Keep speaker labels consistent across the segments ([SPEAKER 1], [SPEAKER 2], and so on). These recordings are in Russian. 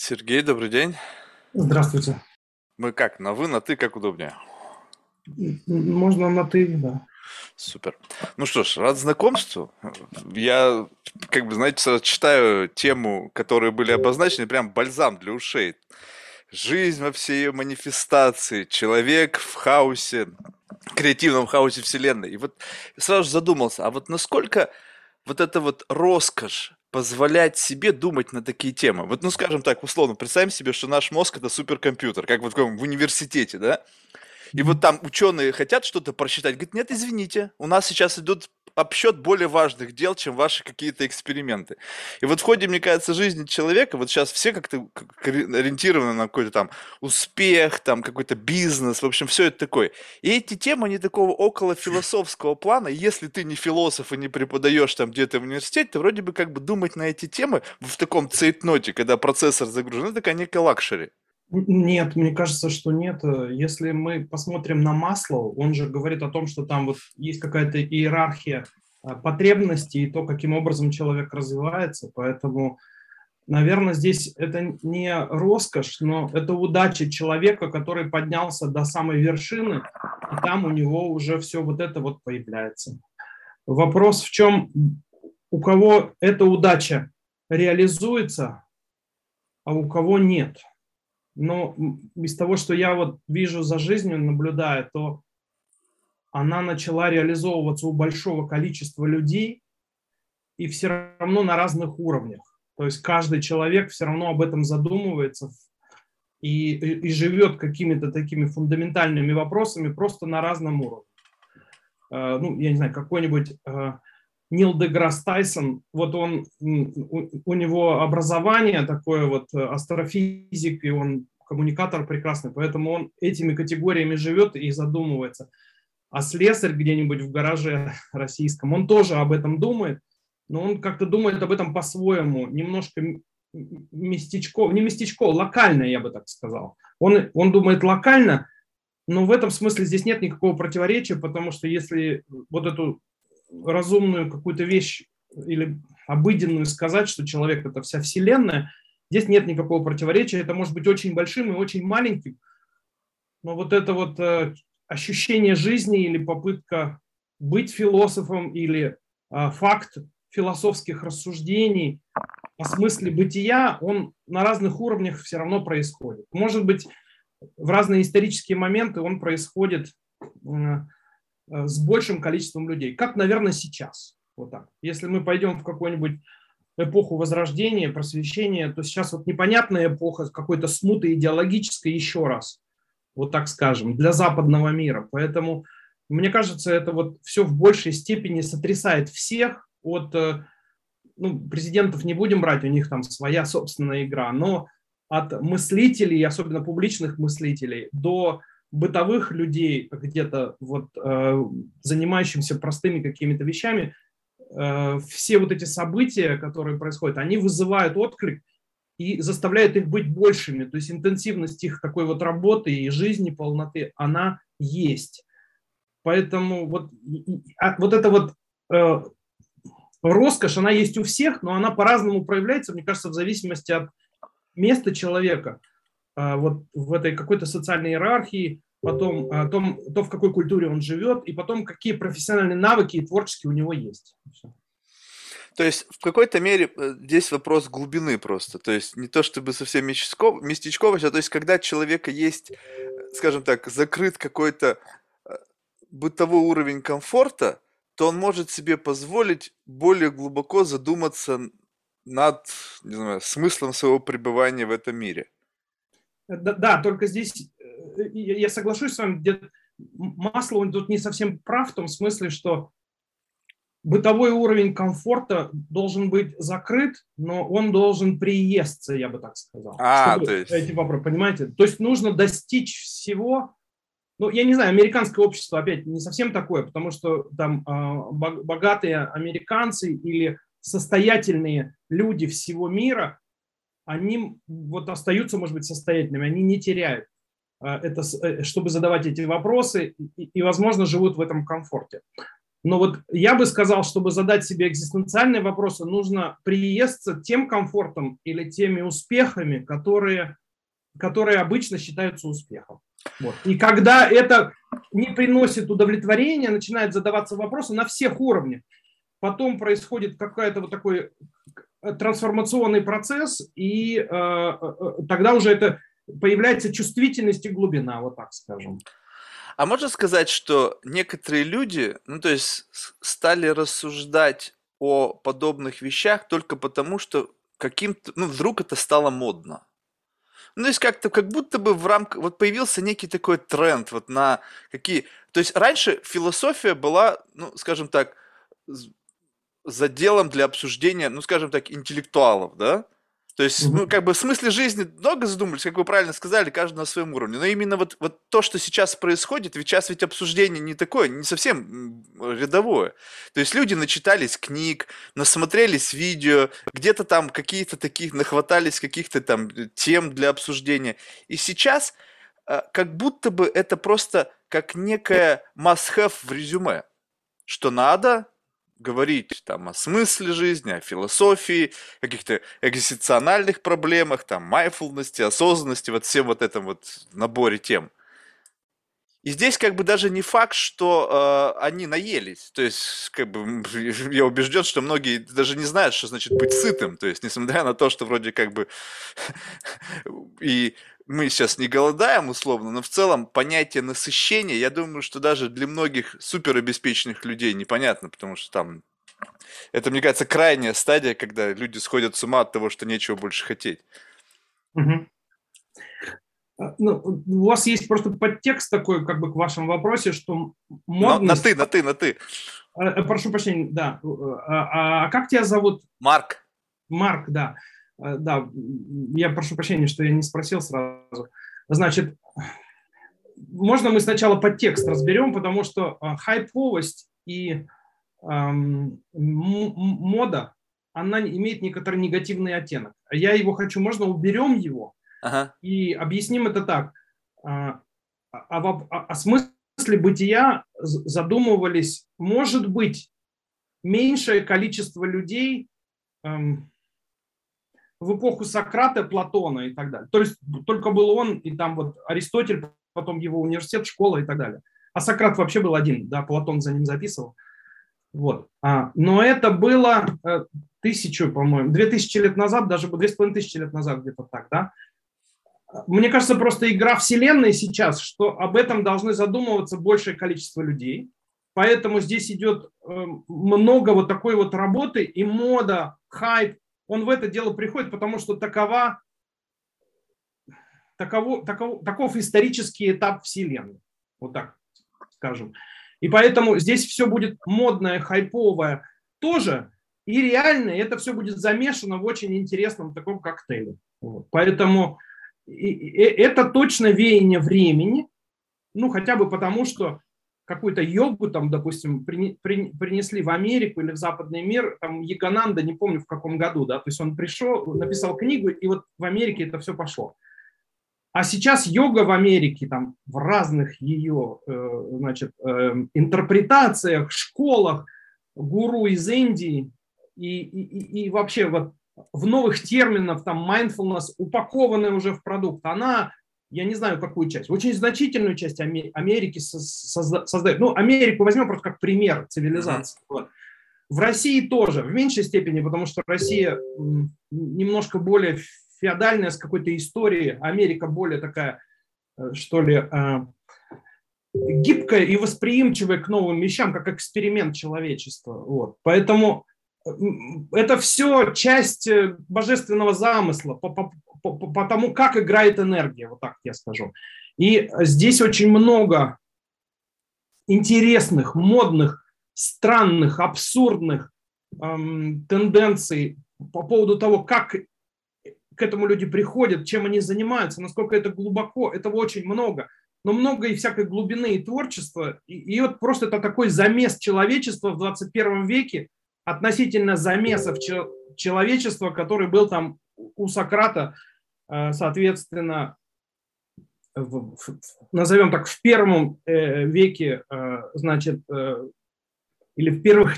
[SPEAKER 1] Сергей, добрый день.
[SPEAKER 2] Здравствуйте.
[SPEAKER 1] Мы как, на вы, на ты, как удобнее?
[SPEAKER 2] Можно на ты, да.
[SPEAKER 1] Супер. Ну что ж, рад знакомству. Я, как бы, знаете, сразу читаю тему, которые были обозначены, прям бальзам для ушей. Жизнь во всей ее манифестации, человек в хаосе, креативном хаосе вселенной. И вот сразу задумался, а вот насколько вот эта вот роскошь позволять себе думать на такие темы. Вот, ну, скажем так, условно, представим себе, что наш мозг это суперкомпьютер, как вот в университете, да? И вот там ученые хотят что-то просчитать, говорят, нет, извините, у нас сейчас идут обсчет более важных дел, чем ваши какие-то эксперименты. И вот в ходе, мне кажется, жизни человека, вот сейчас все как-то ориентированы на какой-то там успех, там какой-то бизнес, в общем, все это такое. И эти темы, они такого около философского плана, если ты не философ и не преподаешь там где-то в университете, то вроде бы как бы думать на эти темы в таком цейтноте, когда процессор загружен, это такая некая luxury.
[SPEAKER 2] Нет, мне кажется, что нет. Если мы посмотрим на масло, он же говорит о том, что там вот есть какая-то иерархия а, потребностей и то, каким образом человек развивается. Поэтому, наверное, здесь это не роскошь, но это удача человека, который поднялся до самой вершины, и там у него уже все вот это вот появляется. Вопрос в чем, у кого эта удача реализуется, а у кого нет – но из того, что я вот вижу за жизнью, наблюдая, то она начала реализовываться у большого количества людей и все равно на разных уровнях. То есть каждый человек все равно об этом задумывается и, и, и живет какими-то такими фундаментальными вопросами просто на разном уровне. Uh, ну, я не знаю, какой-нибудь uh, Нил Деграсс Тайсон, вот он, у, него образование такое вот э, астрофизик, и он коммуникатор прекрасный, поэтому он этими категориями живет и задумывается. А слесарь где-нибудь в гараже российском, он тоже об этом думает, но он как-то думает об этом по-своему, немножко местечко, не местечко, локально, я бы так сказал. Он, он думает локально, но в этом смысле здесь нет никакого противоречия, потому что если вот эту разумную какую-то вещь или обыденную сказать, что человек – это вся Вселенная, здесь нет никакого противоречия. Это может быть очень большим и очень маленьким, но вот это вот э, ощущение жизни или попытка быть философом или э, факт философских рассуждений о смысле бытия, он на разных уровнях все равно происходит. Может быть, в разные исторические моменты он происходит э, с большим количеством людей, как, наверное, сейчас. Вот так. Если мы пойдем в какую-нибудь эпоху возрождения, просвещения, то сейчас вот непонятная эпоха какой-то смуты идеологической еще раз, вот так скажем, для западного мира. Поэтому, мне кажется, это вот все в большей степени сотрясает всех от, э, ну, президентов не будем брать, у них там своя собственная игра, но от мыслителей, особенно публичных мыслителей, до бытовых людей, где-то вот э, занимающимся простыми какими-то вещами, э, все вот эти события, которые происходят, они вызывают отклик и заставляют их быть большими. То есть интенсивность их такой вот работы и жизни, полноты, она есть. Поэтому вот, а вот эта вот э, роскошь, она есть у всех, но она по-разному проявляется, мне кажется, в зависимости от места человека. А, вот в этой какой-то социальной иерархии, потом о том, то, в какой культуре он живет, и потом, какие профессиональные навыки и творческие у него есть.
[SPEAKER 1] То есть в какой-то мере э, здесь вопрос глубины просто. То есть не то чтобы совсем местечково, местечковость, а то есть когда человека есть, скажем так, закрыт какой-то э, бытовой уровень комфорта, то он может себе позволить более глубоко задуматься над не знаю, смыслом своего пребывания в этом мире.
[SPEAKER 2] Да, да, только здесь э, я соглашусь с вами, где масло он тут не совсем прав в том смысле, что бытовой уровень комфорта должен быть закрыт, но он должен приесться, я бы так сказал.
[SPEAKER 1] А, то есть...
[SPEAKER 2] Эти вопросы, понимаете? То есть нужно достичь всего, ну, я не знаю, американское общество, опять, не совсем такое, потому что там э, богатые американцы или состоятельные люди всего мира, они вот остаются, может быть, состоятельными, они не теряют а, это, э, чтобы задавать эти вопросы и, и, возможно, живут в этом комфорте. Но вот я бы сказал, чтобы задать себе экзистенциальные вопросы, нужно приесться тем комфортом или теми успехами, которые, которые обычно считаются успехом. Вот. И когда это не приносит удовлетворения, начинают задаваться вопросы на всех уровнях. Потом происходит какой-то вот такой трансформационный процесс, и э, э, тогда уже это появляется чувствительность и глубина, вот так скажем.
[SPEAKER 1] А можно сказать, что некоторые люди, ну то есть стали рассуждать о подобных вещах только потому, что каким-то, ну вдруг это стало модно. Ну, то есть как-то, как будто бы в рамках, вот появился некий такой тренд вот на какие, то есть раньше философия была, ну, скажем так, заделом для обсуждения, ну, скажем так, интеллектуалов, да? То есть, ну, как бы в смысле жизни много задумались, как вы правильно сказали, каждый на своем уровне. Но именно вот, вот то, что сейчас происходит, ведь сейчас ведь обсуждение не такое, не совсем рядовое. То есть люди начитались книг, насмотрелись видео, где-то там какие-то таких, нахватались каких-то там тем для обсуждения. И сейчас а, как будто бы это просто как некое must-have в резюме, что надо, говорить там о смысле жизни, о философии, каких-то экзистенциальных проблемах, там, майфулности, осознанности, вот всем вот этом вот наборе тем. И здесь как бы даже не факт, что э, они наелись. То есть, как бы, я убежден, что многие даже не знают, что значит быть сытым. То есть, несмотря на то, что вроде как бы и мы сейчас не голодаем условно, но в целом понятие насыщения, я думаю, что даже для многих суперобеспеченных людей непонятно, потому что там это, мне кажется, крайняя стадия, когда люди сходят с ума от того, что нечего больше хотеть.
[SPEAKER 2] Угу. Ну, у вас есть просто подтекст такой, как бы к вашему вопросе, что
[SPEAKER 1] модность... На, на ты, на ты, на ты.
[SPEAKER 2] А, а, прошу прощения, да. А, а как тебя зовут?
[SPEAKER 1] Марк.
[SPEAKER 2] Марк, да. Э, да, я прошу прощения, что я не спросил сразу. Значит, можно мы сначала подтекст разберем, потому что э, хайповость и эм, мода, она имеет некоторый негативный оттенок. Я его хочу, можно уберем его ага. и объясним это так. А, а, о, о, о смысле бытия задумывались, может быть, меньшее количество людей эм, в эпоху Сократа, Платона и так далее. То есть только был он, и там вот Аристотель, потом его университет, школа и так далее. А Сократ вообще был один, да, Платон за ним записывал. Вот. А, но это было э, тысячу, по-моему, две тысячи лет назад, даже две с половиной тысячи лет назад где-то так, да. Мне кажется, просто игра Вселенной сейчас, что об этом должны задумываться большее количество людей. Поэтому здесь идет э, много вот такой вот работы и мода, хайп, он в это дело приходит, потому что такова, таково, таков, таков исторический этап Вселенной. Вот так скажем. И поэтому здесь все будет модное, хайповое тоже. И реально это все будет замешано в очень интересном таком коктейле. Вот. Поэтому и, и, это точно веяние времени, ну хотя бы потому, что какую-то йогу, там, допустим, при, при, принесли в Америку или в западный мир, там, Ягананда, не помню в каком году, да, то есть он пришел, написал книгу, и вот в Америке это все пошло. А сейчас йога в Америке, там, в разных ее, э, значит, э, интерпретациях, школах, гуру из Индии и, и, и вообще вот в новых терминах, там, mindfulness, упакованная уже в продукт, она я не знаю, какую часть, очень значительную часть Америки создает. Ну, Америку возьмем просто как пример цивилизации. Вот. В России тоже, в меньшей степени, потому что Россия немножко более феодальная с какой-то историей, Америка более такая, э, что ли, э, гибкая и восприимчивая к новым вещам, как эксперимент человечества. Вот. Поэтому это все часть э, божественного замысла по, по, по, по тому, как играет энергия, вот так я скажу. И здесь очень много интересных, модных, странных, абсурдных эм, тенденций по поводу того, как к этому люди приходят, чем они занимаются, насколько это глубоко, этого очень много. Но много и всякой глубины и творчества. И, и вот просто это такой замес человечества в 21 веке, относительно замесов человечества, который был там у Сократа, э, соответственно, в, назовем так, в первом э, веке, э, значит, или в первых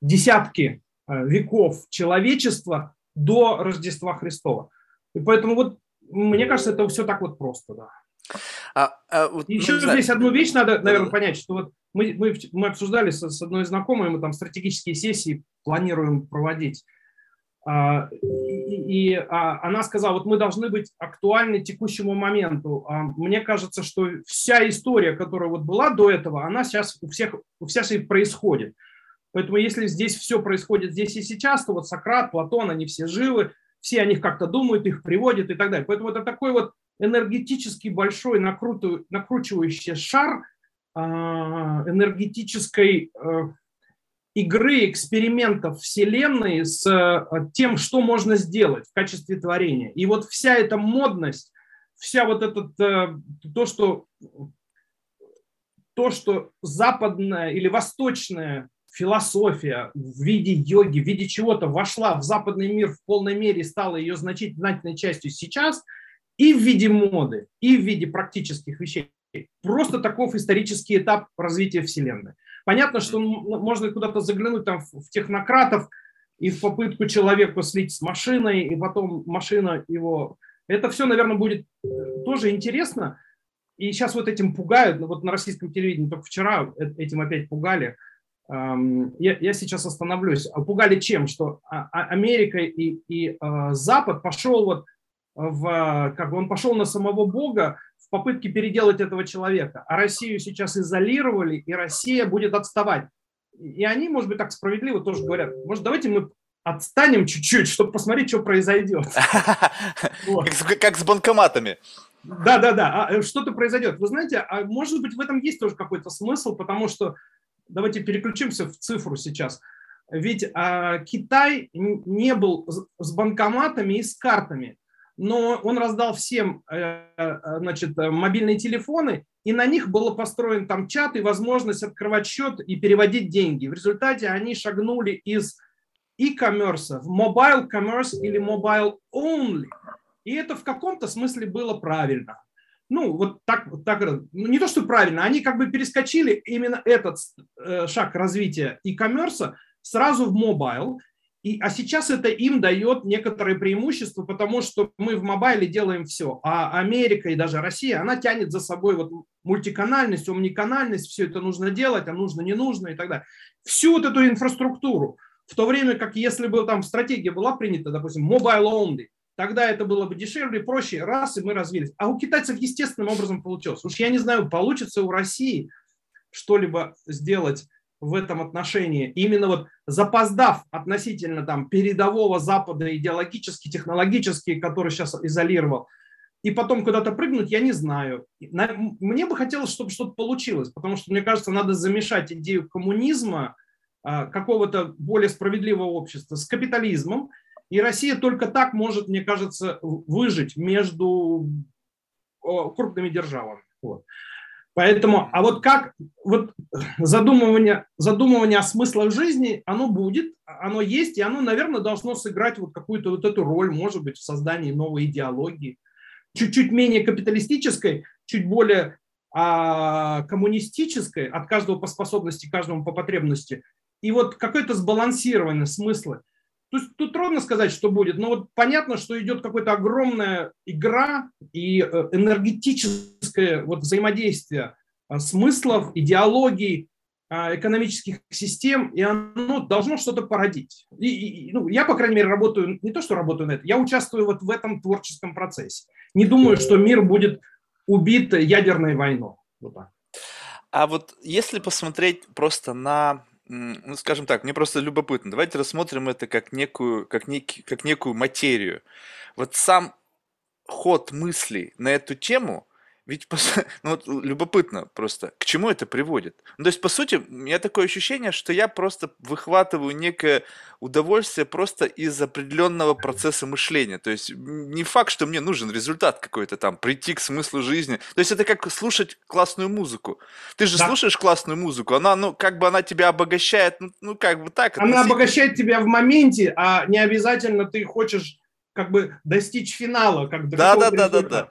[SPEAKER 2] десятки э, веков человечества до Рождества Христова. И поэтому вот мне кажется, это все так вот просто, да. А, а, вот, Еще ну, здесь одну вещь надо, наверное, понять, что вот мы, мы, мы обсуждали с, с одной знакомой, мы там стратегические сессии планируем проводить. А, и, и а, она сказала, вот мы должны быть актуальны текущему моменту. А, мне кажется, что вся история, которая вот была до этого, она сейчас у всех, у всех и происходит. Поэтому если здесь все происходит здесь и сейчас, то вот Сократ, Платон, они все живы, все о них как-то думают, их приводят и так далее. Поэтому это такой вот энергетический большой накруту, накручивающий шар энергетической э, игры, экспериментов Вселенной с э, тем, что можно сделать в качестве творения. И вот вся эта модность, вся вот этот, то, что, то, что западная или восточная философия в виде йоги, в виде чего-то вошла в западный мир в полной мере, стала ее значительной частью сейчас, и в виде моды, и в виде практических вещей. Просто таков исторический этап развития Вселенной. Понятно, что можно куда-то заглянуть там в технократов и в попытку человека слить с машиной, и потом машина его... Это все, наверное, будет э, тоже интересно. И сейчас вот этим пугают. Вот на российском телевидении только вчера э, этим опять пугали. Я, я сейчас остановлюсь. А пугали чем? Что а, а, Америка и, и Запад пошел вот в... Как бы он пошел на самого Бога, в попытке переделать этого человека. А Россию сейчас изолировали, и Россия будет отставать. И они, может быть, так справедливо тоже говорят, может, давайте мы отстанем чуть-чуть, чтобы посмотреть, что произойдет.
[SPEAKER 1] Как с банкоматами.
[SPEAKER 2] Да, да, да. А, что-то произойдет. Вы знаете, а может быть, в этом есть тоже какой-то смысл, потому что давайте переключимся в цифру сейчас. Ведь а, Китай не был с банкоматами и с картами но он раздал всем э, э, значит, мобильные телефоны, и на них был построен там чат и возможность открывать счет и переводить деньги. В результате они шагнули из e-commerce в mobile commerce или mobile only. И это в каком-то смысле было правильно. Ну, вот так, так ну, не то, что правильно, они как бы перескочили именно этот э, шаг развития e-commerce сразу в mobile, и, а сейчас это им дает некоторые преимущества, потому что мы в мобайле делаем все, а Америка и даже Россия, она тянет за собой вот мультиканальность, омниканальность, все это нужно делать, а нужно, не нужно и так далее. Всю вот эту инфраструктуру, в то время как если бы там стратегия была принята, допустим, mobile only, тогда это было бы дешевле, проще, раз, и мы развились. А у китайцев естественным образом получилось. Уж я не знаю, получится у России что-либо сделать в этом отношении, именно вот запоздав относительно там передового Запада идеологически, технологически, который сейчас изолировал, и потом куда-то прыгнуть, я не знаю. Мне бы хотелось, чтобы что-то получилось, потому что, мне кажется, надо замешать идею коммунизма, а, какого-то более справедливого общества с капитализмом, и Россия только так может, мне кажется, выжить между крупными державами. Вот. Поэтому, а вот как вот задумывание, задумывание о смыслах жизни, оно будет, оно есть, и оно, наверное, должно сыграть вот какую-то вот эту роль, может быть, в создании новой идеологии, чуть-чуть менее капиталистической, чуть более а, коммунистической, от каждого по способности, каждому по потребности, и вот какое-то сбалансирование смысла. То есть тут трудно сказать, что будет, но вот понятно, что идет какая-то огромная игра и э, энергетическое вот взаимодействие э, смыслов, идеологий, э, экономических систем, и оно должно что-то породить. И, и, ну, я, по крайней мере, работаю, не то, что работаю на это, я участвую вот в этом творческом процессе. Не думаю, что мир будет убит ядерной войной. Вот так.
[SPEAKER 1] А вот если посмотреть просто на ну, скажем так, мне просто любопытно. Давайте рассмотрим это как некую, как некий, как некую материю. Вот сам ход мыслей на эту тему ведь, ну вот любопытно просто, к чему это приводит? Ну, то есть, по сути, у меня такое ощущение, что я просто выхватываю некое удовольствие просто из определенного процесса мышления. То есть, не факт, что мне нужен результат какой-то там, прийти к смыслу жизни. То есть, это как слушать классную музыку. Ты же да. слушаешь классную музыку, она, ну, как бы она тебя обогащает, ну, ну как бы так.
[SPEAKER 2] Она обогащает тебя в моменте, а не обязательно ты хочешь как бы достичь финала, как
[SPEAKER 1] да, да, да, да, да.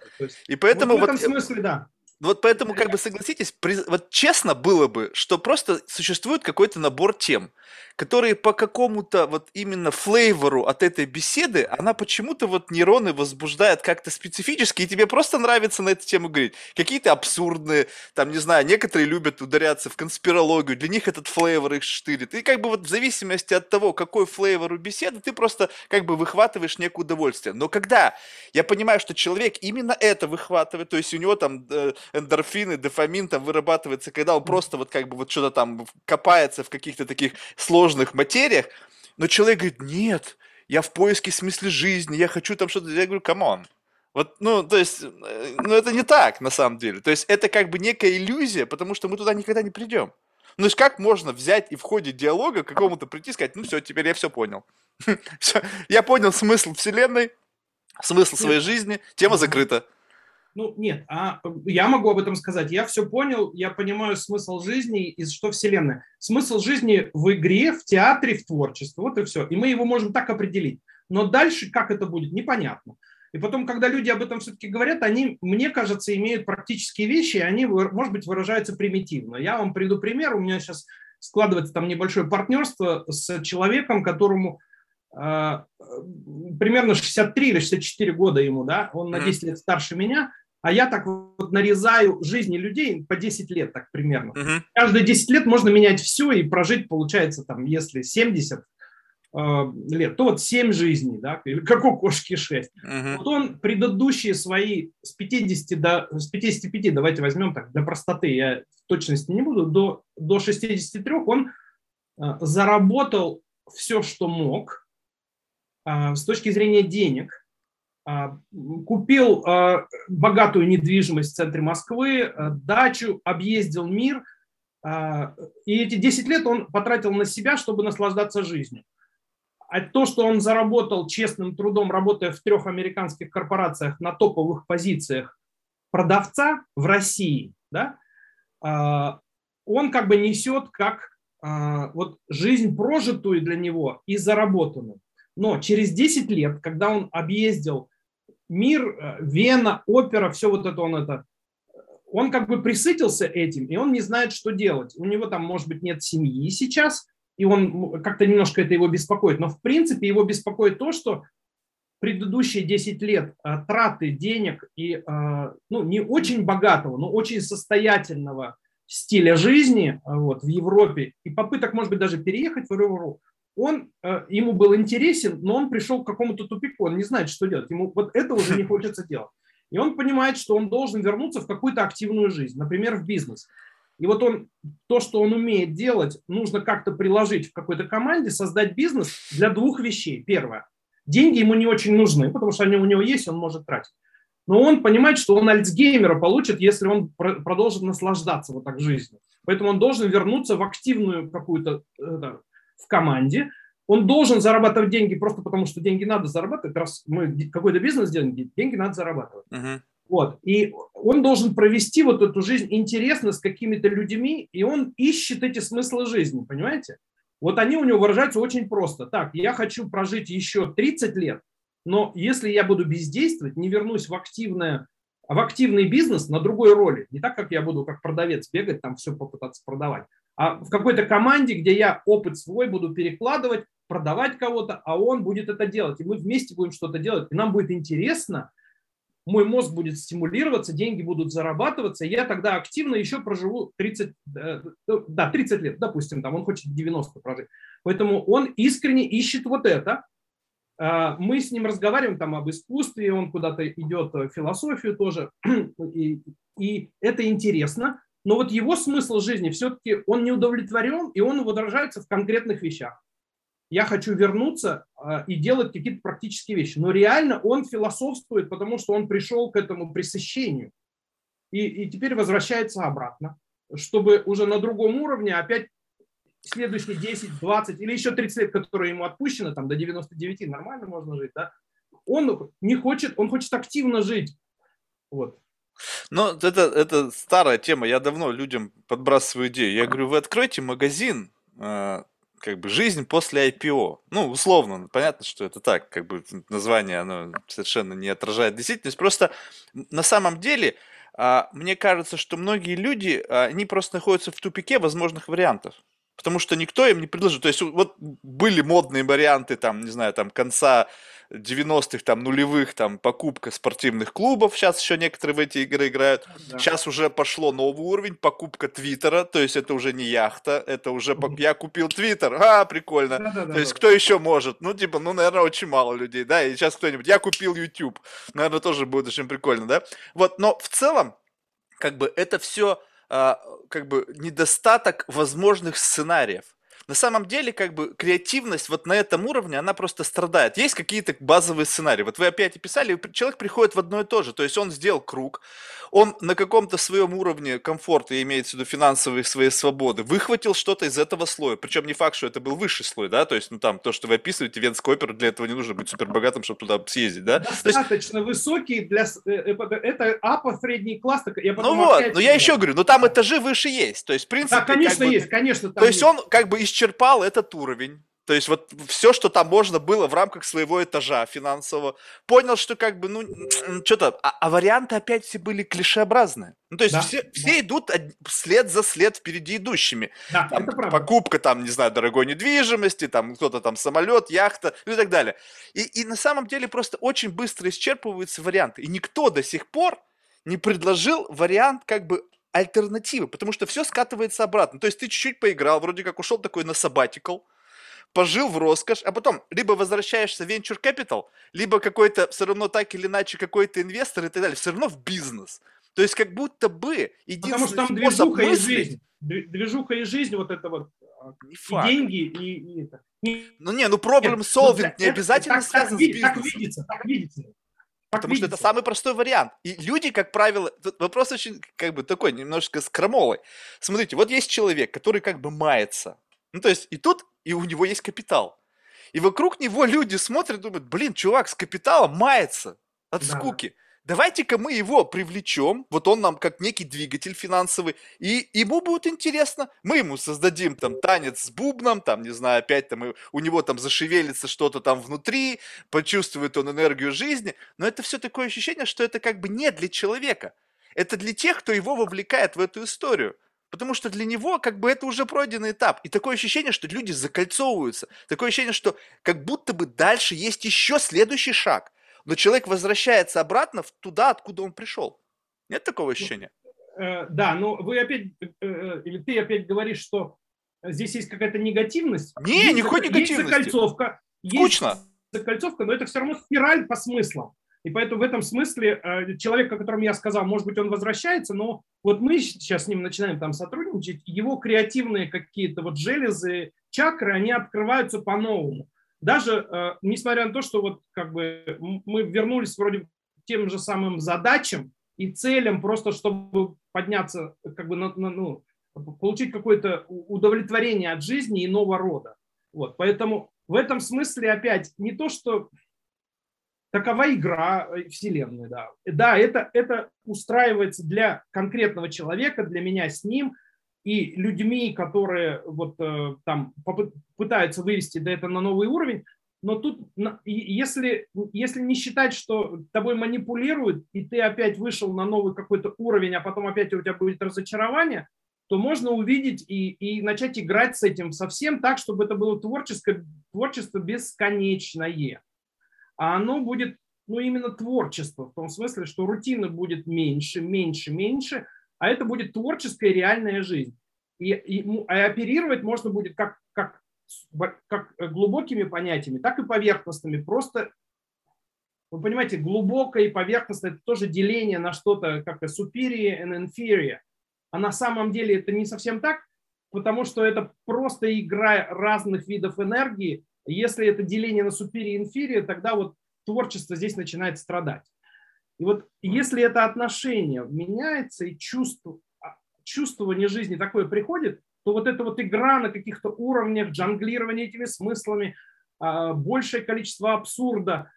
[SPEAKER 2] И поэтому вот в этом вот, смысле, да.
[SPEAKER 1] Вот поэтому, как бы согласитесь, вот честно было бы, что просто существует какой-то набор тем, которые по какому-то вот именно флейвору от этой беседы, она почему-то вот нейроны возбуждает как-то специфически, и тебе просто нравится на эту тему говорить. Какие-то абсурдные, там, не знаю, некоторые любят ударяться в конспирологию, для них этот флейвор их штырит. И как бы вот в зависимости от того, какой флейвор у беседы, ты просто как бы выхватываешь некое удовольствие. Но когда я понимаю, что человек именно это выхватывает, то есть у него там э, эндорфины, дофамин там вырабатывается, когда он просто вот как бы вот что-то там копается в каких-то таких сложных материях, но человек говорит, нет, я в поиске смысла жизни, я хочу там что-то, я говорю, come on. Вот, ну, то есть, э, ну, это не так, на самом деле. То есть, это как бы некая иллюзия, потому что мы туда никогда не придем. Ну, то есть, как можно взять и в ходе диалога к какому-то прийти и сказать, ну, все, теперь я все понял. я понял смысл Вселенной, смысл своей жизни, тема закрыта.
[SPEAKER 2] Ну, нет, а я могу об этом сказать. Я все понял, я понимаю смысл жизни и что Вселенная. Смысл жизни в игре, в театре, в творчестве. Вот и все. И мы его можем так определить. Но дальше как это будет, непонятно. И потом, когда люди об этом все-таки говорят, они, мне кажется, имеют практические вещи, и они, может быть, выражаются примитивно. Я вам приду пример. У меня сейчас складывается там небольшое партнерство с человеком, которому э, примерно 63 или 64 года ему, да, он на 10 лет старше меня, а я так вот нарезаю жизни людей по 10 лет, так примерно. Uh-huh. Каждые 10 лет можно менять все и прожить, получается, там, если 70 э, лет, то вот 7 жизней, да, или как у кошки 6. Uh-huh. Вот он предыдущие свои с 50 до, с 55, давайте возьмем так, для простоты, я в точности не буду, до, до 63 он э, заработал все, что мог э, с точки зрения денег – купил а, богатую недвижимость в центре Москвы, а, дачу, объездил мир. И эти 10 лет он потратил на себя, чтобы наслаждаться жизнью. А то, что он заработал честным трудом, работая в трех американских корпорациях на топовых позициях продавца в России, да, он как бы несет как вот жизнь прожитую для него и заработанную. Но через 10 лет, когда он объездил мир, э, Вена, опера, все вот это он это, он как бы присытился этим, и он не знает, что делать. У него там, может быть, нет семьи сейчас, и он как-то немножко это его беспокоит. Но в принципе его беспокоит то, что предыдущие 10 лет э, траты денег и э, ну, не очень богатого, но очень состоятельного стиля жизни вот, в Европе и попыток, может быть, даже переехать в Европу, он, э, ему был интересен, но он пришел к какому-то тупику, он не знает, что делать. Ему вот это уже не хочется делать. И он понимает, что он должен вернуться в какую-то активную жизнь, например, в бизнес. И вот он, то, что он умеет делать, нужно как-то приложить в какой-то команде, создать бизнес для двух вещей. Первое. Деньги ему не очень нужны, потому что они у него есть, он может тратить. Но он понимает, что он альцгеймера получит, если он продолжит наслаждаться вот так жизнью. Поэтому он должен вернуться в активную какую-то э, в команде, он должен зарабатывать деньги просто потому, что деньги надо зарабатывать. Раз мы какой-то бизнес делаем, деньги надо зарабатывать. Uh-huh. Вот. И он должен провести вот эту жизнь интересно с какими-то людьми, и он ищет эти смыслы жизни, понимаете? Вот они у него выражаются очень просто. Так, я хочу прожить еще 30 лет, но если я буду бездействовать, не вернусь в активное в активный бизнес на другой роли. Не так, как я буду как продавец бегать, там все попытаться продавать, а в какой-то команде, где я опыт свой буду перекладывать, продавать кого-то, а он будет это делать. И мы вместе будем что-то делать. И нам будет интересно, мой мозг будет стимулироваться, деньги будут зарабатываться, и я тогда активно еще проживу 30, э, да, 30 лет, допустим, там он хочет 90 прожить. Поэтому он искренне ищет вот это. А, мы с ним разговариваем там об искусстве, он куда-то идет в философию тоже, и, и это интересно но вот его смысл жизни все-таки он не удовлетворен, и он выражается в конкретных вещах. Я хочу вернуться э, и делать какие-то практические вещи. Но реально он философствует, потому что он пришел к этому пресыщению. И, и теперь возвращается обратно, чтобы уже на другом уровне опять следующие 10, 20 или еще 30 лет, которые ему отпущено, там до 99 нормально можно жить, да, он не хочет, он хочет активно жить. Вот.
[SPEAKER 1] Ну, это, это старая тема. Я давно людям подбрасываю идею. Я говорю, вы откройте магазин, э, как бы жизнь после IPO. Ну, условно, понятно, что это так, как бы название, оно совершенно не отражает действительность. Просто на самом деле А, мне кажется, что многие люди, а, они просто находятся в тупике возможных вариантов. Потому что никто им не предложил. То есть вот были модные варианты, там, не знаю, там, конца 90-х, там, нулевых, там, покупка спортивных клубов, сейчас еще некоторые в эти игры играют. Да. Сейчас уже пошло новый уровень, покупка Твиттера, то есть это уже не яхта, это уже, я купил Твиттер, а, прикольно. Да, да, то есть кто еще может? Ну, типа, ну, наверное, очень мало людей, да, и сейчас кто-нибудь, я купил YouTube, наверное, тоже будет очень прикольно, да. Вот, но в целом, как бы, это все а, как бы недостаток возможных сценариев на самом деле, как бы, креативность вот на этом уровне, она просто страдает. Есть какие-то базовые сценарии. Вот вы опять описали, человек приходит в одно и то же. То есть он сделал круг, он на каком-то своем уровне комфорта, имеется в виду финансовой своей свободы, выхватил что-то из этого слоя. Причем не факт, что это был высший слой, да, то есть, ну там, то, что вы описываете, Венскую оперу, для этого не нужно быть супер богатым, чтобы туда съездить, да?
[SPEAKER 2] Достаточно есть... высокий для... Э, э, это апа средний класс.
[SPEAKER 1] Я ну вот, но я еще говорю, ну там этажи выше есть. То есть, в принципе... Да,
[SPEAKER 2] конечно,
[SPEAKER 1] как бы,
[SPEAKER 2] есть, конечно.
[SPEAKER 1] То есть, есть он как бы исчерпал этот уровень. То есть вот все, что там можно было в рамках своего этажа финансового. Понял, что как бы, ну, что-то... А, а варианты опять все были клишеобразные. Ну, то есть да, все, да. все идут след за след впереди идущими. Да, там, это правда. Покупка там, не знаю, дорогой недвижимости, там кто-то там самолет, яхта ну, и так далее. И, и на самом деле просто очень быстро исчерпываются варианты. И никто до сих пор не предложил вариант как бы альтернативы, потому что все скатывается обратно. То есть ты чуть-чуть поиграл, вроде как ушел такой на sabbatical, пожил в роскошь, а потом либо возвращаешься в venture capital, либо какой-то все равно так или иначе какой-то инвестор и так далее, все равно в бизнес. То есть как будто бы
[SPEAKER 2] единственный Потому что там движуха и жизнь. Движуха и жизнь, вот это вот а, не факт. и деньги, и, и это.
[SPEAKER 1] Ну не, ну problem solving Нет, не обязательно
[SPEAKER 2] это,
[SPEAKER 1] связан
[SPEAKER 2] так, с бизнесом. Так видится, так видится.
[SPEAKER 1] Потому что это самый простой вариант. И люди, как правило, тут вопрос очень как бы такой, немножко скромовый. Смотрите, вот есть человек, который как бы мается. Ну, то есть и тут, и у него есть капитал. И вокруг него люди смотрят, думают, блин, чувак с капиталом мается от да. скуки давайте-ка мы его привлечем, вот он нам как некий двигатель финансовый, и ему будет интересно, мы ему создадим там танец с бубном, там, не знаю, опять там у него там зашевелится что-то там внутри, почувствует он энергию жизни, но это все такое ощущение, что это как бы не для человека, это для тех, кто его вовлекает в эту историю. Потому что для него как бы это уже пройденный этап. И такое ощущение, что люди закольцовываются. Такое ощущение, что как будто бы дальше есть еще следующий шаг но человек возвращается обратно в туда, откуда он пришел. Нет такого ощущения?
[SPEAKER 2] Э, да, но вы опять, э, э, или ты опять говоришь, что здесь есть какая-то негативность.
[SPEAKER 1] Не, есть, никакой негативности.
[SPEAKER 2] Есть закольцовка.
[SPEAKER 1] Скучно.
[SPEAKER 2] Есть закольцовка, но это все равно спираль по смыслам. И поэтому в этом смысле человек, о котором я сказал, может быть, он возвращается, но вот мы сейчас с ним начинаем там сотрудничать, его креативные какие-то вот железы, чакры, они открываются по-новому даже э, несмотря на то, что вот как бы мы вернулись вроде к тем же самым задачам и целям, просто чтобы подняться, как бы, на, на, ну, получить какое-то удовлетворение от жизни иного рода. Вот, поэтому в этом смысле опять не то, что такова игра э, Вселенной, да. Да, это, это устраивается для конкретного человека, для меня с ним – и людьми, которые вот э, там пытаются вывести до этого на новый уровень, но тут, если, если не считать, что тобой манипулируют, и ты опять вышел на новый какой-то уровень, а потом опять у тебя будет разочарование, то можно увидеть и, и начать играть с этим совсем так, чтобы это было творческое, творчество бесконечное. А оно будет ну, именно творчество, в том смысле, что рутина будет меньше, меньше, меньше, а это будет творческая реальная жизнь. И, и, и оперировать можно будет как, как, как глубокими понятиями, так и поверхностными. Просто, вы понимаете, глубокое и поверхностное – это тоже деление на что-то, как superior and inferior. А на самом деле это не совсем так, потому что это просто игра разных видов энергии. Если это деление на superior и inferior, тогда вот творчество здесь начинает страдать. И вот если это отношение меняется и чувство, а, чувствование жизни такое приходит, то вот эта вот игра на каких-то уровнях, джанглирование этими смыслами, а, большее количество абсурда,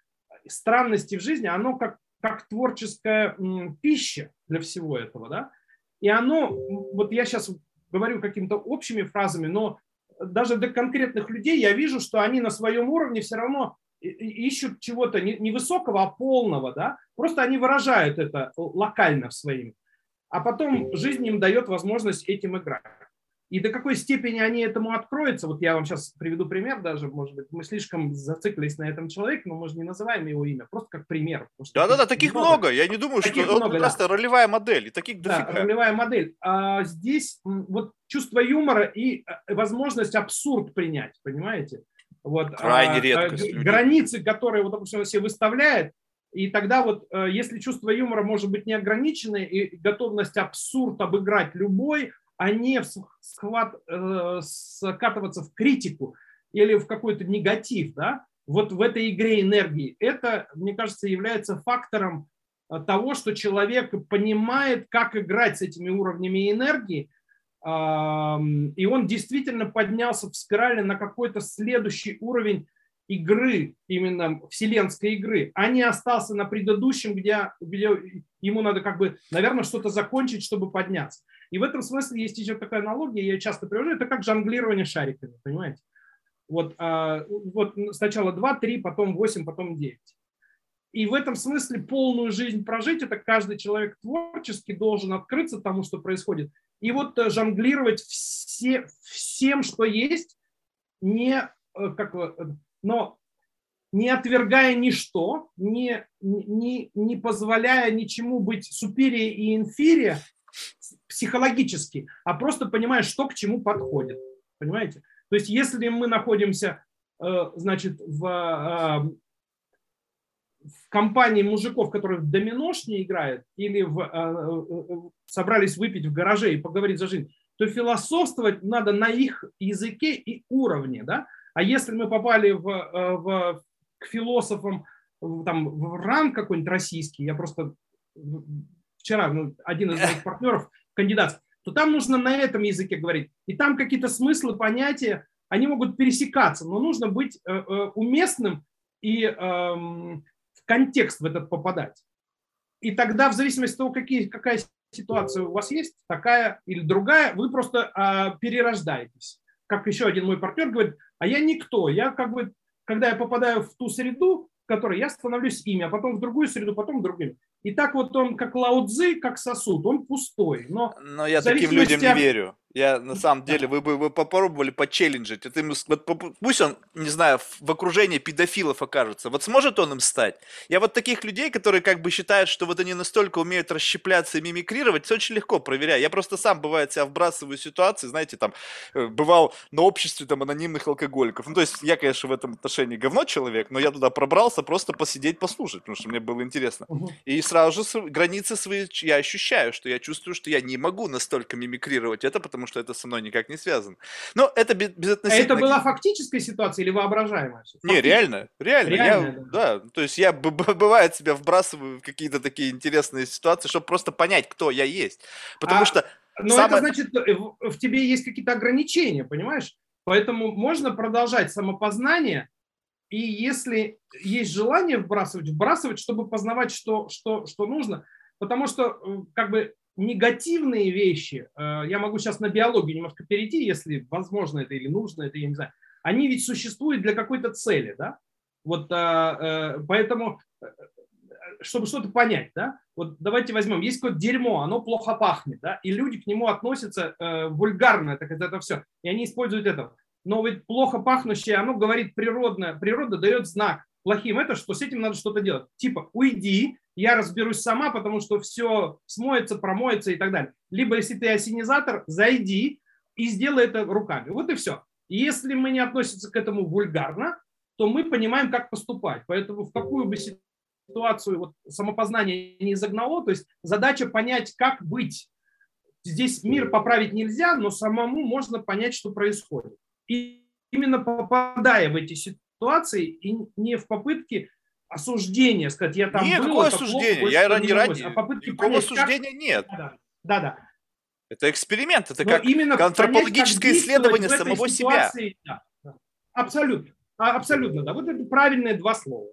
[SPEAKER 2] странностей в жизни, оно как, как творческая пища для всего этого. Да? И оно, вот я сейчас говорю какими-то общими фразами, но даже для конкретных людей я вижу, что они на своем уровне все равно ищут чего-то не высокого, а полного, да, просто они выражают это локально в своим. а потом жизнь им дает возможность этим играть. И до какой степени они этому откроются, вот я вам сейчас приведу пример даже, может быть, мы слишком зациклились на этом человеке, но мы же не называем его имя, просто как пример.
[SPEAKER 1] Да-да-да, таких много. много. Я не думаю, таких что много, это просто да. ролевая модель, и таких
[SPEAKER 2] да, дофига. ролевая модель. А здесь вот чувство юмора и э, возможность абсурд принять, понимаете? Вот,
[SPEAKER 1] Крайне а, редко.
[SPEAKER 2] Границы, которые, вот, допустим, он себе выставляет, и тогда вот, э, если чувство юмора может быть неограниченное и готовность абсурд обыграть любой, а не в схват, э, скатываться в критику или в какой-то негатив, да, вот в этой игре энергии, это, мне кажется, является фактором э, того, что человек понимает, как играть с этими уровнями энергии, и он действительно поднялся в спирали на какой-то следующий уровень игры, именно вселенской игры, а не остался на предыдущем, где, где ему надо как бы, наверное, что-то закончить, чтобы подняться. И в этом смысле есть еще такая аналогия, я часто привожу, это как жонглирование шариками, понимаете? Вот, а, вот сначала 2, 3, потом 8, потом 9. И в этом смысле полную жизнь прожить, это каждый человек творчески должен открыться тому, что происходит. И вот э, жонглировать все, всем, что есть, не, э, как, но не отвергая ничто, не, не, не позволяя ничему быть суперия и инферия психологически, а просто понимая, что к чему подходит. Понимаете? То есть если мы находимся э, значит, в, э, в компании мужиков, которые в доминошне играют, или в, э, собрались выпить в гараже и поговорить за жизнь, то философствовать надо на их языке и уровне. Да? А если мы попали в, э, в, к философам там, в ранг какой-нибудь российский, я просто вчера ну, один из моих партнеров, кандидат, то там нужно на этом языке говорить. И там какие-то смыслы, понятия, они могут пересекаться, но нужно быть э, э, уместным и эм, в контекст в этот попадать. И тогда, в зависимости от того, какие, какая ситуация у вас есть, такая или другая, вы просто э, перерождаетесь. Как еще один мой партнер говорит, а я никто. Я как бы, когда я попадаю в ту среду, в которой я становлюсь ими, а потом в другую среду, потом в другую. И так вот он, как лаудзы, как сосуд, он пустой. Но,
[SPEAKER 1] Но я таким людям не верю. Я на самом деле, вы бы вы попробовали почелленджить. Это ему, вот, пусть он, не знаю, в окружении педофилов окажется. Вот сможет он им стать? Я вот таких людей, которые как бы считают, что вот они настолько умеют расщепляться и мимикрировать, все очень легко проверяю. Я просто сам, бывает, себя вбрасываю в ситуации, знаете, там, э, бывал на обществе там анонимных алкоголиков. Ну, то есть я, конечно, в этом отношении говно человек, но я туда пробрался просто посидеть, послушать, потому что мне было интересно. И сразу же границы свои я ощущаю, что я чувствую, что я не могу настолько мимикрировать это, потому что это со мной никак не связано. Но это без, безотносительно...
[SPEAKER 2] А это была фактическая ситуация или воображаемая?
[SPEAKER 1] Не, реально, реально. реально я, да. да. То есть я, бывает, себя вбрасываю в какие-то такие интересные ситуации, чтобы просто понять, кто я есть. Потому а, что...
[SPEAKER 2] Но самое... это значит, э, в, в тебе есть какие-то ограничения, понимаешь? Поэтому можно продолжать самопознание, и если есть желание вбрасывать, вбрасывать, чтобы познавать, что, что, что нужно. Потому что э, как бы негативные вещи, э, я могу сейчас на биологию немножко перейти, если возможно это или нужно это, я не знаю, они ведь существуют для какой-то цели, да? Вот э, э, поэтому, чтобы что-то понять, да, вот давайте возьмем, есть какое-то дерьмо, оно плохо пахнет, да, и люди к нему относятся вульгарно, так это, это все, и они используют это. Но ведь плохо пахнущее, оно говорит природное, природа дает знак плохим, это что с этим надо что-то делать. Типа, уйди, я разберусь сама, потому что все смоется, промоется и так далее. Либо если ты осенизатор, зайди и сделай это руками. Вот и все. Если мы не относимся к этому вульгарно, то мы понимаем, как поступать. Поэтому в какую бы ситуацию вот, самопознание не загнало, то есть задача понять, как быть. Здесь мир поправить нельзя, но самому можно понять, что происходит. И именно попадая в эти ситуации, и не в попытке осуждение, сказать, я там
[SPEAKER 1] Нет,
[SPEAKER 2] был,
[SPEAKER 1] какое осуждение? Плохо, я не ради... А
[SPEAKER 2] попытки Никакого понять,
[SPEAKER 1] осуждения как... нет.
[SPEAKER 2] Да, да, да.
[SPEAKER 1] Это эксперимент, это Но как именно антропологическое понять, как исследование самого ситуации, себя.
[SPEAKER 2] Да, Абсолютно. А, абсолютно, да. Вот это правильные два слова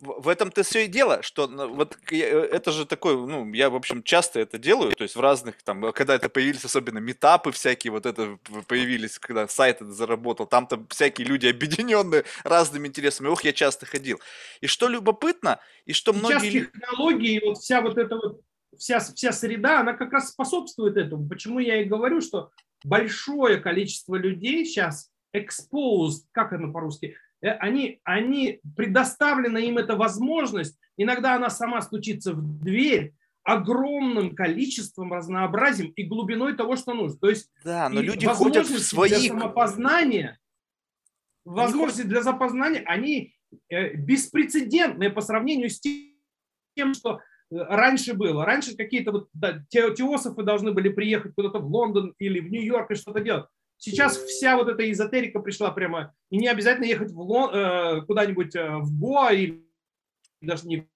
[SPEAKER 1] в этом-то все и дело, что ну, вот э, это же такой, ну, я, в общем, часто это делаю, то есть в разных, там, когда это появились, особенно метапы всякие, вот это появились, когда сайт это заработал, там-то всякие люди объединенные разными интересами, ох, я часто ходил. И что любопытно, и что
[SPEAKER 2] Сейчас
[SPEAKER 1] многие...
[SPEAKER 2] технологии, вот вся вот эта вот вся, вся среда, она как раз способствует этому. Почему я и говорю, что большое количество людей сейчас exposed, как это по-русски, э, они, они предоставлена им эта возможность, иногда она сама стучится в дверь, огромным количеством, разнообразием и глубиной того, что нужно. То есть
[SPEAKER 1] да, но люди ходят в свои...
[SPEAKER 2] для самопознания, возможности для запознания, они э, беспрецедентные по сравнению с тем, что э, раньше было. Раньше какие-то вот, да, теософы должны были приехать куда-то в Лондон или в Нью-Йорк и что-то делать. Сейчас вся вот эта эзотерика пришла прямо, и не обязательно ехать в Лон, э, куда-нибудь в Гоа или даже не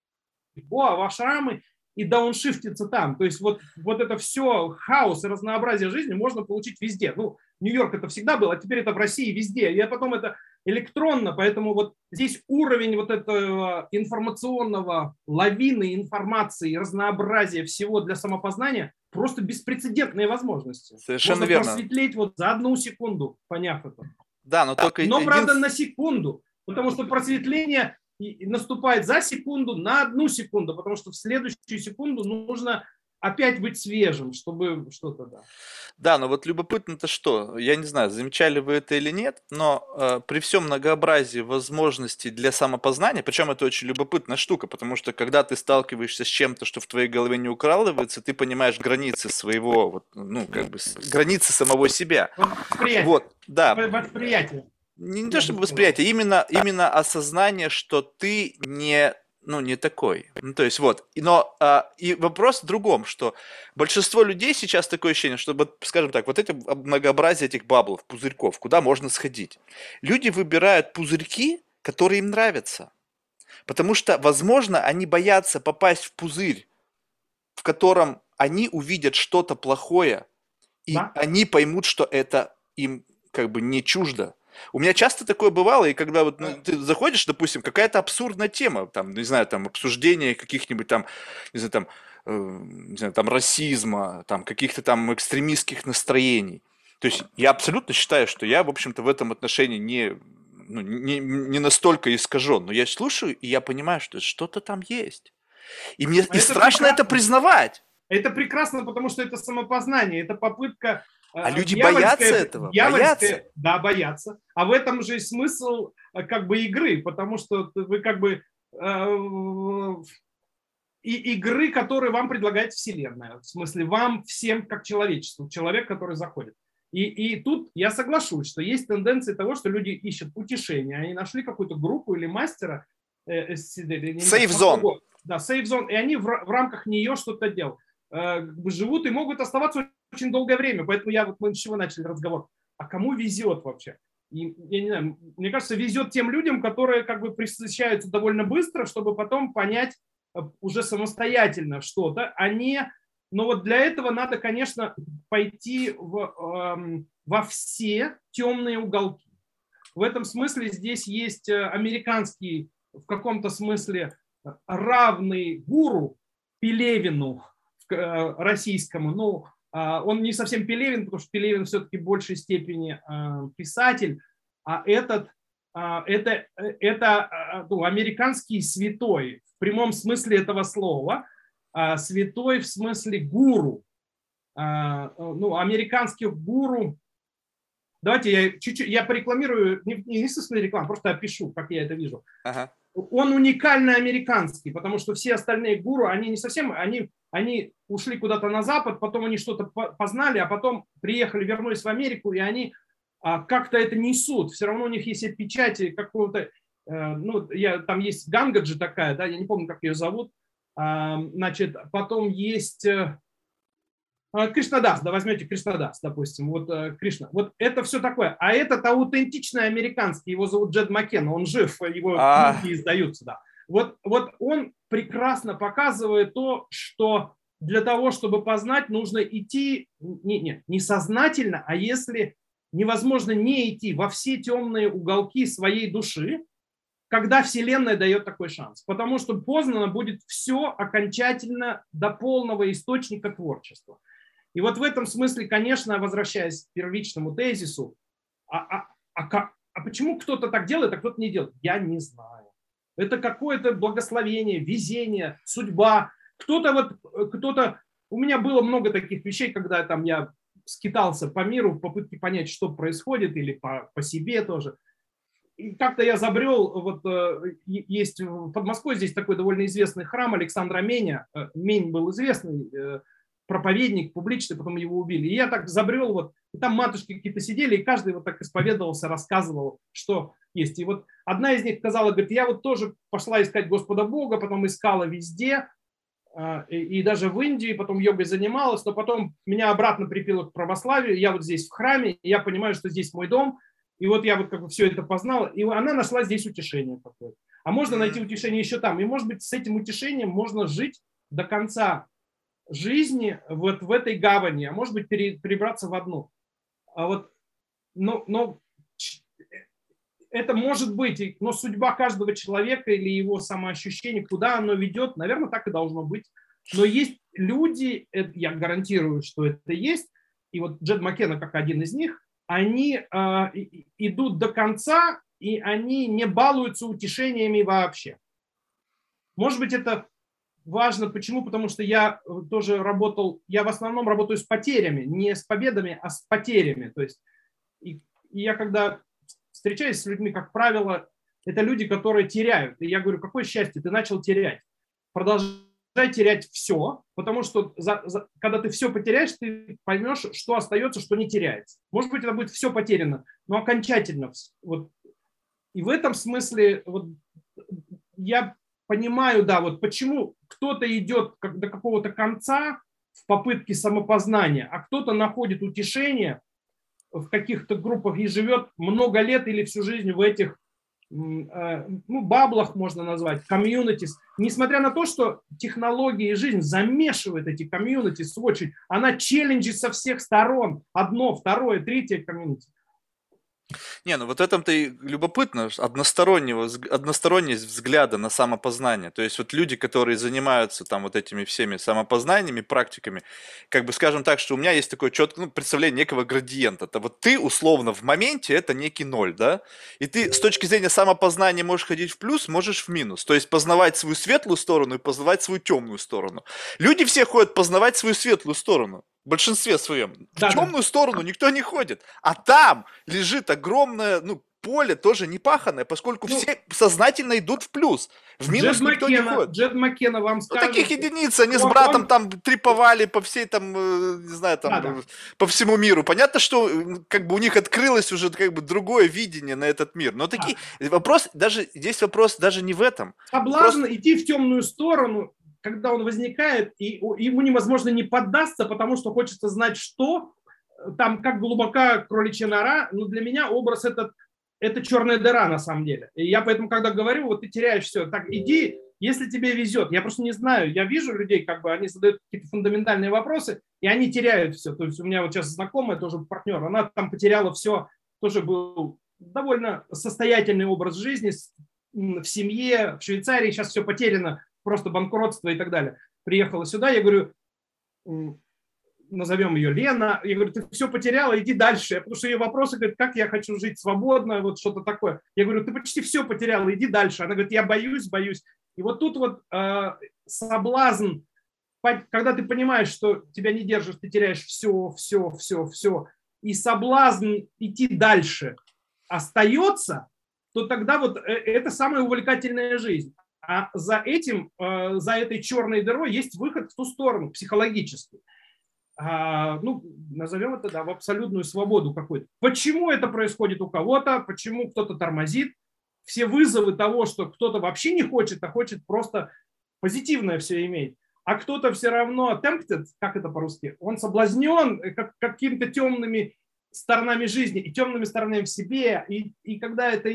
[SPEAKER 2] в Гоа, а в Ашрамы, и дауншифтиться там. То есть вот, вот это все хаос и разнообразие жизни можно получить везде. Ну, Нью-Йорк это всегда было, а теперь это в России везде. И потом это электронно, поэтому вот здесь уровень вот этого информационного лавины информации, разнообразия всего для самопознания просто беспрецедентные возможности.
[SPEAKER 1] Совершенно
[SPEAKER 2] Можно
[SPEAKER 1] верно.
[SPEAKER 2] просветлеть вот за одну секунду, поняв это.
[SPEAKER 1] Да, но только...
[SPEAKER 2] Но, правда, на секунду, потому что просветление наступает за секунду на одну секунду, потому что в следующую секунду нужно опять быть свежим, чтобы что-то, да.
[SPEAKER 1] Да, но вот любопытно-то что, я не знаю, замечали вы это или нет, но э, при всем многообразии возможностей для самопознания, причем это очень любопытная штука, потому что когда ты сталкиваешься с чем-то, что в твоей голове не укладывается, ты понимаешь границы своего, вот, ну, как бы, границы самого себя.
[SPEAKER 2] Восприятие.
[SPEAKER 1] Вот, да.
[SPEAKER 2] Восприятие
[SPEAKER 1] не, не то чтобы восприятие, именно, именно осознание, что ты не, ну, не такой. Ну, то есть вот. Но а, и вопрос в другом, что большинство людей сейчас такое ощущение, что, скажем так, вот это многообразие этих баблов, пузырьков, куда можно сходить. Люди выбирают пузырьки, которые им нравятся. Потому что, возможно, они боятся попасть в пузырь, в котором они увидят что-то плохое, и да? они поймут, что это им как бы не чуждо. У меня часто такое бывало, и когда вот ну, ты заходишь, допустим, какая-то абсурдная тема, там, не знаю, там, обсуждение каких-нибудь там, не знаю, там, э, не знаю, там, расизма, там, каких-то там экстремистских настроений. То есть я абсолютно считаю, что я, в общем-то, в этом отношении не, ну, не, не настолько искажен, но я слушаю, и я понимаю, что что-то там есть. И мне и страшно прекрасно. это признавать.
[SPEAKER 2] Это прекрасно, потому что это самопознание, это попытка
[SPEAKER 1] а люди боятся этого? Боятся?
[SPEAKER 2] Да, боятся. А в этом же и смысл э, как бы игры, потому что вы как бы э, и игры, которые вам предлагает Вселенная. В смысле, вам всем как человечеству, человек, который заходит. И, и тут я соглашусь, что есть тенденции того, что люди ищут утешения. Они нашли какую-то группу или мастера.
[SPEAKER 1] Э, Safe zone.
[SPEAKER 2] Да, safe zone. И они в, в рамках нее что-то делают. Э, живут и могут оставаться очень долгое время. Поэтому я вот мы с чего начали разговор. А кому везет вообще? И, я не знаю, мне кажется, везет тем людям, которые как бы присыщаются довольно быстро, чтобы потом понять э, уже самостоятельно что-то, а не... Но вот для этого надо, конечно, пойти в, эм, во все темные уголки. В этом смысле здесь есть э, американский, в каком-то смысле, равный гуру Пелевину, Э, российскому, ну, он не совсем Пелевин, потому что Пелевин все-таки в большей степени э, писатель, а этот а, это, это а, ну, американский святой в прямом смысле этого слова, святой в смысле гуру. Ну, американских гуру. Давайте я чуть-чуть, я порекламирую, не, не в рекламу, просто опишу, как я это вижу. Ага. Он уникально американский, потому что все остальные гуру, они не совсем, они они ушли куда-то на Запад, потом они что-то познали, а потом приехали, вернулись в Америку, и они а, как-то это несут. Все равно у них есть печати какого-то, э, ну, я, там есть Гангаджи такая, да, я не помню, как ее зовут. А, значит, потом есть э, а, Кришнадас, да, возьмете Кришнадас, допустим, вот э, Кришна. Вот это все такое. А этот аутентичный американский, его зовут Джед Маккен, он жив, его книги издаются, да. Вот, вот он прекрасно показывает то, что для того, чтобы познать, нужно идти не, не, не сознательно, а если невозможно не идти во все темные уголки своей души, когда Вселенная дает такой шанс. Потому что познано будет все окончательно до полного источника творчества. И вот в этом смысле, конечно, возвращаясь к первичному тезису, а, а, а, а почему кто-то так делает, а кто-то не делает? Я не знаю. Это какое-то благословение, везение, судьба. Кто-то вот, кто-то, у меня было много таких вещей, когда там я скитался по миру в попытке понять, что происходит, или по, по себе тоже. И как-то я забрел, вот э, есть в Подмосковье здесь такой довольно известный храм Александра Меня. Э, Мень был известный э, проповедник публичный, потом его убили. И я так забрел, вот, и там матушки какие-то сидели, и каждый вот так исповедовался, рассказывал, что есть. И вот одна из них сказала, говорит, я вот тоже пошла искать Господа Бога, потом искала везде, и даже в Индии, потом йогой занималась, но потом меня обратно припило к православию, я вот здесь в храме, я понимаю, что здесь мой дом, и вот я вот как бы все это познала, и она нашла здесь утешение какое-то. А можно найти утешение еще там, и может быть с этим утешением можно жить до конца жизни вот в этой гавани, а может быть перебраться в одну. А вот, но, но это может быть, но судьба каждого человека или его самоощущение, куда оно ведет, наверное, так и должно быть. Но есть люди, это, я гарантирую, что это есть, и вот Джед Маккена как один из них, они э, идут до конца, и они не балуются утешениями вообще. Может быть, это важно. Почему? Потому что я тоже работал, я в основном работаю с потерями, не с победами, а с потерями. То есть и, и я когда встречаюсь с людьми, как правило, это люди, которые теряют. И я говорю, какое счастье, ты начал терять. Продолжай терять все, потому что за, за, когда ты все потеряешь, ты поймешь, что остается, что не теряется. Может быть, это будет все потеряно, но окончательно. Вот. И в этом смысле вот, я понимаю, да, вот почему кто-то идет до какого-то конца в попытке самопознания, а кто-то находит утешение в каких-то группах и живет много лет или всю жизнь в этих э, ну, баблах можно назвать, комьюнитис. Несмотря на то, что технологии и жизнь замешивает эти комьюнитис очень, она челленджит со всех сторон. Одно, второе, третье комьюнити.
[SPEAKER 1] Не, ну вот этом-то и любопытно, одностороннего, односторонность взгляда на самопознание. То есть вот люди, которые занимаются там вот этими всеми самопознаниями, практиками, как бы скажем так, что у меня есть такое четкое ну, представление некого градиента. Это вот ты условно в моменте это некий ноль, да? И ты с точки зрения самопознания можешь ходить в плюс, можешь в минус. То есть познавать свою светлую сторону и познавать свою темную сторону. Люди все ходят познавать свою светлую сторону в большинстве своем. Да, в темную да. сторону никто не ходит. А там лежит огромное, ну, поле тоже не паханное, поскольку ну, все сознательно идут в плюс. В минус Джет никто Маккена, не ходит.
[SPEAKER 2] Джет Маккена вам скажет...
[SPEAKER 1] Ну, таких единиц, они с братом он... там триповали по всей там, э, не знаю, там, да, да. по всему миру. Понятно, что как бы у них открылось уже как бы другое видение на этот мир. Но такие... Да. Вопрос, даже здесь вопрос даже не в этом.
[SPEAKER 2] Соблазн Просто... идти в темную сторону когда он возникает, и ему невозможно не поддаться, потому что хочется знать, что там, как глубока кроличья нора, но для меня образ этот, это черная дыра на самом деле. И я поэтому, когда говорю, вот ты теряешь все, так иди, если тебе везет. Я просто не знаю, я вижу людей, как бы они задают какие-то фундаментальные вопросы, и они теряют все. То есть у меня вот сейчас знакомая, тоже партнер, она там потеряла все, тоже был довольно состоятельный образ жизни в семье, в Швейцарии сейчас все потеряно, просто банкротство и так далее. Приехала сюда, я говорю, назовем ее Лена, я говорю, ты все потеряла, иди дальше, потому что ее вопросы, говорит, как я хочу жить свободно, вот что-то такое. Я говорю, ты почти все потеряла, иди дальше. Она говорит, я боюсь, боюсь. И вот тут вот э, соблазн, когда ты понимаешь, что тебя не держишь, ты теряешь все, все, все, все, и соблазн идти дальше остается, то тогда вот э, это самая увлекательная жизнь. А за этим, э, за этой черной дырой есть выход в ту сторону, психологический. А, ну, назовем это, да, в абсолютную свободу какой-то. Почему это происходит у кого-то, почему кто-то тормозит, все вызовы того, что кто-то вообще не хочет, а хочет просто позитивное все иметь, а кто-то все равно tempted, как это по-русски, он соблазнен э, как, какими-то темными сторонами жизни и темными сторонами в себе, и, и когда это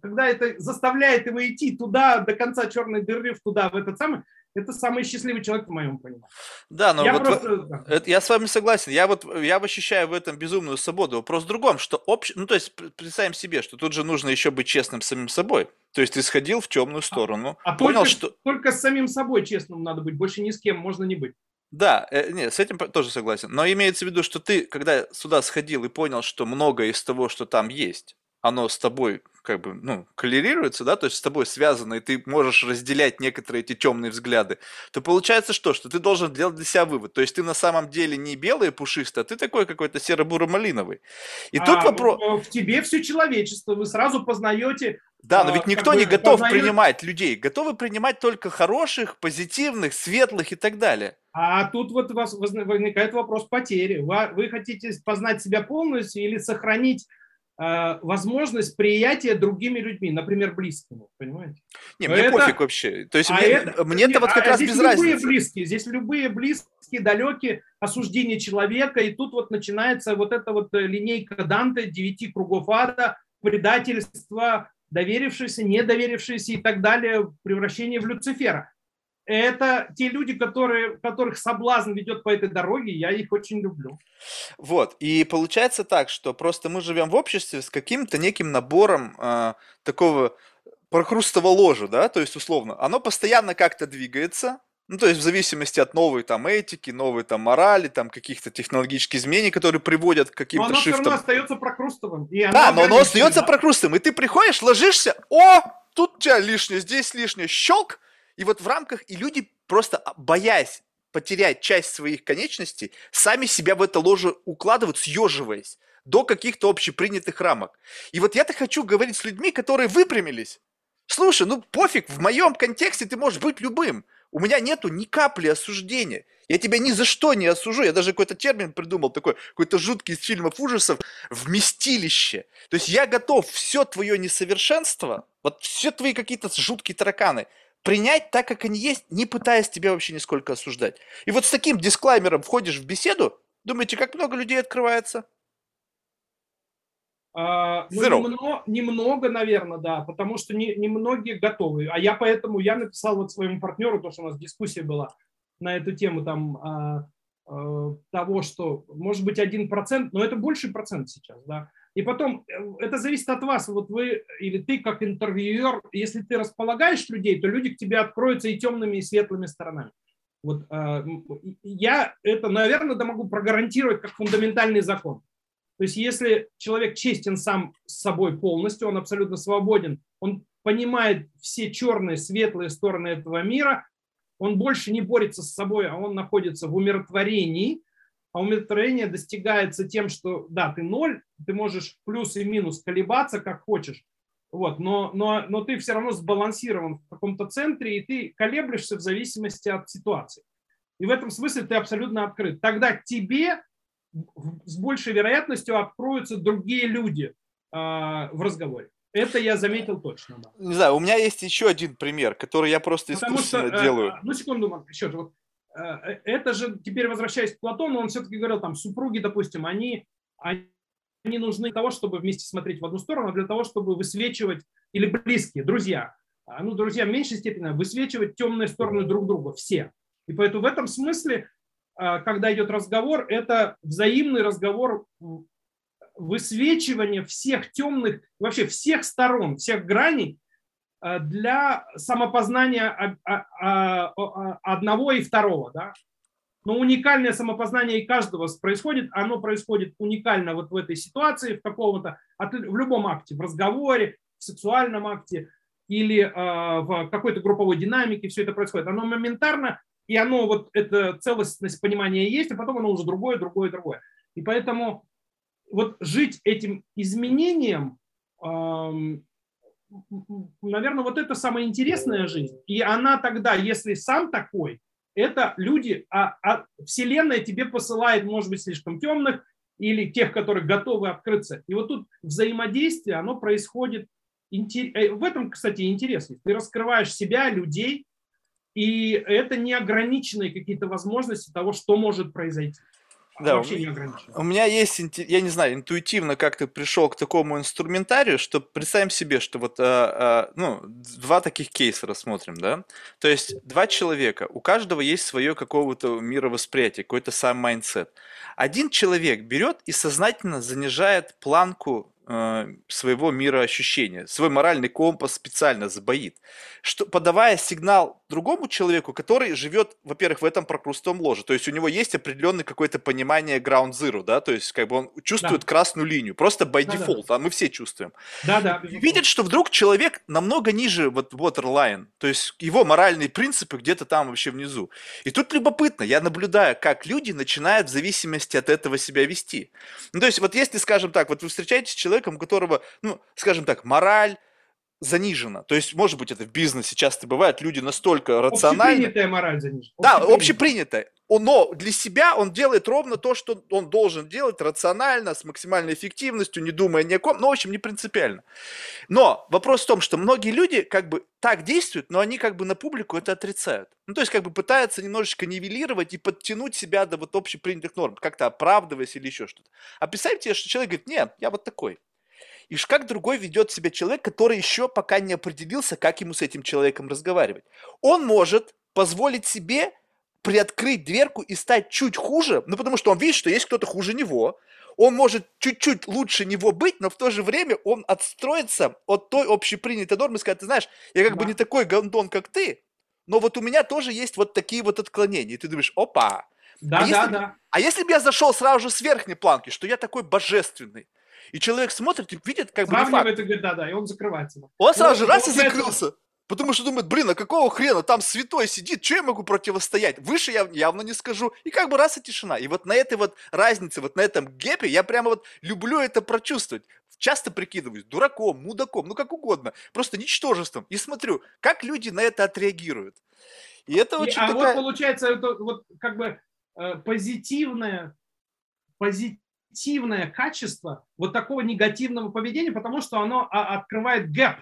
[SPEAKER 2] когда это заставляет его идти туда, до конца черной дыры, туда, в этот самый, это самый счастливый человек в моем понимании.
[SPEAKER 1] Да, но я, вот просто, в, да. это, я с вами согласен. Я вот я ощущаю в этом безумную свободу. Вопрос в другом, что общ... ну то есть представим себе, что тут же нужно еще быть честным с самим собой. То есть ты сходил в темную а, сторону,
[SPEAKER 2] а, а понял, только, что только с самим собой честным надо быть, больше ни с кем можно не быть.
[SPEAKER 1] Да, э, нет, с этим тоже согласен. Но имеется в виду, что ты, когда сюда сходил и понял, что многое из того, что там есть, оно с тобой как бы, ну, коллерируется, да, то есть с тобой связано, и ты можешь разделять некоторые эти темные взгляды, то получается что? Что ты должен делать для себя вывод. То есть ты на самом деле не белый и пушистый, а ты такой какой-то серо-буро-малиновый.
[SPEAKER 2] И а, тут вопрос... В тебе все человечество, вы сразу познаете...
[SPEAKER 1] Да, но ведь а, никто не готов познает... принимать людей. Готовы принимать только хороших, позитивных, светлых и так далее.
[SPEAKER 2] А тут вот у вас возникает вопрос потери. Вы хотите познать себя полностью или сохранить возможность приятия другими людьми, например, близкими, понимаете?
[SPEAKER 1] Не, мне это, пофиг вообще. То есть а мне, это, мне это вот как а раз без
[SPEAKER 2] любые
[SPEAKER 1] разницы.
[SPEAKER 2] близкие, здесь любые близкие, далекие, осуждение человека, и тут вот начинается вот эта вот э, линейка Данте, девяти кругов ада, предательство, доверившийся, недоверившийся и так далее, превращение в Люцифера это те люди, которые, которых соблазн ведет по этой дороге, я их очень люблю.
[SPEAKER 1] Вот, и получается так, что просто мы живем в обществе с каким-то неким набором э, такого прохрустого ложа, да, то есть условно, оно постоянно как-то двигается, ну, то есть в зависимости от новой там этики, новой там морали, там каких-то технологических изменений, которые приводят к каким-то
[SPEAKER 2] но оно
[SPEAKER 1] шифтам.
[SPEAKER 2] все равно остается прокрустовым. И
[SPEAKER 1] да, но оно остается да. прокрустовым. И ты приходишь, ложишься, о, тут у тебя лишнее, здесь лишнее, щелк, и вот в рамках, и люди просто а, боясь потерять часть своих конечностей, сами себя в это ложе укладывают, съеживаясь до каких-то общепринятых рамок. И вот я-то хочу говорить с людьми, которые выпрямились. Слушай, ну пофиг, в моем контексте ты можешь быть любым. У меня нету ни капли осуждения. Я тебя ни за что не осужу. Я даже какой-то термин придумал, такой, какой-то жуткий из фильмов ужасов, вместилище. То есть я готов все твое несовершенство, вот все твои какие-то жуткие тараканы, принять так, как они есть, не пытаясь тебя вообще нисколько осуждать. И вот с таким дисклаймером входишь в беседу, думаете, как много людей открывается?
[SPEAKER 2] А, ну, немного, немного, наверное, да, потому что не, не многие готовы. А я поэтому, я написал вот своему партнеру, то, что у нас дискуссия была на эту тему там а, а, того, что может быть один процент, но это больший процент сейчас, да, и потом, э, это зависит от вас. Вот вы или ты как интервьюер, если ты располагаешь людей, то люди к тебе откроются и темными, и светлыми сторонами. Вот э, я это, наверное, да могу прогарантировать как фундаментальный закон. То есть если человек честен сам с собой полностью, он абсолютно свободен, он понимает все черные, светлые стороны этого мира, он больше не борется с собой, а он находится в умиротворении – а умиротворение достигается тем, что да, ты ноль, ты можешь плюс и минус колебаться как хочешь, вот, но, но, но ты все равно сбалансирован в каком-то центре, и ты колеблешься в зависимости от ситуации. И в этом смысле ты абсолютно открыт. Тогда тебе с большей вероятностью откроются другие люди э, в разговоре. Это я заметил точно. Да.
[SPEAKER 1] Не знаю, у меня есть еще один пример, который я просто Потому искусственно что, э, делаю.
[SPEAKER 2] Ну, секунду, еще. Вот Э, это же, теперь возвращаясь к Платону, он все-таки говорил, там, супруги, допустим, они, они нужны для того, чтобы вместе смотреть в одну сторону, а для того, чтобы высвечивать, или близкие, друзья, а, ну, друзья в меньшей степени, высвечивать темные стороны друг друга, все. И поэтому в этом смысле, а, когда идет разговор, это взаимный разговор высвечивания всех темных, вообще всех сторон, всех граней, Э, для самопознания одного и второго. Да? Но уникальное самопознание и каждого происходит, оно происходит уникально вот в этой ситуации, в какого-то, в любом акте, в разговоре, в сексуальном акте или э, в какой-то групповой динамике, все это происходит. Оно моментарно, и оно вот, эта целостность понимания есть, а потом оно уже другое, другое, другое. И поэтому вот жить этим изменением, эм, наверное, вот это самая интересная жизнь. И она тогда, если сам такой, это люди, а, а Вселенная тебе посылает, может быть, слишком темных или тех, которые готовы открыться. И вот тут взаимодействие, оно происходит. Э, в этом, кстати, интересно. Ты раскрываешь себя, людей, и это неограниченные какие-то возможности того, что может произойти.
[SPEAKER 1] Да, вообще не ограничено. У меня есть, я не знаю, интуитивно как ты пришел к такому инструментарию, что представим себе, что вот, а, а, ну, два таких кейса рассмотрим, да? То есть два человека, у каждого есть свое какого-то мировосприятие, какой-то сам mindset. Один человек берет и сознательно занижает планку своего мира ощущения, свой моральный компас специально забоит, что, подавая сигнал другому человеку, который живет, во-первых, в этом прокрустовом ложе, то есть у него есть определенное какое-то понимание ground zero, да, то есть как бы он чувствует да. красную линию, просто by да, default, да. а мы все чувствуем.
[SPEAKER 2] Да, да.
[SPEAKER 1] Видит, что вдруг человек намного ниже вот waterline, то есть его моральные принципы где-то там вообще внизу. И тут любопытно, я наблюдаю, как люди начинают в зависимости от этого себя вести. Ну, то есть вот если, скажем так, вот вы встречаетесь с человеком, у которого, ну, скажем так, мораль, занижена. То есть, может быть, это в бизнесе часто бывает, люди настолько рациональны.
[SPEAKER 2] Общепринятая мораль занижена.
[SPEAKER 1] Да, общепринятая. Но для себя он делает ровно то, что он должен делать рационально, с максимальной эффективностью, не думая ни о ком, ну, в общем, не принципиально. Но вопрос в том, что многие люди как бы так действуют, но они как бы на публику это отрицают. Ну, то есть как бы пытаются немножечко нивелировать и подтянуть себя до вот общепринятых норм, как-то оправдываясь или еще что-то. А представьте, что человек говорит, нет, я вот такой. И как другой ведет себя человек, который еще пока не определился, как ему с этим человеком разговаривать. Он может позволить себе приоткрыть дверку и стать чуть хуже, ну потому что он видит, что есть кто-то хуже него, он может чуть-чуть лучше него быть, но в то же время он отстроится от той общепринятой нормы и сказать, ты знаешь, я как да. бы не такой гондон, как ты, но вот у меня тоже есть вот такие вот отклонения. И ты думаешь, опа.
[SPEAKER 2] Да, а да,
[SPEAKER 1] если,
[SPEAKER 2] да.
[SPEAKER 1] А если бы я зашел сразу же с верхней планки, что я такой божественный, и человек смотрит и видит, как бы
[SPEAKER 2] Сравнивает и говорит, да-да, и он закрывается.
[SPEAKER 1] Он ну, сразу же раз и закрылся. Потому что думает, блин, а какого хрена, там святой сидит, что я могу противостоять? Выше я явно не скажу. И как бы раз и тишина. И вот на этой вот разнице, вот на этом гэпе я прямо вот люблю это прочувствовать. Часто прикидываюсь дураком, мудаком, ну как угодно, просто ничтожеством. И смотрю, как люди на это отреагируют. И это очень и,
[SPEAKER 2] А такая... вот получается, это вот как бы э, позитивное, позитивное позитивное качество вот такого негативного поведения, потому что оно а, открывает гэп.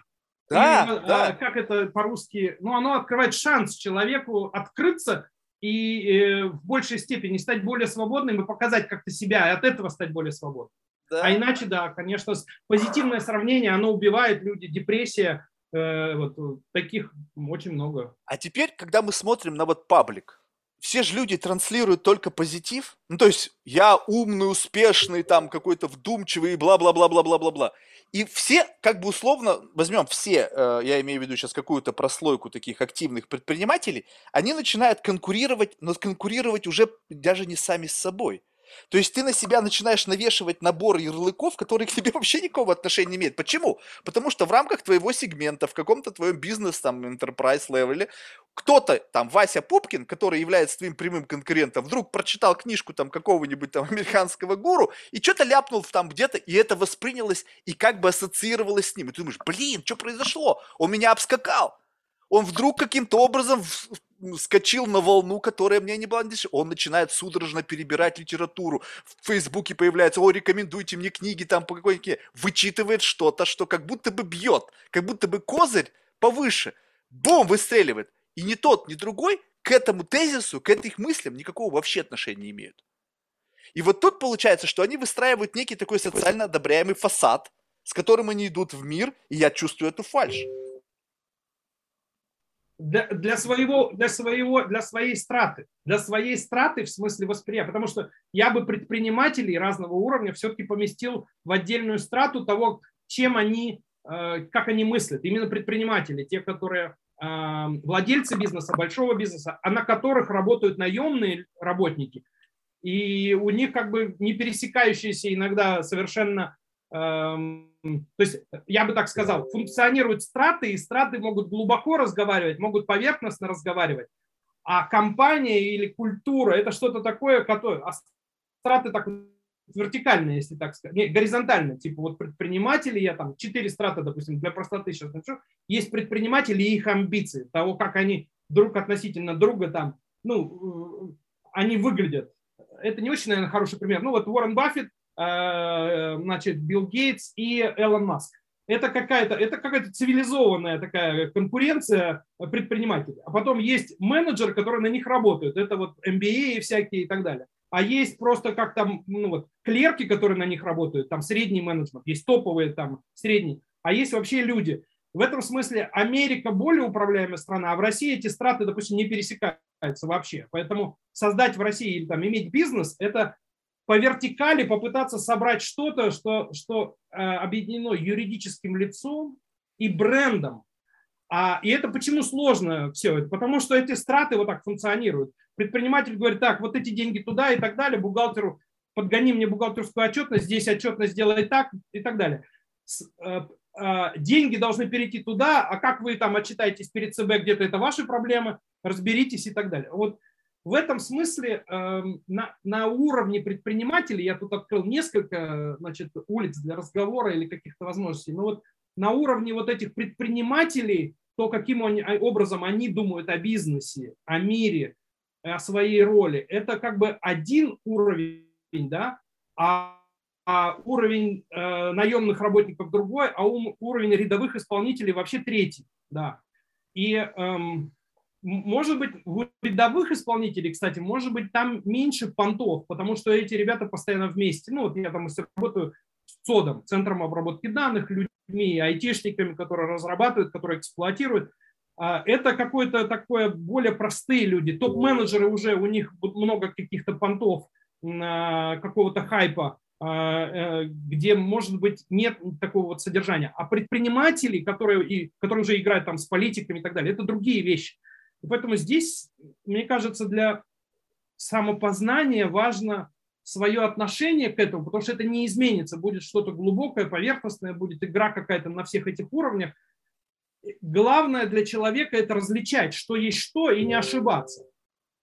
[SPEAKER 1] Да, и, да.
[SPEAKER 2] А, как это по-русски? Ну, оно открывает шанс человеку открыться и э, в большей степени стать более свободным и показать как-то себя, и от этого стать более свободным. Да. А иначе, да, конечно, позитивное сравнение, оно убивает люди, депрессия, э, вот таких очень много.
[SPEAKER 1] А теперь, когда мы смотрим на вот паблик, все же люди транслируют только позитив. Ну, то есть, я умный, успешный, там, какой-то вдумчивый, бла-бла-бла-бла-бла-бла-бла. И все, как бы условно, возьмем все, э, я имею в виду сейчас какую-то прослойку таких активных предпринимателей, они начинают конкурировать, но конкурировать уже даже не сами с собой. То есть ты на себя начинаешь навешивать набор ярлыков, которые к тебе вообще никакого отношения не имеют. Почему? Потому что в рамках твоего сегмента, в каком-то твоем бизнес, там, enterprise левеле, кто-то, там, Вася Пупкин, который является твоим прямым конкурентом, вдруг прочитал книжку там какого-нибудь там американского гуру и что-то ляпнул там где-то, и это воспринялось и как бы ассоциировалось с ним. И ты думаешь, блин, что произошло? Он меня обскакал. Он вдруг каким-то образом скочил на волну, которая мне не была Он начинает судорожно перебирать литературу. В Фейсбуке появляется, о, рекомендуйте мне книги там по какой книге. Вычитывает что-то, что как будто бы бьет, как будто бы козырь повыше. Бум, выстреливает. И ни тот, ни другой к этому тезису, к этим мыслям никакого вообще отношения не имеют. И вот тут получается, что они выстраивают некий такой социально одобряемый фасад, с которым они идут в мир, и я чувствую эту фальшь
[SPEAKER 2] для, для, своего, для, своего, для своей страты. Для своей страты в смысле восприятия. Потому что я бы предпринимателей разного уровня все-таки поместил в отдельную страту того, чем они, э, как они мыслят. Именно предприниматели, те, которые э, владельцы бизнеса, большого бизнеса, а на которых работают наемные работники. И у них как бы не пересекающиеся иногда совершенно эм, то есть, я бы так сказал, функционируют страты, и страты могут глубоко разговаривать, могут поверхностно разговаривать. А компания или культура – это что-то такое, которое… А страты так вертикальные, если так сказать, не, горизонтально, типа вот предприниматели, я там четыре страта, допустим, для простоты сейчас напишу, есть предприниматели и их амбиции, того, как они друг относительно друга там, ну, э, они выглядят. Это не очень, наверное, хороший пример. Ну вот Уоррен Баффет, Э, значит, Билл Гейтс и Элон Маск. Это какая-то, это какая-то цивилизованная такая конкуренция предпринимателей. А потом есть менеджеры, которые на них работают. Это вот MBA и всякие и так далее. А есть просто как там, ну вот, клерки, которые на них работают, там средний менеджмент, есть топовые там средний, а есть вообще люди. В этом смысле Америка более управляемая страна, а в России эти страты, допустим, не пересекаются вообще. Поэтому создать в России или там иметь бизнес – это по вертикали попытаться собрать что-то, что, что э, объединено юридическим лицом и брендом. А, и это почему сложно все? Это потому что эти страты вот так функционируют. Предприниматель говорит, так, вот эти деньги туда и так далее, бухгалтеру подгони мне бухгалтерскую отчетность, здесь отчетность сделай так и так далее. Э, а, деньги должны перейти туда, а как вы там отчитаетесь перед ЦБ где-то, это ваши проблемы, разберитесь и так далее. Вот в этом смысле эм, на, на уровне предпринимателей, я тут открыл несколько значит, улиц для разговора или каких-то возможностей, но вот на уровне вот этих предпринимателей, то, каким они, а, образом они думают о бизнесе, о мире, о своей роли, это как бы один уровень, да, а а уровень э, наемных работников другой, а уровень рядовых исполнителей вообще третий. Да. И эм, может быть, у рядовых исполнителей, кстати, может быть, там меньше понтов, потому что эти ребята постоянно вместе. Ну, вот я там работаю с ЦОДом, Центром обработки данных, людьми, айтишниками, которые разрабатывают, которые эксплуатируют. А, это какое-то такое более простые люди. Топ-менеджеры уже, у них много каких-то понтов, какого-то хайпа а, э, где, может быть, нет такого вот содержания. А предприниматели, которые, и, которые уже играют там с политиками и так далее, это другие вещи. Поэтому здесь, мне кажется, для самопознания важно свое отношение к этому, потому что это не изменится. Будет что-то глубокое, поверхностное, будет игра какая-то на всех этих уровнях. Главное для человека это различать, что есть что, и не ошибаться.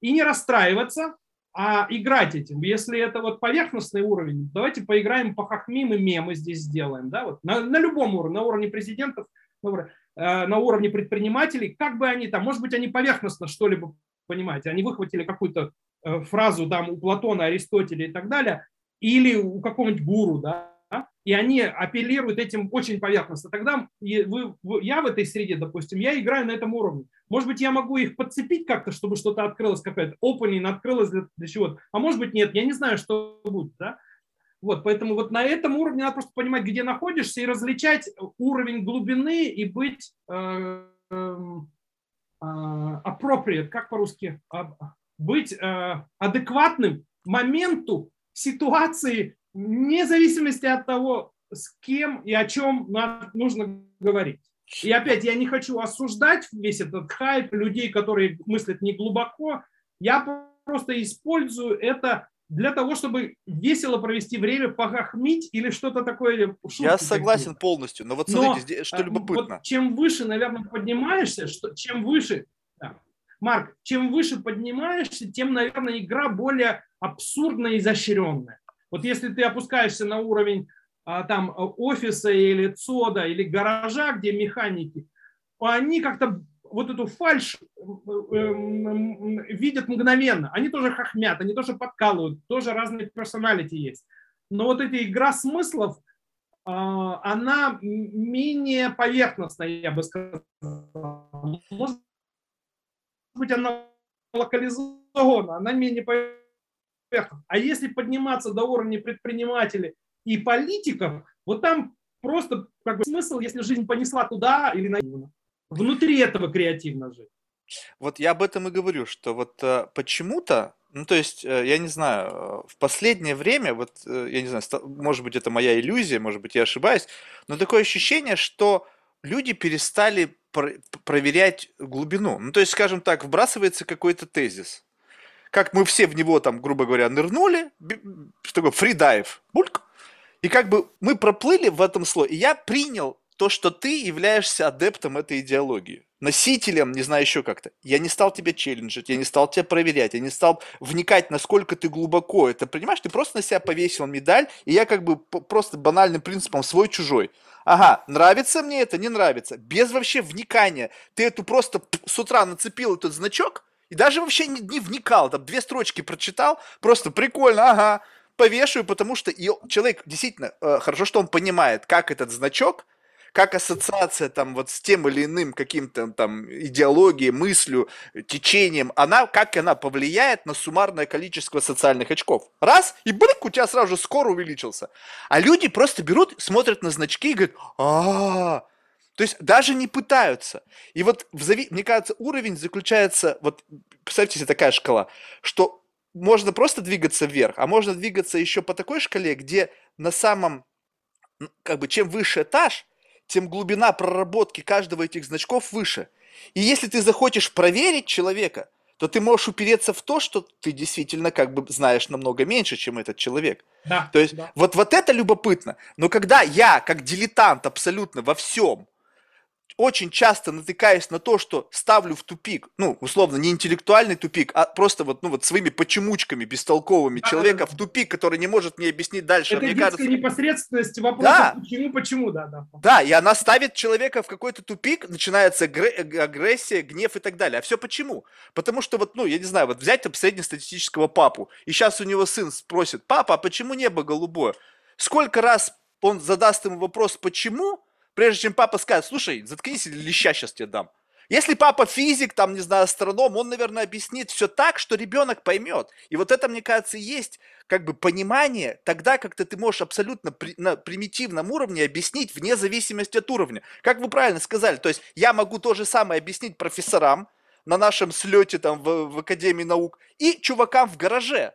[SPEAKER 2] И не расстраиваться, а играть этим. Если это вот поверхностный уровень, давайте поиграем по хахмим и мемы здесь сделаем. Да? Вот на, на любом уровне, на уровне президентов, на уровне, на уровне предпринимателей, как бы они там, может быть, они поверхностно что-либо понимаете, они выхватили какую-то э, фразу там у Платона, Аристотеля и так далее, или у какого-нибудь гуру, да, и они апеллируют этим очень поверхностно. Тогда вы, я в этой среде, допустим, я играю на этом уровне. Может быть, я могу их подцепить как-то, чтобы что-то открылось, какая-то opening открылось для, для чего-то. А может быть, нет, я не знаю, что будет. Да? Вот, поэтому вот на этом уровне надо просто понимать, где находишься, и различать уровень глубины и быть э, э, appropriate, как по-русски, быть э, адекватным моменту, ситуации, вне зависимости от того, с кем и о чем нужно говорить. И опять, я не хочу осуждать весь этот хайп людей, которые мыслят не глубоко. Я просто использую это для того, чтобы весело провести время, похахмить или что-то такое.
[SPEAKER 1] Я согласен полностью, но вот смотрите, но, здесь, что любопытно.
[SPEAKER 2] Вот чем выше, наверное, поднимаешься, что, чем выше, да. Марк, чем выше поднимаешься, тем, наверное, игра более абсурдная и изощренная. Вот если ты опускаешься на уровень а, там офиса или ЦОДа или гаража, где механики, они как-то вот эту фальш эм, видят мгновенно. Они тоже хохмят, они тоже подкалывают, тоже разные персоналити есть. Но вот эта игра смыслов, а, она менее поверхностная, я бы сказал. Может быть, она локализована, она менее поверхностная а если подниматься до уровня предпринимателей и политиков, вот там просто как бы смысл, если жизнь понесла туда или на внутри этого креативно жить.
[SPEAKER 1] Вот я об этом и говорю, что вот э, почему-то, ну то есть, э, я не знаю, э, в последнее время, вот, э, я не знаю, может быть это моя иллюзия, может быть я ошибаюсь, но такое ощущение, что люди перестали про- проверять глубину. Ну то есть, скажем так, вбрасывается какой-то тезис, как мы все в него там, грубо говоря, нырнули, такой фридайв, бульк, и как бы мы проплыли в этом слое, и я принял то, что ты являешься адептом этой идеологии, носителем, не знаю еще как-то. Я не стал тебя челленджить, я не стал тебя проверять, я не стал вникать, насколько ты глубоко это понимаешь. Ты просто на себя повесил медаль, и я как бы просто банальным принципом свой-чужой. Ага, нравится мне это, не нравится. Без вообще вникания. Ты эту просто с утра нацепил этот значок, и даже вообще не, не вникал, там две строчки прочитал, просто прикольно, ага, повешаю, потому что и человек действительно, э, хорошо, что он понимает, как этот значок, как ассоциация там вот с тем или иным каким-то там идеологией, мыслью, течением, она, как она повлияет на суммарное количество социальных очков. Раз, и брык, у тебя сразу же скоро увеличился. А люди просто берут, смотрят на значки и говорят, а, то есть даже не пытаются. И вот, в зави... мне кажется, уровень заключается, вот представьте себе такая шкала, что можно просто двигаться вверх, а можно двигаться еще по такой шкале, где на самом, как бы, чем выше этаж, тем глубина проработки каждого этих значков выше. И если ты захочешь проверить человека, то ты можешь упереться в то, что ты действительно как бы знаешь намного меньше, чем этот человек.
[SPEAKER 2] Да,
[SPEAKER 1] то есть
[SPEAKER 2] да.
[SPEAKER 1] вот, вот это любопытно. Но когда я, как дилетант абсолютно во всем, очень часто натыкаюсь на то, что ставлю в тупик, ну, условно, не интеллектуальный тупик, а просто вот, ну, вот своими почемучками бестолковыми да, человека да, да. в тупик, который не может мне объяснить дальше.
[SPEAKER 2] Это
[SPEAKER 1] мне
[SPEAKER 2] кажется... непосредственность вопроса, да. почему, почему, да, да.
[SPEAKER 1] Да, и она ставит человека в какой-то тупик, начинается агрессия, гнев и так далее. А все почему? Потому что вот, ну, я не знаю, вот взять там среднестатистического папу, и сейчас у него сын спросит, папа, а почему небо голубое? Сколько раз он задаст ему вопрос, почему, прежде чем папа скажет, слушай, заткнись леща сейчас тебе дам. Если папа физик, там, не знаю, астроном, он, наверное, объяснит все так, что ребенок поймет. И вот это, мне кажется, есть как бы понимание тогда, когда ты можешь абсолютно при, на примитивном уровне объяснить вне зависимости от уровня. Как вы правильно сказали, то есть я могу то же самое объяснить профессорам на нашем слете там в, в Академии наук и чувакам в гараже.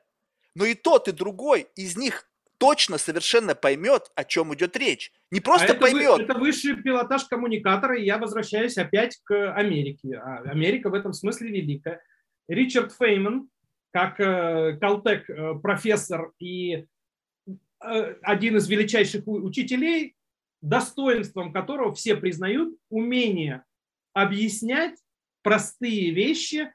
[SPEAKER 1] Но и тот, и другой из них точно совершенно поймет, о чем идет речь. Не просто а поймет.
[SPEAKER 2] Это, это высший пилотаж коммуникатора, и я возвращаюсь опять к Америке. А Америка в этом смысле великая. Ричард Фейман, как э, Калтек э, профессор и э, один из величайших учителей, достоинством которого все признают умение объяснять простые вещи,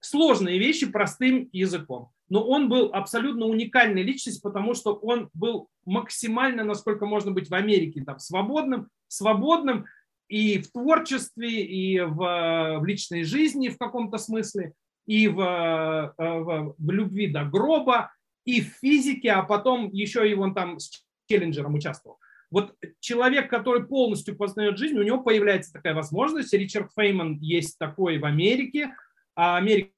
[SPEAKER 2] сложные вещи простым языком но он был абсолютно уникальной личностью, потому что он был максимально, насколько можно быть в Америке, там, свободным, свободным и в творчестве, и в, в личной жизни в каком-то смысле, и в, в, в любви до гроба, и в физике, а потом еще и он там с Челленджером участвовал. Вот человек, который полностью познает жизнь, у него появляется такая возможность. Ричард Фейман есть такой в Америке, а Америка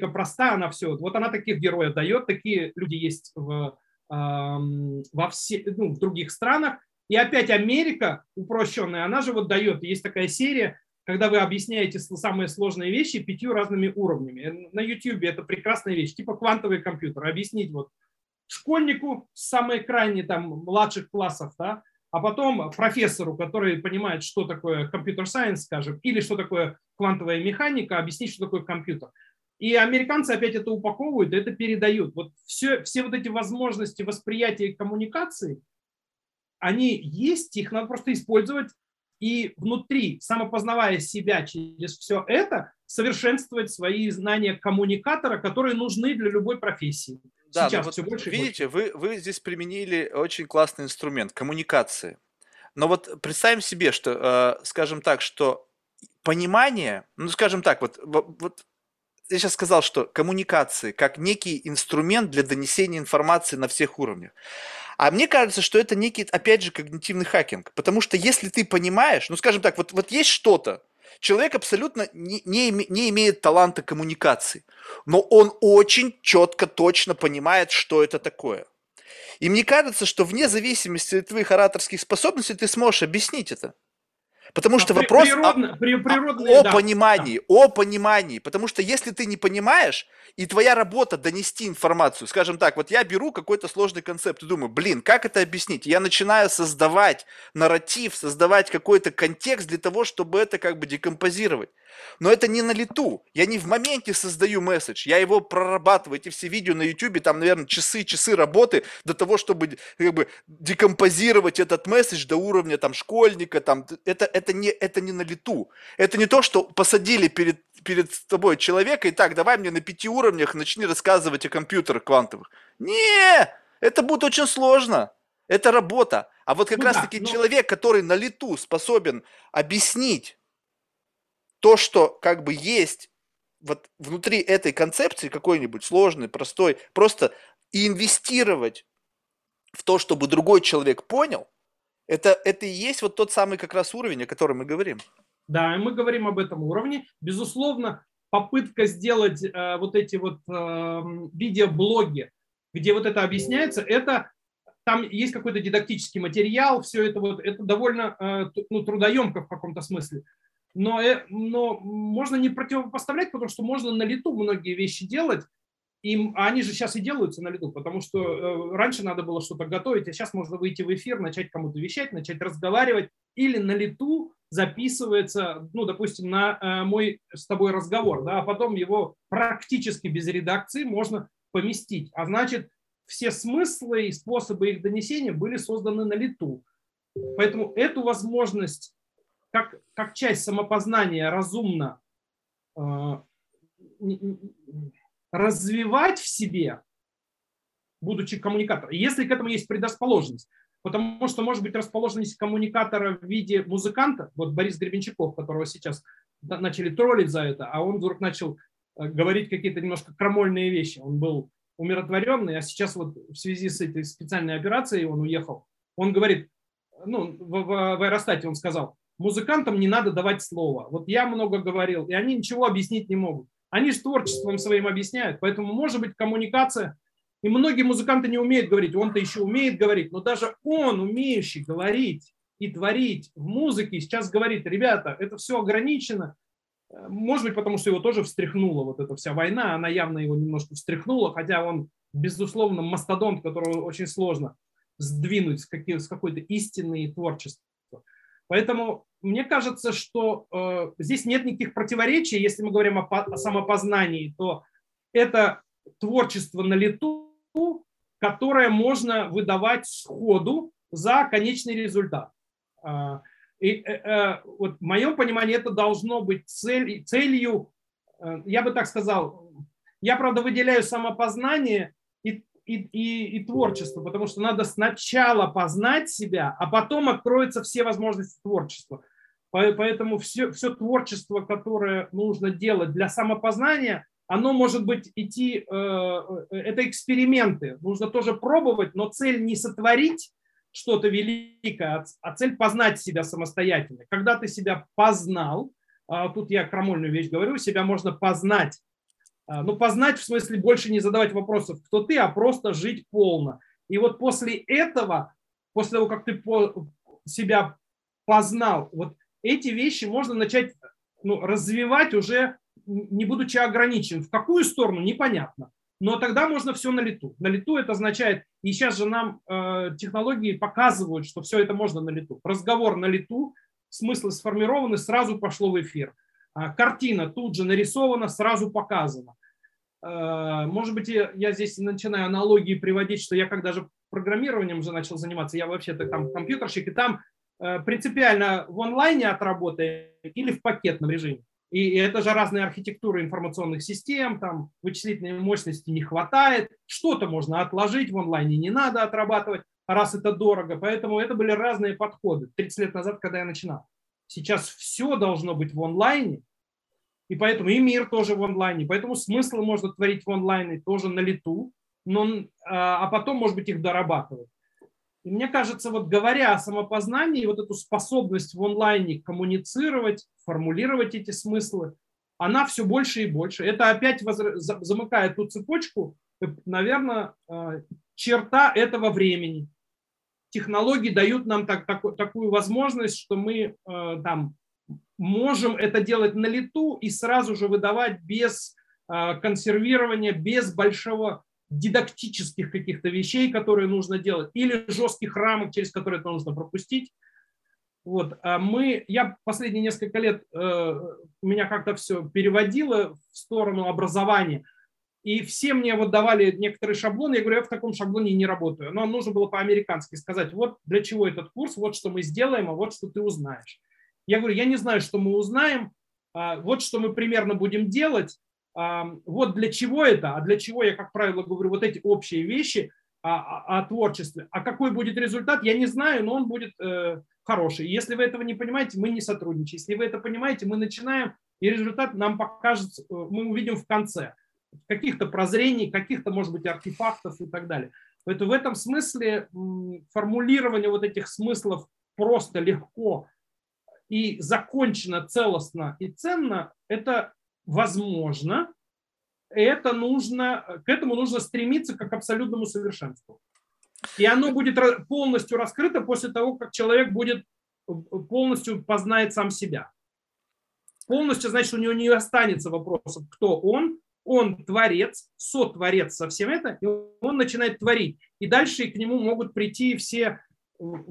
[SPEAKER 2] проста, она все. Вот она таких героев дает, такие люди есть в, во все, ну, в других странах. И опять Америка упрощенная, она же вот дает. Есть такая серия, когда вы объясняете самые сложные вещи пятью разными уровнями. На YouTube это прекрасная вещь, типа квантовый компьютер. Объяснить вот школьнику с самой крайней там младших классов, да, а потом профессору, который понимает, что такое компьютер-сайенс, скажем, или что такое квантовая механика, объяснить, что такое компьютер. И американцы опять это упаковывают, это передают. Вот все, все вот эти возможности восприятия и коммуникации, они есть, их надо просто использовать и внутри, самопознавая себя через все это, совершенствовать свои знания коммуникатора, которые нужны для любой профессии.
[SPEAKER 1] Да, Сейчас вот все больше видите, больше. Вы, вы здесь применили очень классный инструмент коммуникации. Но вот представим себе, что, э, скажем так, что понимание, ну, скажем так, вот, вот я сейчас сказал, что коммуникации как некий инструмент для донесения информации на всех уровнях. А мне кажется, что это некий, опять же, когнитивный хакинг. Потому что если ты понимаешь, ну, скажем так, вот, вот есть что-то, человек абсолютно не, не, не имеет таланта коммуникации, но он очень четко, точно понимает, что это такое. И мне кажется, что вне зависимости от твоих ораторских способностей ты сможешь объяснить это. Потому а что вопрос природно, о, при, о, о да, понимании, да. о понимании. Потому что если ты не понимаешь, и твоя работа донести информацию, скажем так, вот я беру какой-то сложный концепт и думаю, блин, как это объяснить? Я начинаю создавать нарратив, создавать какой-то контекст для того, чтобы это как бы декомпозировать. Но это не на лету. Я не в моменте создаю месседж. Я его прорабатываю. Эти все видео на YouTube, там, наверное, часы-часы работы до того, чтобы как бы декомпозировать этот месседж до уровня там школьника. Там, это, это, не, это не на лету. Это не то, что посадили перед, перед тобой человека и так, давай мне на пяти уровнях начни рассказывать о компьютерах квантовых. Не, это будет очень сложно. Это работа. А вот как ну раз-таки да, но... человек, который на лету способен объяснить то, что как бы есть вот внутри этой концепции какой-нибудь сложный, простой, просто инвестировать в то, чтобы другой человек понял, это, это и есть вот тот самый как раз уровень, о котором мы говорим.
[SPEAKER 2] Да, мы говорим об этом уровне. Безусловно, попытка сделать э, вот эти вот э, видеоблоги, где вот это объясняется, это там есть какой-то дидактический материал, все это вот, это довольно э, ну, трудоемко в каком-то смысле но, э, но можно не противопоставлять, потому что можно на лету многие вещи делать. Им, а они же сейчас и делаются на лету, потому что э, раньше надо было что-то готовить, а сейчас можно выйти в эфир, начать кому-то вещать, начать разговаривать, или на лету записывается, ну, допустим, на э, мой с тобой разговор, да, а потом его практически без редакции можно поместить. А значит, все смыслы и способы их донесения были созданы на лету. Поэтому эту возможность как, как часть самопознания разумно э, развивать в себе, будучи коммуникатором, если к этому есть предрасположенность. Потому что может быть расположенность коммуникатора в виде музыканта, вот Борис Гребенщиков, которого сейчас начали троллить за это, а он вдруг начал э, говорить какие-то немножко крамольные вещи. Он был умиротворенный, а сейчас вот в связи с этой специальной операцией он уехал. Он говорит, ну, в, в, в аэростате он сказал, музыкантам не надо давать слово. Вот я много говорил, и они ничего объяснить не могут. Они же творчеством своим объясняют. Поэтому может быть коммуникация. И многие музыканты не умеют говорить. Он-то еще умеет говорить. Но даже он, умеющий говорить и творить в музыке, сейчас говорит, ребята, это все ограничено. Может быть, потому что его тоже встряхнула вот эта вся война. Она явно его немножко встряхнула, хотя он, безусловно, мастодонт, которого очень сложно сдвинуть с, какой-то истины и творчества. Поэтому мне кажется, что э, здесь нет никаких противоречий. Если мы говорим о, о самопознании, то это творчество на лету, которое можно выдавать сходу за конечный результат. Э, и э, э, вот в моем понимании это должно быть цель, целью, э, я бы так сказал, я, правда, выделяю самопознание и и, и, и творчество, потому что надо сначала познать себя, а потом откроются все возможности творчества. Поэтому все, все творчество, которое нужно делать для самопознания, оно может быть идти, э, э, это эксперименты. Нужно тоже пробовать, но цель не сотворить что-то великое, а цель познать себя самостоятельно. Когда ты себя познал, а тут я крамольную вещь говорю, себя можно познать а, ну, познать в смысле больше не задавать вопросов, кто ты, а просто жить полно. И вот после этого, после того, как ты себя познал, вот эти вещи можно начать ну, развивать уже не будучи ограничен. В какую сторону, непонятно. Но тогда можно все на лету. На лету это означает, и сейчас же нам э, технологии показывают, что все это можно на лету. Разговор на лету, смыслы сформированы, сразу пошло в эфир. А, картина тут же нарисована, сразу показана. А, может быть, я здесь начинаю аналогии приводить, что я когда же программированием уже начал заниматься, я вообще-то там компьютерщик, и там э, принципиально в онлайне отработаем или в пакетном режиме. И это же разные архитектуры информационных систем, там вычислительной мощности не хватает, что-то можно отложить, в онлайне не надо отрабатывать, раз это дорого. Поэтому это были разные подходы 30 лет назад, когда я начинал. Сейчас все должно быть в онлайне, и поэтому и мир тоже в онлайне, поэтому смыслы можно творить в онлайне тоже на лету, но, а, а потом, может быть, их дорабатывать. И мне кажется, вот говоря о самопознании, вот эту способность в онлайне коммуницировать, формулировать эти смыслы, она все больше и больше. Это опять замыкает ту цепочку, наверное, а, черта этого времени технологии дают нам так, так, такую возможность, что мы э, там можем это делать на лету и сразу же выдавать без э, консервирования, без большого дидактических каких-то вещей, которые нужно делать, или жестких рамок, через которые это нужно пропустить. Вот. А мы, я последние несколько лет, э, меня как-то все переводило в сторону образования – и все мне вот давали некоторые шаблоны, я говорю, я в таком шаблоне не работаю. Но нужно было по-американски сказать, вот для чего этот курс, вот что мы сделаем, а вот что ты узнаешь. Я говорю, я не знаю, что мы узнаем, а, вот что мы примерно будем делать, вот для чего это, а для чего я, как правило, говорю вот эти общие вещи о, о творчестве. А какой будет результат, я не знаю, но он будет э, хороший. Если вы этого не понимаете, мы не сотрудничаем. Если вы это понимаете, мы начинаем, и результат нам покажется, э, мы увидим в конце каких-то прозрений, каких-то, может быть, артефактов и так далее. Поэтому в этом смысле формулирование вот этих смыслов просто легко и закончено, целостно и ценно, это возможно, это нужно, к этому нужно стремиться как к абсолютному совершенству. И оно будет полностью раскрыто после того, как человек будет полностью познает сам себя. Полностью, значит, у него не останется вопросов, кто он, он творец, сотворец со всем это, и он начинает творить. И дальше к нему могут прийти все,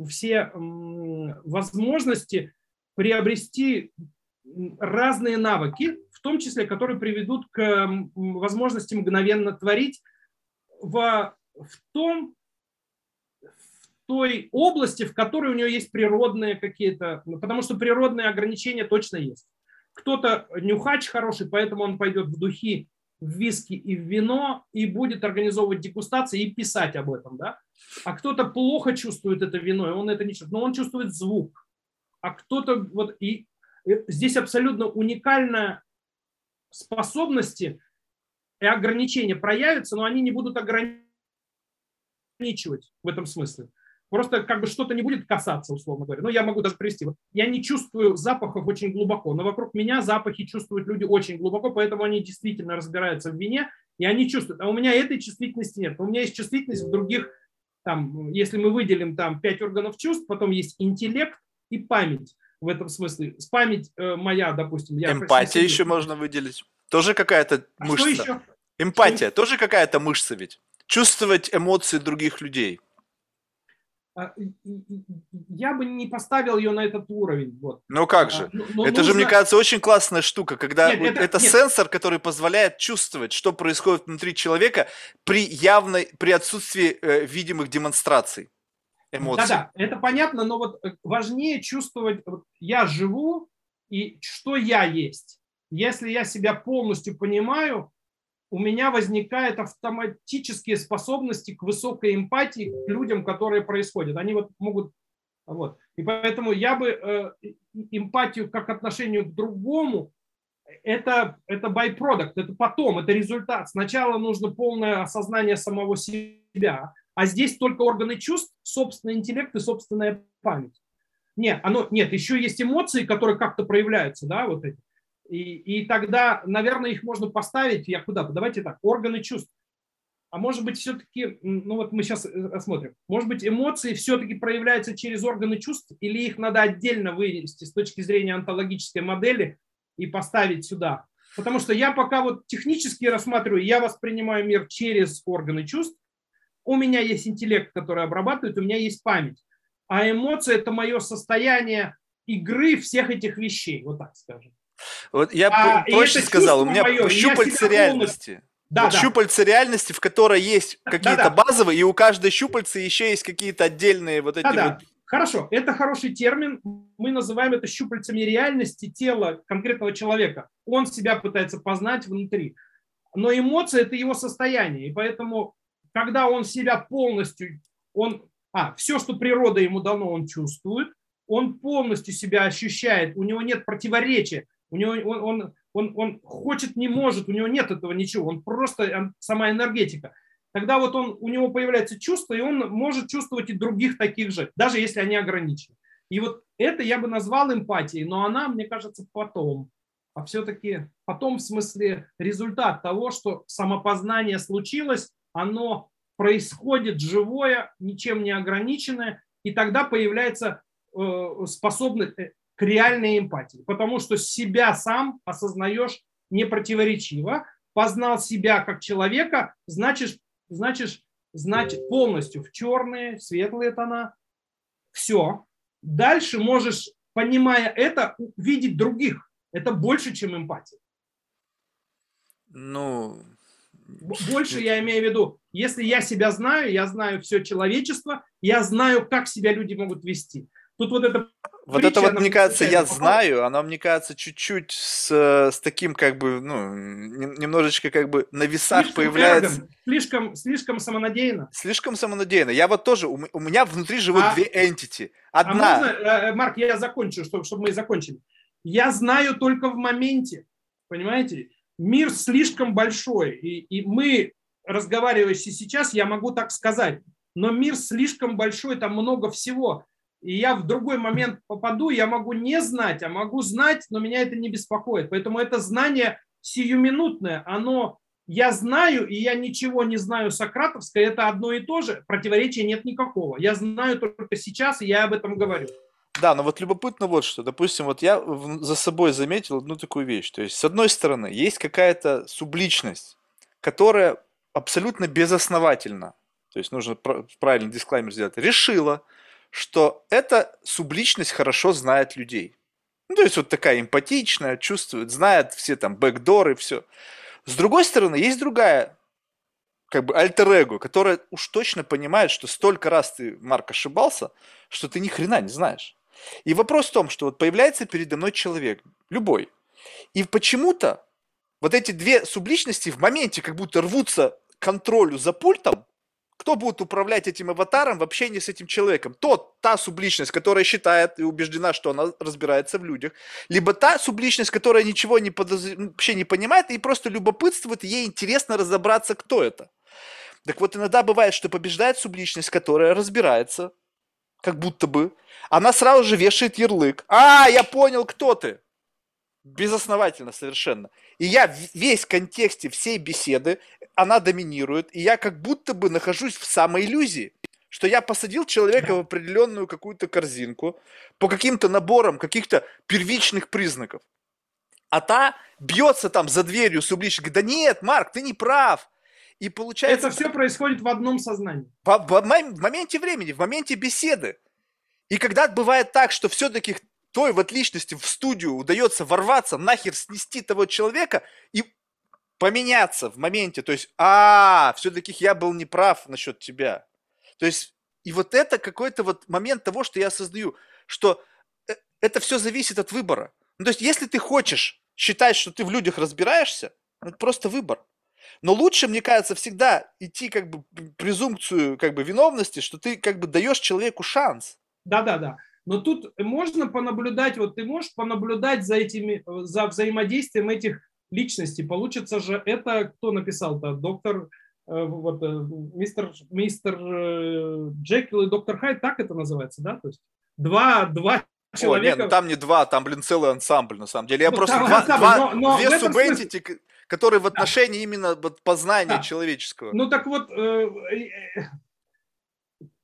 [SPEAKER 2] все возможности приобрести разные навыки, том числе, которые приведут к возможности мгновенно творить в, в том, в той области, в которой у него есть природные какие-то, ну, потому что природные ограничения точно есть. Кто-то нюхач хороший, поэтому он пойдет в духи, в виски и в вино и будет организовывать дегустации и писать об этом, да? А кто-то плохо чувствует это вино, и он это не чувствует, но он чувствует звук. А кто-то вот и здесь абсолютно уникальная способности и ограничения проявятся, но они не будут ограничивать в этом смысле. Просто как бы что-то не будет касаться, условно говоря. Ну, я могу даже привести. Вот я не чувствую запахов очень глубоко, но вокруг меня запахи чувствуют люди очень глубоко, поэтому они действительно разбираются в вине, и они чувствуют. А у меня этой чувствительности нет. У меня есть чувствительность в других, там, если мы выделим там пять органов чувств, потом есть интеллект и память в этом смысле. Память э, моя, допустим. Я
[SPEAKER 1] Эмпатия еще можно выделить. Тоже какая-то а мышца. Что еще? Эмпатия, что? тоже какая-то мышца ведь. Чувствовать эмоции других людей.
[SPEAKER 2] А, я бы не поставил ее на этот уровень. Вот.
[SPEAKER 1] Ну как же? Но, но это нужно... же, мне кажется, очень классная штука, когда нет, вот это, это нет. сенсор, который позволяет чувствовать, что происходит внутри человека при явной, при отсутствии э, видимых демонстраций эмоций.
[SPEAKER 2] Да-да, это понятно, но вот э, важнее чувствовать, вот я живу и что я есть. Если я себя полностью понимаю, у меня возникают автоматические способности к высокой эмпатии к людям, которые происходят. Они вот могут... Вот. И поэтому я бы э, эмпатию как отношению к другому, это, это byproduct, это потом, это результат. Сначала нужно полное осознание самого себя, а здесь только органы чувств, собственный интеллект и собственная память. Нет, оно, нет, еще есть эмоции, которые как-то проявляются, да, вот эти. И, и тогда, наверное, их можно поставить, я куда-то, давайте так, органы чувств. А может быть, все-таки, ну вот мы сейчас осмотрим, э, может быть, эмоции все-таки проявляются через органы чувств, или их надо отдельно вынести с точки зрения онтологической модели и поставить сюда. Потому что я пока вот технически рассматриваю, я воспринимаю мир через органы чувств, у меня есть интеллект, который обрабатывает, у меня есть память. А эмоции – это мое состояние игры всех этих вещей, вот так скажем.
[SPEAKER 1] Вот я а, проще сказал, у меня мое, щупальца реальности. Да, вот да. щупальца реальности, в которой есть какие-то да, да. базовые, и у каждой щупальца еще есть какие-то отдельные вот эти да, да. вот
[SPEAKER 2] Хорошо, это хороший термин. Мы называем это щупальцами реальности тела конкретного человека. Он себя пытается познать внутри. Но эмоции – это его состояние. И поэтому, когда он себя полностью, он, а, все, что природа ему дано, он чувствует, он полностью себя ощущает, у него нет противоречия у него он, он, он, он хочет, не может, у него нет этого ничего, он просто сама энергетика. Тогда вот он, у него появляется чувство, и он может чувствовать и других таких же, даже если они ограничены. И вот это я бы назвал эмпатией, но она, мне кажется, потом. А все-таки потом в смысле результат того, что самопознание случилось, оно происходит живое, ничем не ограниченное, и тогда появляется э, способность, э, к реальной эмпатии, потому что себя сам осознаешь непротиворечиво, познал себя как человека, значит, значит, значит полностью в черные, светлые тона, все. Дальше можешь, понимая это, видеть других. Это больше, чем эмпатия.
[SPEAKER 1] Ну,
[SPEAKER 2] больше я имею в виду, если я себя знаю, я знаю все человечество, я знаю, как себя люди могут вести. Тут вот это
[SPEAKER 1] вот это вот, мне кажется, я знаю, оно, мне кажется, чуть-чуть с, с таким, как бы, ну, немножечко как бы на весах слишком появляется.
[SPEAKER 2] Эргом, слишком, слишком самонадеянно.
[SPEAKER 1] Слишком самонадеянно. Я вот тоже, у, у меня внутри живут а, две entity. А Одна...
[SPEAKER 2] А можно, э, Марк, я закончу, чтобы, чтобы мы закончили. Я знаю только в моменте, понимаете? Мир слишком большой, и, и мы, разговаривающие сейчас, я могу так сказать, но мир слишком большой, там много всего и я в другой момент попаду, я могу не знать, а могу знать, но меня это не беспокоит. Поэтому это знание сиюминутное, оно я знаю, и я ничего не знаю сократовское, это одно и то же, противоречия нет никакого. Я знаю только сейчас, и я об этом говорю.
[SPEAKER 1] Да, но вот любопытно вот что. Допустим, вот я за собой заметил одну такую вещь. То есть, с одной стороны, есть какая-то субличность, которая абсолютно безосновательна. То есть, нужно правильный дисклаймер сделать. Решила, что эта субличность хорошо знает людей. Ну, то есть, вот такая эмпатичная, чувствует, знает все там бэкдоры, все. С другой стороны, есть другая как бы альтер-эго, которая уж точно понимает, что столько раз ты, Марк, ошибался, что ты ни хрена не знаешь. И вопрос в том, что вот появляется передо мной человек, любой, и почему-то вот эти две субличности в моменте как будто рвутся к контролю за пультом, кто будет управлять этим аватаром в общении с этим человеком? Тот, та субличность, которая считает и убеждена, что она разбирается в людях, либо та субличность, которая ничего не подоз... вообще не понимает и просто любопытствует, и ей интересно разобраться, кто это. Так вот, иногда бывает, что побеждает субличность, которая разбирается, как будто бы, она сразу же вешает ярлык. А, я понял, кто ты. Безосновательно совершенно. И я весь контексте всей беседы, она доминирует, и я как будто бы нахожусь в самоиллюзии что я посадил человека в определенную какую-то корзинку по каким-то наборам каких-то первичных признаков. А та бьется там за дверью сублично, говорит, да нет, Марк, ты не прав. И получается...
[SPEAKER 2] Это все происходит в одном сознании.
[SPEAKER 1] В, в, в моменте времени, в моменте беседы. И когда бывает так, что все-таки той вот личности в студию удается ворваться, нахер снести того человека и поменяться в моменте. То есть, а, все-таки я был неправ насчет тебя. То есть, и вот это какой-то вот момент того, что я осознаю, что э, это все зависит от выбора. Ну, то есть, если ты хочешь считать, что ты в людях разбираешься, это просто выбор. Но лучше, мне кажется, всегда идти как бы презумпцию как бы виновности, что ты как бы даешь человеку шанс.
[SPEAKER 2] Да, да, да. Но тут можно понаблюдать, вот ты можешь понаблюдать за этими, за взаимодействием этих личностей. Получится же это, кто написал-то, доктор, э, вот, э, мистер, мистер э, Джекил и доктор Хайд, так это называется, да? То есть два, два человека. О, нет,
[SPEAKER 1] ну там не два, там, блин, целый ансамбль, на самом деле. Я ну, просто два, ансамбль, два, но, но две субэнтити, смысле... которые в отношении именно вот, познания да. человеческого.
[SPEAKER 2] Ну так вот, э,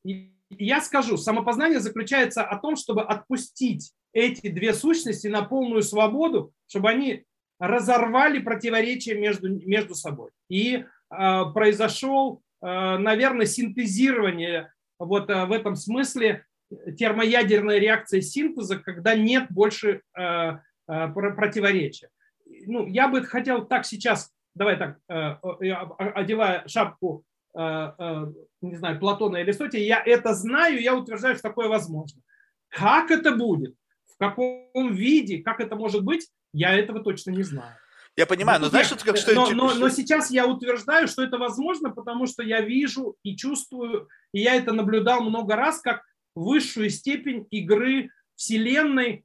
[SPEAKER 2] э, я скажу, самопознание заключается о том, чтобы отпустить эти две сущности на полную свободу, чтобы они разорвали противоречия между, между собой. И э, произошел, э, наверное, синтезирование вот э, в этом смысле термоядерная реакция синтеза, когда нет больше э, э, противоречия. Ну, я бы хотел так сейчас, давай так, э, одевая шапку Э, э, не знаю, Платона или Аристотеля, я это знаю, я утверждаю, что такое возможно. Как это будет, в каком виде, как это может быть, я этого точно не знаю.
[SPEAKER 1] Я понимаю, но, но знаешь,
[SPEAKER 2] как что... Но, но, но сейчас я утверждаю, что это возможно, потому что я вижу и чувствую, и я это наблюдал много раз, как высшую степень игры Вселенной э,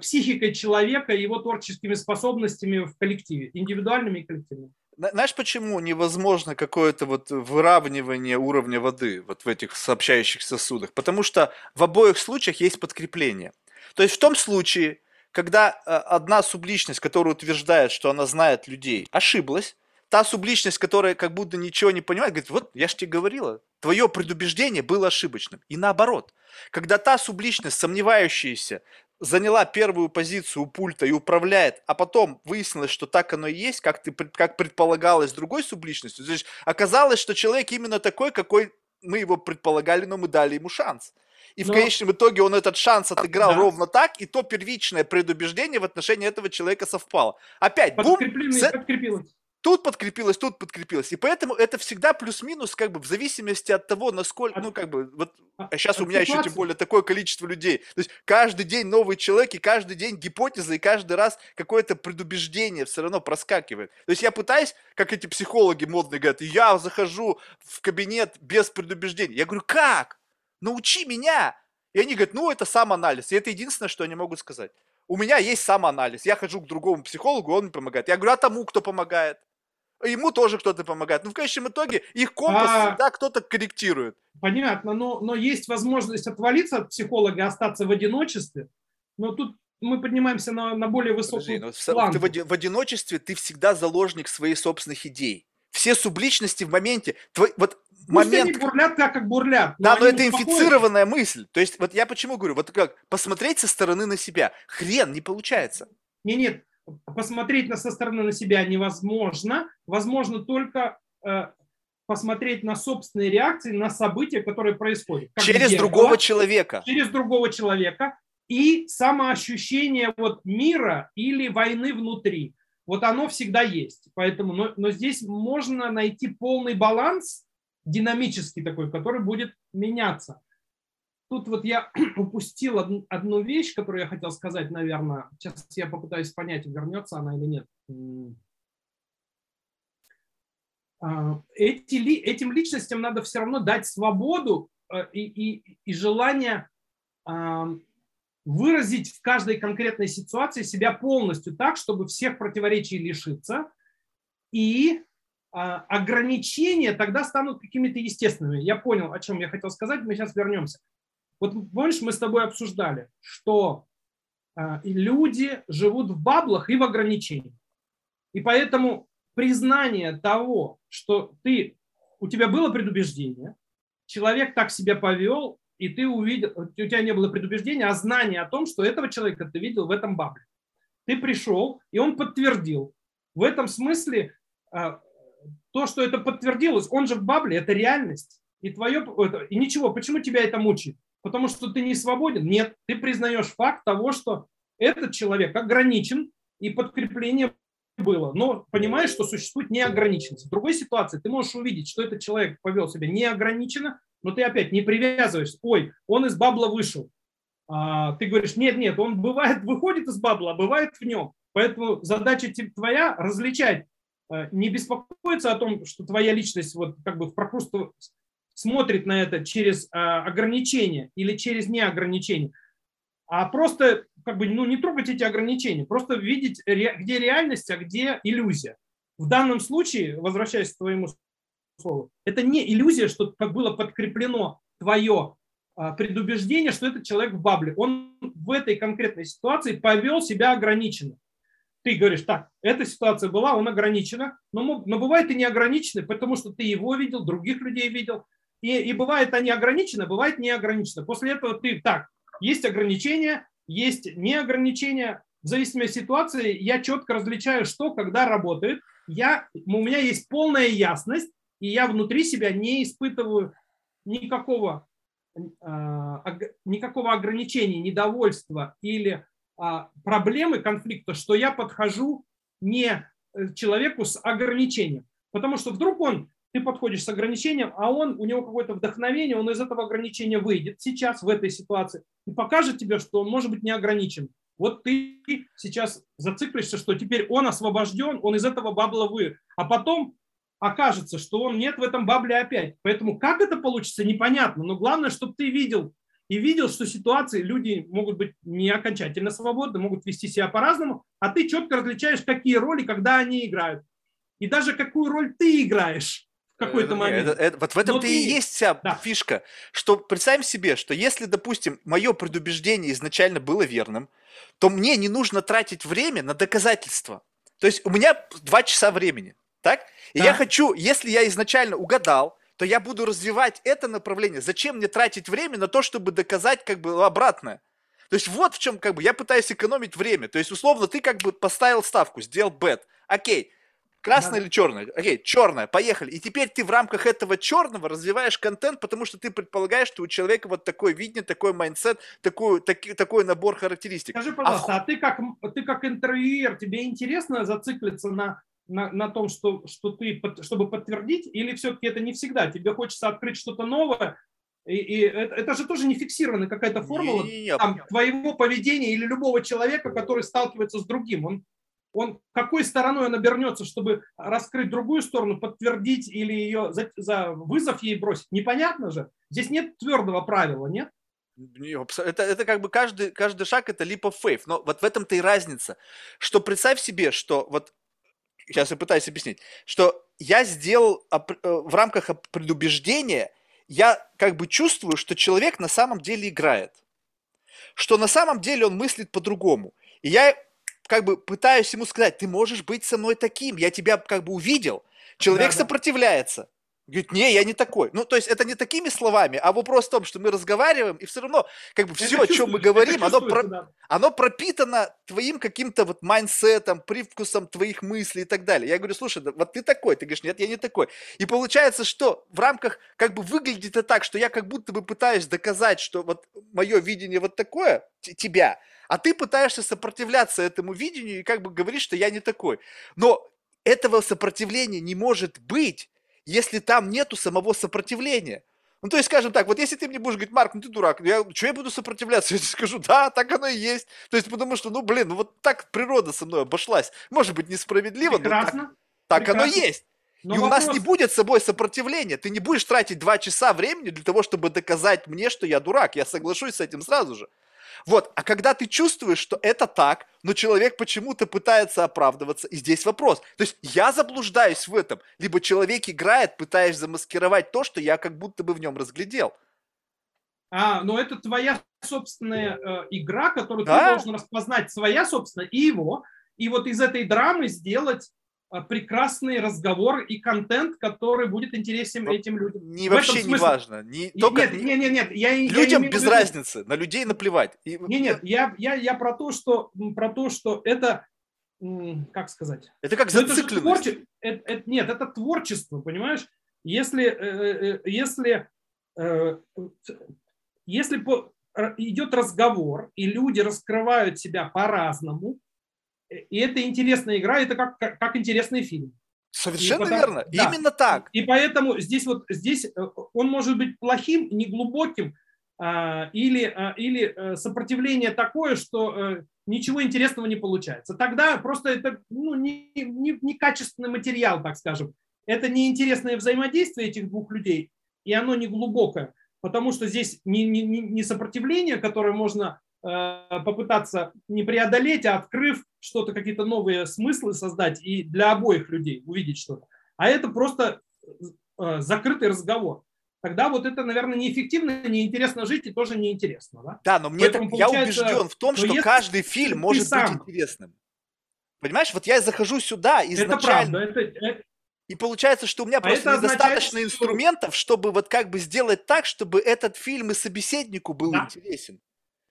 [SPEAKER 2] психикой человека его творческими способностями в коллективе, индивидуальными и коллективными.
[SPEAKER 1] Знаешь, почему невозможно какое-то вот выравнивание уровня воды вот в этих сообщающих сосудах? Потому что в обоих случаях есть подкрепление. То есть в том случае, когда э, одна субличность, которая утверждает, что она знает людей, ошиблась, та субличность, которая как будто ничего не понимает, говорит, вот я же тебе говорила, твое предубеждение было ошибочным. И наоборот, когда та субличность, сомневающаяся, заняла первую позицию у пульта и управляет, а потом выяснилось, что так оно и есть, как, ты, как предполагалось другой субличностью, то есть оказалось, что человек именно такой, какой мы его предполагали, но мы дали ему шанс. И но... в конечном итоге он этот шанс отыграл да. ровно так, и то первичное предубеждение в отношении этого человека совпало. Опять, бум, подкрепилось тут подкрепилось, тут подкрепилось. И поэтому это всегда плюс-минус, как бы в зависимости от того, насколько, ну, как бы, вот а сейчас у меня еще тем более такое количество людей. То есть каждый день новый человек, и каждый день гипотеза, и каждый раз какое-то предубеждение все равно проскакивает. То есть я пытаюсь, как эти психологи модные говорят, я захожу в кабинет без предубеждений. Я говорю, как? Научи меня! И они говорят, ну, это самоанализ. И это единственное, что они могут сказать. У меня есть самоанализ. Я хожу к другому психологу, он мне помогает. Я говорю, а тому кто помогает? Ему тоже кто-то помогает. Но в конечном итоге их компас а... всегда кто-то корректирует.
[SPEAKER 2] Понятно, но, но есть возможность отвалиться от психолога остаться в одиночестве. Но тут мы поднимаемся на, на более высокую Подожди.
[SPEAKER 1] Ты в, в одиночестве ты всегда заложник своих собственных идей. Все субличности в моменте. Твой, вот момент...
[SPEAKER 2] Пусть они бурлят так, как бурлят.
[SPEAKER 1] Да, но это инфицированная мысль. То есть вот я почему говорю, вот как посмотреть со стороны на себя. Хрен, не получается.
[SPEAKER 2] Не, нет, посмотреть на, со стороны на себя невозможно. Возможно только э, посмотреть на собственные реакции на события, которые происходят.
[SPEAKER 1] через зеркало, другого человека.
[SPEAKER 2] Через другого человека. И самоощущение вот мира или войны внутри. Вот оно всегда есть. Поэтому, но, но здесь можно найти полный баланс, динамический такой, который будет меняться. Тут вот я упустил одну, вещь, которую я хотел сказать, наверное. Сейчас я попытаюсь понять, вернется она или нет. А, эти, этим личностям надо все равно дать свободу э, и, и, и желание выразить в каждой конкретной ситуации себя полностью так, чтобы всех противоречий лишиться. И а, ограничения тогда станут какими-то естественными. Я понял, о чем я хотел сказать, мы сейчас вернемся. Вот помнишь, мы с тобой обсуждали, что а, люди живут в баблах и в ограничениях. И поэтому признание того, что ты, у тебя было предубеждение, человек так себя повел, и ты увидел, у тебя не было предубеждения, а знание о том, что этого человека ты видел в этом бабле. Ты пришел, и он подтвердил. В этом смысле а, то, что это подтвердилось, он же в бабле, это реальность. И твое, и ничего, почему тебя это мучает? Потому что ты не свободен? Нет, ты признаешь факт того, что этот человек ограничен, и подкрепление было, но понимаешь, что существует неограниченность. В другой ситуации ты можешь увидеть, что этот человек повел себя неограниченно, но ты опять не привязываешься. Ой, он из бабла вышел. А, ты говоришь, нет, нет, он бывает, выходит из бабла, а бывает в нем. Поэтому задача твоя различать, а, не беспокоиться о том, что твоя личность вот как бы в пропусту смотрит на это через а, ограничения или через неограничения, а просто как бы ну, не трогать эти ограничения, просто видеть, где реальность, а где иллюзия. В данном случае, возвращаясь к твоему слову, это не иллюзия, что было подкреплено твое а, предубеждение, что этот человек в бабле. Он в этой конкретной ситуации повел себя ограниченно. Ты говоришь, так, эта ситуация была, он ограничена, но, но бывает и не ограничены, потому что ты его видел, других людей видел. И, и бывает они ограничены, бывает не ограничены. После этого ты, так, есть ограничения, есть неограничения. В зависимости от ситуации я четко различаю, что когда работает. Я, у меня есть полная ясность, и я внутри себя не испытываю никакого, э, никакого ограничения, недовольства или э, проблемы, конфликта, что я подхожу не э, человеку с ограничением. Потому что вдруг он ты подходишь с ограничением, а он, у него какое-то вдохновение, он из этого ограничения выйдет сейчас в этой ситуации и покажет тебе, что он может быть не ограничен. Вот ты сейчас зациклишься, что теперь он освобожден, он из этого бабла вы, а потом окажется, что он нет в этом бабле опять. Поэтому как это получится, непонятно. Но главное, чтобы ты видел и видел, что ситуации люди могут быть не окончательно свободны, могут вести себя по-разному, а ты четко различаешь, какие роли, когда они играют. И даже какую роль ты играешь какой-то э, момент.
[SPEAKER 1] Это, это, вот в этом-то ты... и есть вся да. фишка, что представим себе, что если, допустим, мое предубеждение изначально было верным, то мне не нужно тратить время на доказательства. То есть у меня два часа времени, так? И да. я хочу, если я изначально угадал, то я буду развивать это направление. Зачем мне тратить время на то, чтобы доказать как бы обратное? То есть вот в чем как бы я пытаюсь экономить время. То есть условно ты как бы поставил ставку, сделал bet. Окей, Красное или черное? Окей, черное, поехали. И теперь ты в рамках этого черного развиваешь контент, потому что ты предполагаешь, что у человека вот такой видение, такой mindset, такой, таки, такой набор характеристик.
[SPEAKER 2] Скажи, пожалуйста, а, а ты, как, ты как интервьюер, тебе интересно зациклиться на, на, на том, что, что ты, чтобы подтвердить, или все-таки это не всегда? Тебе хочется открыть что-то новое, и, и это, это же тоже не фиксированная какая-то формула не, не, не, там, твоего поведения или любого человека, который сталкивается с другим. Он он какой стороной он обернется, чтобы раскрыть другую сторону, подтвердить или ее за, за вызов ей бросить, непонятно же. Здесь нет твердого правила, нет?
[SPEAKER 1] Это, это как бы каждый, каждый шаг это of faith. Но вот в этом-то и разница, что представь себе, что вот сейчас я пытаюсь объяснить, что я сделал э, в рамках предубеждения, я как бы чувствую, что человек на самом деле играет, что на самом деле он мыслит по-другому. И я как бы пытаюсь ему сказать, ты можешь быть со мной таким, я тебя как бы увидел. Человек да, сопротивляется. Говорит, не, я не такой. Ну, то есть это не такими словами, а вопрос в том, что мы разговариваем, и все равно, как бы все, о чем мы говорим, оно, про... да. оно пропитано твоим каким-то вот майнсетом, привкусом твоих мыслей и так далее. Я говорю, слушай, да, вот ты такой, ты говоришь, нет, я не такой. И получается, что в рамках, как бы выглядит это так, что я как будто бы пытаюсь доказать, что вот мое видение вот такое, тебя, а ты пытаешься сопротивляться этому видению и как бы говоришь, что я не такой. Но этого сопротивления не может быть, если там нету самого сопротивления. Ну, то есть, скажем так, вот если ты мне будешь говорить, Марк, ну ты дурак, я, что я буду сопротивляться? Я тебе скажу, да, так оно и есть. То есть, потому что, ну, блин, ну вот так природа со мной обошлась. Может быть, несправедливо,
[SPEAKER 2] Прекрасно.
[SPEAKER 1] но так, так оно есть. Но и вопрос... у нас не будет с собой сопротивления. Ты не будешь тратить два часа времени для того, чтобы доказать мне, что я дурак. Я соглашусь с этим сразу же. Вот, а когда ты чувствуешь, что это так, но человек почему-то пытается оправдываться, и здесь вопрос. То есть я заблуждаюсь в этом, либо человек играет, пытаясь замаскировать то, что я как будто бы в нем разглядел.
[SPEAKER 2] А, но это твоя собственная э, игра, которую да? ты должен распознать, своя собственная и его, и вот из этой драмы сделать прекрасный разговор и контент, который будет интересен Но этим людям.
[SPEAKER 1] Не вообще не важно. Не, только...
[SPEAKER 2] Нет, нет, нет, нет. Я,
[SPEAKER 1] Людям
[SPEAKER 2] я
[SPEAKER 1] без виду... разницы, на людей наплевать.
[SPEAKER 2] И... Нет, нет, я, я, я про то, что про то, что это как сказать?
[SPEAKER 1] Это как зацикленность. Это творче...
[SPEAKER 2] это, это, нет, это творчество, понимаешь? Если, э, э, э, если, если по, идет разговор, и люди раскрывают себя по-разному, и это интересная игра, это как, как, как интересный фильм.
[SPEAKER 1] Совершенно потому, верно. Да. Именно так.
[SPEAKER 2] И поэтому здесь вот здесь э, он может быть плохим, неглубоким, а, или, а, или э, сопротивление такое, что а, ничего интересного не получается. Тогда просто это ну, не, не, не качественный материал, так скажем. Это неинтересное взаимодействие этих двух людей, и оно не глубокое, потому что здесь не, не, не сопротивление, которое можно Э, попытаться не преодолеть, а открыв что-то, какие-то новые смыслы создать и для обоих людей увидеть что-то. А это просто э, закрытый разговор. Тогда вот это, наверное, неэффективно, неинтересно жить и тоже неинтересно. Да,
[SPEAKER 1] да но мне так, я убежден в том, что каждый фильм может сам... быть интересным. Понимаешь, вот я захожу сюда изначально. Это правда, это, это... И получается, что у меня а просто недостаточно означает, инструментов, чтобы вот как бы сделать так, чтобы этот фильм и собеседнику был да. интересен.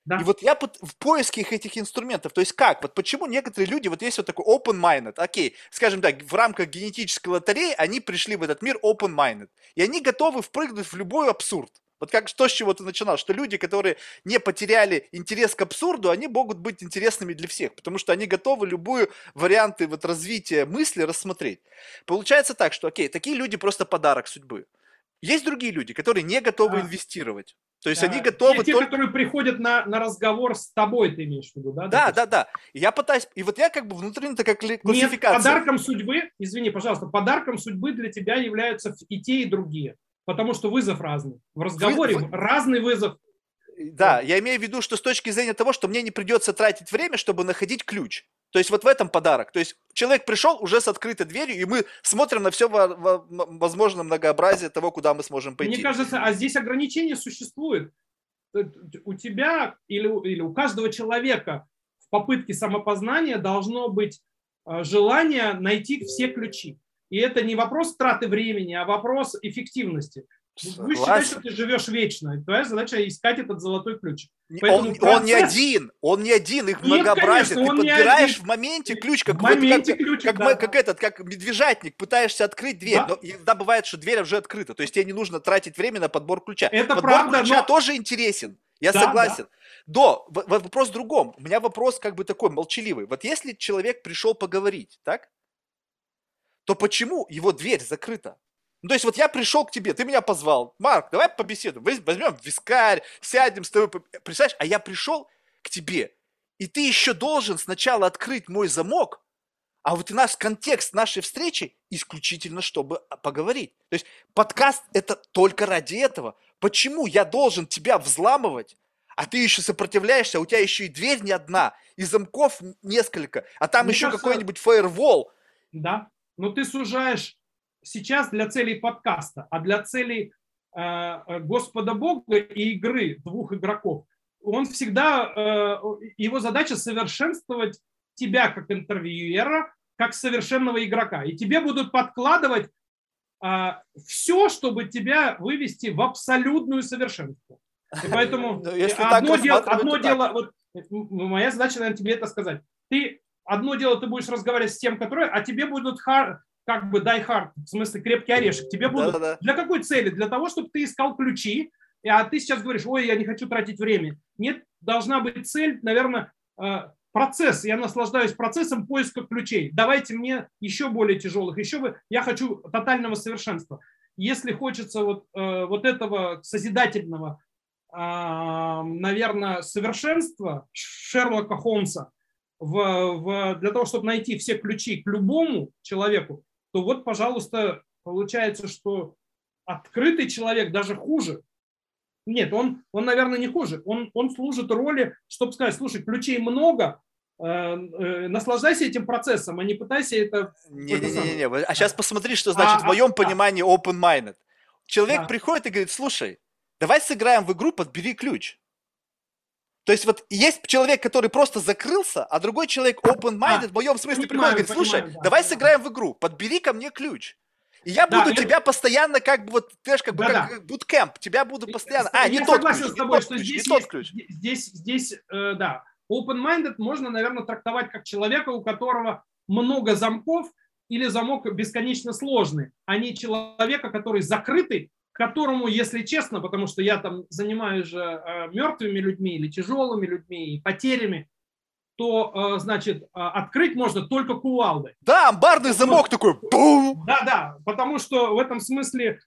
[SPEAKER 1] Да. И вот я в поиске этих инструментов, то есть как, вот почему некоторые люди, вот есть вот такой open-minded, окей, скажем так, в рамках генетической лотереи они пришли в этот мир open-minded, и они готовы впрыгнуть в любой абсурд. Вот как то, с чего ты начинал, что люди, которые не потеряли интерес к абсурду, они могут быть интересными для всех, потому что они готовы любую варианты вот развития мысли рассмотреть. Получается так, что, окей, такие люди просто подарок судьбы. Есть другие люди, которые не готовы а. инвестировать. То есть они готовы...
[SPEAKER 2] Те, только... которые приходят на, на разговор с тобой, ты имеешь в виду, да?
[SPEAKER 1] Да, да, да. Я пытаюсь... И вот я как бы внутри это как классификация. Нет,
[SPEAKER 2] подарком судьбы, извини, пожалуйста, подарком судьбы для тебя являются и те, и другие. Потому что вызов разный. В разговоре вы, вы... разный вызов.
[SPEAKER 1] Да, я имею в виду, что с точки зрения того, что мне не придется тратить время, чтобы находить ключ. То есть вот в этом подарок. То есть человек пришел уже с открытой дверью, и мы смотрим на все возможное многообразие того, куда мы сможем пойти.
[SPEAKER 2] Мне кажется, а здесь ограничения существуют. Э, у тебя или, или у каждого человека в попытке самопознания должно быть э, желание найти все ключи. И это не вопрос траты времени, а вопрос эффективности. Вы считаете, что ты живешь вечно. Твоя задача искать этот золотой ключ.
[SPEAKER 1] он, процесс... он не один, он не один, их Нет, многообразие. Конечно, ты подбираешь в моменте ключ, как, в моменте как, ключ, как, да. как, этот, как медвежатник, пытаешься открыть дверь. Да. Но иногда бывает, что дверь уже открыта. То есть тебе не нужно тратить время на подбор ключа.
[SPEAKER 2] Это
[SPEAKER 1] подбор
[SPEAKER 2] правда,
[SPEAKER 1] ключа но... тоже интересен. Я да, согласен. Да. До, вопрос в другом. У меня вопрос как бы такой молчаливый. Вот если человек пришел поговорить, так? То почему его дверь закрыта? Ну, то есть вот я пришел к тебе, ты меня позвал. Марк, давай побеседуем. Возьмем вискарь, сядем с тобой. Представляешь, а я пришел к тебе, и ты еще должен сначала открыть мой замок, а вот у нас контекст нашей встречи исключительно, чтобы поговорить. То есть подкаст это только ради этого. Почему я должен тебя взламывать, а ты еще сопротивляешься, а у тебя еще и дверь не одна, и замков несколько, а там Мне еще кажется, какой-нибудь фаервол.
[SPEAKER 2] Да, но ты сужаешь сейчас для целей подкаста, а для целей э, э, Господа Бога и игры двух игроков, он всегда, э, его задача совершенствовать тебя как интервьюера, как совершенного игрока. И тебе будут подкладывать а, все, чтобы тебя вывести в абсолютную совершенство. И поэтому
[SPEAKER 1] Ну, если
[SPEAKER 2] одно,
[SPEAKER 1] так
[SPEAKER 2] дело, одно дело, вот, моя задача, наверное, тебе это сказать. Ты одно дело, ты будешь разговаривать с тем, который, а тебе будут хар- как бы дай hard, в смысле крепкий орешек. Тебе будут
[SPEAKER 1] Да-да-да.
[SPEAKER 2] для какой цели? Для того, чтобы ты искал ключи, а ты сейчас говоришь, ой, я не хочу тратить время. Нет, должна быть цель, наверное, э, процесс. Я наслаждаюсь процессом поиска ключей. Давайте мне еще более тяжелых, еще бы. Я хочу тотального совершенства. Если хочется вот, э, вот этого созидательного, а, наверное, совершенства Шерлока Холмса в, в- для того, чтобы найти все ключи к любому человеку, то вот, пожалуйста, получается, что открытый человек даже хуже. Нет, он, он наверное, не хуже. Он, он служит роли, чтобы сказать, слушай, ключей много, э, э, наслаждайся этим процессом, а не пытайся это...
[SPEAKER 1] Не-не-не, а сейчас посмотри, что значит в
[SPEAKER 2] А,
[SPEAKER 1] моем
[SPEAKER 2] а,
[SPEAKER 1] понимании open-minded. Человек
[SPEAKER 2] Да.
[SPEAKER 1] приходит и говорит, слушай, давай сыграем в игру, подбери ключ. То есть вот есть человек, который просто закрылся, а другой человек open-minded,
[SPEAKER 2] А,
[SPEAKER 1] в моем смысле приходит
[SPEAKER 2] понимаю,
[SPEAKER 1] говорит, слушай,
[SPEAKER 2] понимаю, да,
[SPEAKER 1] давай
[SPEAKER 2] да.
[SPEAKER 1] сыграем в игру, подбери ко мне ключ. И я
[SPEAKER 2] Да,
[SPEAKER 1] буду
[SPEAKER 2] это-
[SPEAKER 1] тебя постоянно как бы вот, знаешь, как бы
[SPEAKER 2] Да-да.
[SPEAKER 1] как буткемп, тебя буду постоянно... А,
[SPEAKER 2] Я
[SPEAKER 1] не тот ключ,
[SPEAKER 2] с
[SPEAKER 1] не тот
[SPEAKER 2] что
[SPEAKER 1] ключ, не
[SPEAKER 2] здесь
[SPEAKER 1] тот
[SPEAKER 2] есть-
[SPEAKER 1] ключ.
[SPEAKER 2] Здесь, здесь, э, да, open-minded можно, наверное, трактовать как человека, у которого много замков или замок бесконечно сложный, а не человека, который закрытый, которому, если честно, потому что я там занимаюсь же э, мертвыми людьми или тяжелыми людьми и потерями, то, э, значит, э, открыть можно только кувалдой.
[SPEAKER 1] Да, амбарный замок такой, бум!
[SPEAKER 2] Да, да, потому что в этом смысле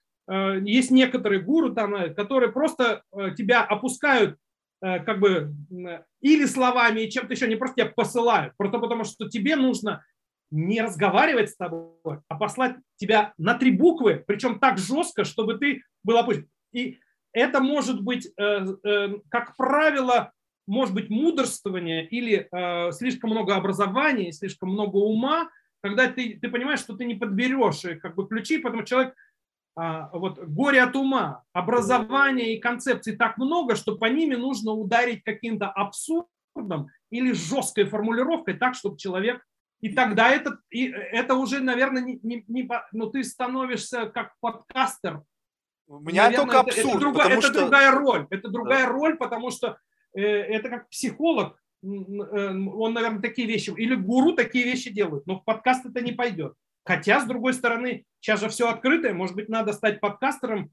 [SPEAKER 2] есть некоторые гуру там, которые просто тебя опускают как бы или словами, и чем-то еще, не просто тебя посылают, просто потому что тебе нужно не разговаривать с тобой, а послать тебя на три буквы, причем так жестко, чтобы ты был опущен. И это может быть, э, э, как правило, может быть мудрствование или э, слишком много образования, слишком много ума, когда ты, ты понимаешь, что ты не подберешь как бы ключи, потому что человек а, вот горе от ума, образования и концепций так много, что по ними нужно ударить каким-то абсурдом или жесткой формулировкой так, чтобы человек и тогда это, и это уже, наверное, не, не, не ну, ты становишься как подкастер.
[SPEAKER 1] У меня
[SPEAKER 2] Наверное,
[SPEAKER 1] только
[SPEAKER 2] это-
[SPEAKER 1] абсурд,
[SPEAKER 2] это, другая,
[SPEAKER 1] потому
[SPEAKER 2] это
[SPEAKER 1] что...
[SPEAKER 2] другая роль. Это другая роль, потому что э, это как психолог. э, Он, наверное, такие вещи, или гуру такие вещи делают, но в подкаст это не пойдет. Хотя, с другой стороны, сейчас же все открытое, может быть, надо стать подкастером.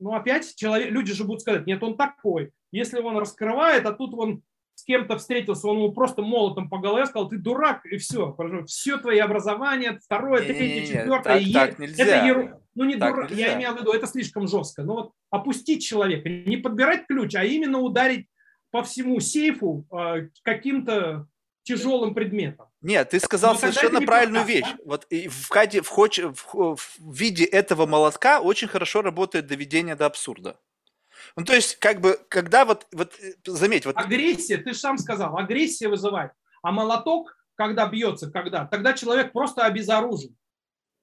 [SPEAKER 2] Но опять человек, люди же будут сказать, нет, он такой. Если он раскрывает, а тут он с кем-то встретился, он ему просто молотом по голове сказал, ты дурак, и все. Все твои образование, второе, третье, четвертое.
[SPEAKER 1] так-
[SPEAKER 2] е-
[SPEAKER 1] так нельзя.
[SPEAKER 2] Это еру- Ну, не
[SPEAKER 1] Так
[SPEAKER 2] дурак,
[SPEAKER 1] нельзя.
[SPEAKER 2] я имею в виду, это слишком жестко. Но вот опустить человека, не подбирать ключ, а именно ударить по всему сейфу э, каким-то тяжелым предметом.
[SPEAKER 1] Нет, ты сказал
[SPEAKER 2] Но тогда
[SPEAKER 1] совершенно
[SPEAKER 2] не
[SPEAKER 1] правильную
[SPEAKER 2] подкаст,
[SPEAKER 1] вещь. Вот и в, хаде, в, хоч- в, в виде этого молотка очень хорошо работает доведение до абсурда. Ну, то есть, как бы, когда вот, вот э, заметь, вот
[SPEAKER 2] Агрессия, ты же сам сказал, агрессия вызывает. А молоток, когда бьется, когда, тогда человек просто обезоружен.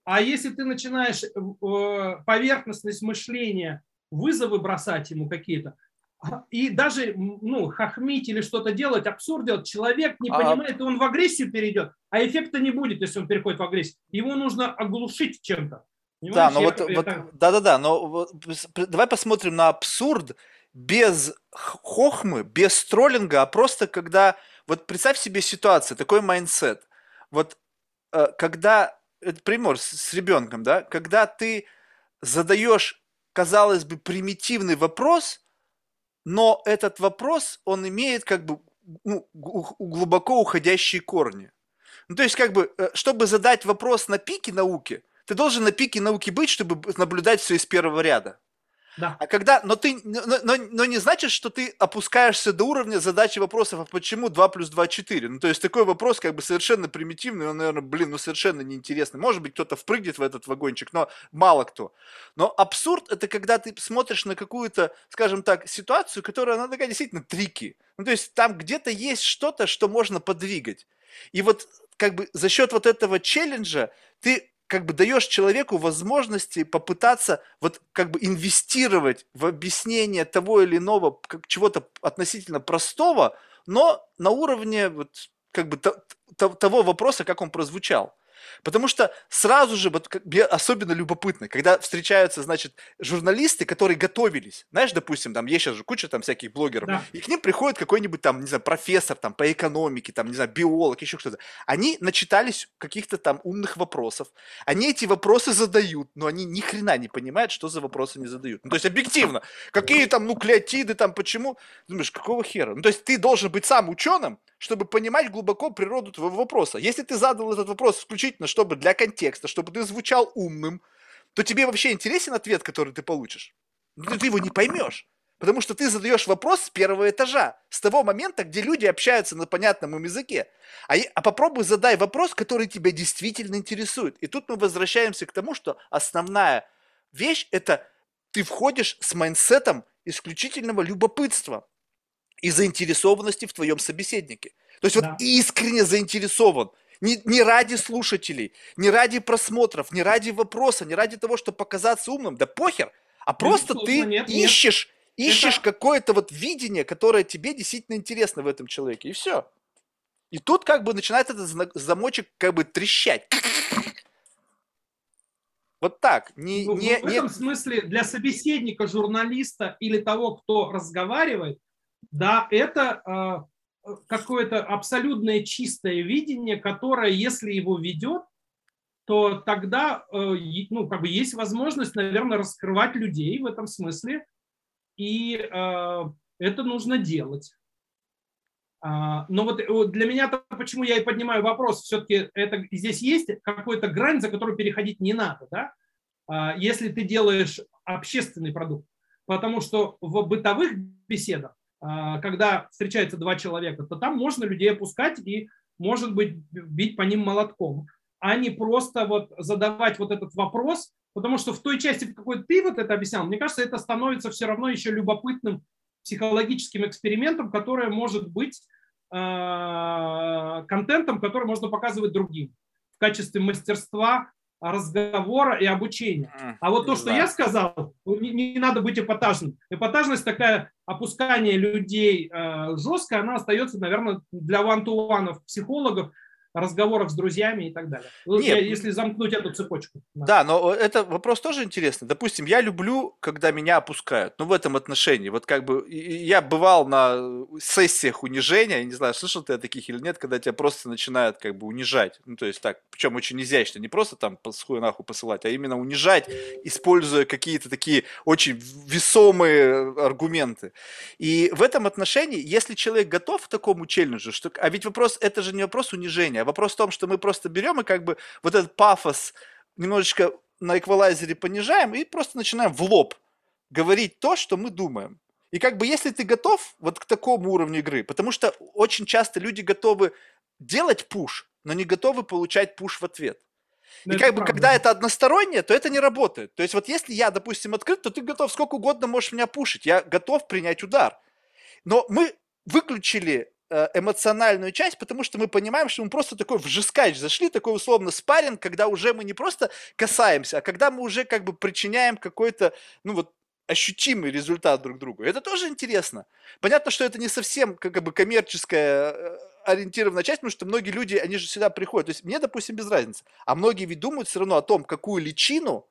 [SPEAKER 2] А если ты начинаешь э, поверхностность мышления, вызовы бросать ему какие-то, а, и даже ну, хохмить или что-то делать, абсурд делать, человек не
[SPEAKER 1] А-
[SPEAKER 2] понимает, и он в агрессию перейдет, а эффекта не будет, если он переходит в агрессию. Его нужно оглушить чем-то.
[SPEAKER 1] Да,
[SPEAKER 2] Понимаешь?
[SPEAKER 1] но
[SPEAKER 2] Я-
[SPEAKER 1] вот, вот,
[SPEAKER 2] это-
[SPEAKER 1] да-да-да, но вот давай посмотрим на абсурд без хохмы, без троллинга, а просто когда, вот представь себе ситуацию, такой mindset, вот э, когда, это пример с, с ребенком, да, когда ты задаешь, казалось бы, примитивный вопрос, но этот вопрос, он имеет как бы ну, глубоко уходящие корни. Ну, то есть, как бы, э, чтобы задать вопрос на пике науки, ты должен на пике науки быть, чтобы наблюдать все из первого ряда.
[SPEAKER 2] Да.
[SPEAKER 1] А когда, но ты, но, но- но не значит, что ты опускаешься до уровня задачи вопросов, а почему 2 плюс 2 4? Ну, то есть такой вопрос как бы совершенно примитивный, он, наверное, блин, ну совершенно неинтересный. Может быть, кто-то впрыгнет в этот вагончик, но мало кто. Но абсурд – это когда ты смотришь на какую-то, скажем так, ситуацию, которая, она такая действительно трики. Ну, то есть там где-то есть что-то, что можно подвигать. И вот как бы за счет вот этого челленджа ты как бы даешь человеку возможности попытаться вот как бы инвестировать в объяснение того или иного как чего-то относительно простого, но на уровне вот как бы то- то- того вопроса, как он прозвучал. Потому что сразу же, вот особенно любопытно, когда встречаются, значит, журналисты, которые готовились. Знаешь, допустим, там есть сейчас же куча там всяких блогеров, да. и к ним приходит какой-нибудь там, не знаю, профессор там по экономике, там, не знаю, биолог, еще что-то. Они начитались каких-то там умных вопросов. Они эти вопросы задают, но они ни хрена не понимают, что за вопросы не задают. Ну, то есть объективно, какие там нуклеотиды, там почему. Думаешь, какого хера? Ну, то есть ты должен быть сам ученым, чтобы понимать глубоко природу твоего вопроса. Если ты задал этот вопрос исключительно, чтобы для контекста, чтобы ты звучал умным, то тебе вообще интересен ответ, который ты получишь. Но ты его не поймешь. Потому что ты задаешь вопрос с первого этажа, с того момента, где люди общаются на понятном им языке. А, а попробуй задай вопрос, который тебя действительно интересует. И тут мы возвращаемся к тому, что основная вещь – это ты входишь с майнсетом исключительного любопытства и заинтересованности в твоем собеседнике. То есть да. вот искренне заинтересован. Не, не ради слушателей, не ради просмотров, не ради вопроса, не ради того, чтобы показаться умным. Да похер. А просто ты нет, ищешь, нет. ищешь Это... какое-то вот видение, которое тебе действительно интересно в этом человеке. И все. И тут как бы начинает этот замочек как бы трещать. Вот так. Не,
[SPEAKER 2] ну,
[SPEAKER 1] не,
[SPEAKER 2] в этом не... смысле для собеседника, журналиста или того, кто разговаривает, да, это э, какое-то абсолютное чистое видение, которое, если его ведет, то тогда э, ну, как бы есть возможность, наверное, раскрывать людей в этом смысле, и э, это нужно делать. А, но вот для меня, почему я и поднимаю вопрос, все-таки это, здесь есть какой-то грань, за которую переходить не надо, да? А, если ты делаешь общественный продукт. Потому что в бытовых беседах когда встречаются два человека, то там можно людей опускать и, может быть, бить по ним молотком, а не просто вот задавать вот этот вопрос, потому что в той части, в какой ты вот это объяснял, мне кажется, это становится все равно еще любопытным психологическим экспериментом, который может быть э, контентом, который можно показывать другим в качестве мастерства разговора и обучения. А вот то, что я сказал, не, не надо быть эпатажным. Эпатажность такая опускание людей э, жестко, она остается, наверное, для ван-ту-ванов психологов, разговорах с друзьями и так далее. Ну, Нет, если замкнуть эту цепочку.
[SPEAKER 1] Да. да, но это вопрос тоже интересный. Допустим, я люблю, когда меня опускают. Ну, в этом отношении. Вот как бы я бывал на сессиях унижения, я не знаю, слышал ты о таких или нет, когда тебя просто начинают как бы унижать. Ну, то есть так, причем очень изящно. Не просто там с хуя нахуй посылать, а именно унижать, используя какие-то такие очень весомые аргументы. И в этом отношении, если человек готов к такому челленджу, что, а ведь вопрос, это же не вопрос унижения, а вопрос в том, что мы просто берем и как бы вот этот пафос немножечко на эквалайзере понижаем и просто начинаем в лоб говорить то, что мы думаем. И как бы если ты готов вот к такому уровню игры, потому что очень часто люди готовы делать пуш, но не готовы получать пуш в ответ. Но и как бы, правда. когда это одностороннее, то это не работает. То есть вот если я, допустим, открыт, то ты готов сколько угодно можешь меня пушить. Я готов принять удар. Но мы выключили эмоциональную часть, потому что мы понимаем, что мы просто такой в зашли, такой условно спарринг, когда уже мы не просто касаемся, а когда мы уже как бы причиняем какой-то, ну вот, ощутимый результат друг другу. Это тоже интересно. Понятно, что это не совсем как бы коммерческая э, ориентированная часть, потому что многие люди, они же сюда приходят. То есть мне, допустим, без разницы. А многие ведь думают все равно о том, какую личину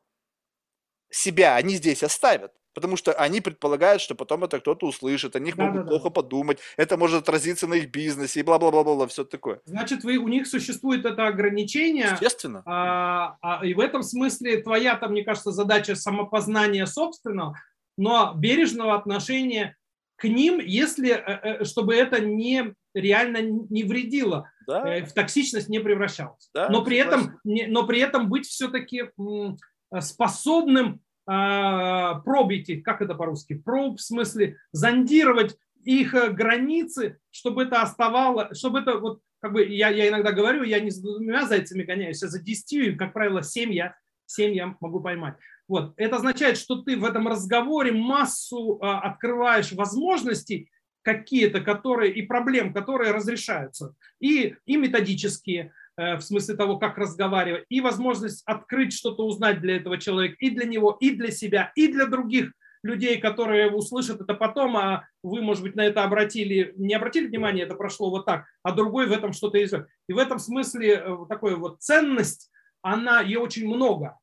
[SPEAKER 1] себя они здесь оставят потому что они предполагают, что потом это кто-то услышит, о них да, могут да, плохо да. подумать, это может отразиться на их бизнесе и бла-бла-бла-бла, все такое.
[SPEAKER 2] Значит, вы, у них существует это ограничение.
[SPEAKER 1] Естественно.
[SPEAKER 2] А, а, и в этом смысле твоя, там, мне кажется, задача самопознания собственного, но бережного отношения к ним, если, э, э, чтобы это не реально не вредило, да. Э, в токсичность не превращалось. Да, но, при этом, но при этом быть все-таки способным пробить их, как это по-русски, проб в смысле зондировать их э, границы, чтобы это оставало, чтобы это вот, как бы я, я иногда говорю, я не за двумя зайцами гоняюсь, а за десятью, как правило, семь я, семь я могу поймать. Вот. Это означает, что ты в этом разговоре массу а, открываешь возможностей какие-то, которые и проблем, которые разрешаются. И, и методические, в смысле того, как разговаривать, и возможность открыть что-то, узнать для этого человека, и для него, и для себя, и для других людей, которые услышат это потом, а вы, может быть, на это обратили, не обратили внимание, это прошло вот так, а другой в этом что-то есть. И в этом смысле э, такой вот ценность, она, ее очень много.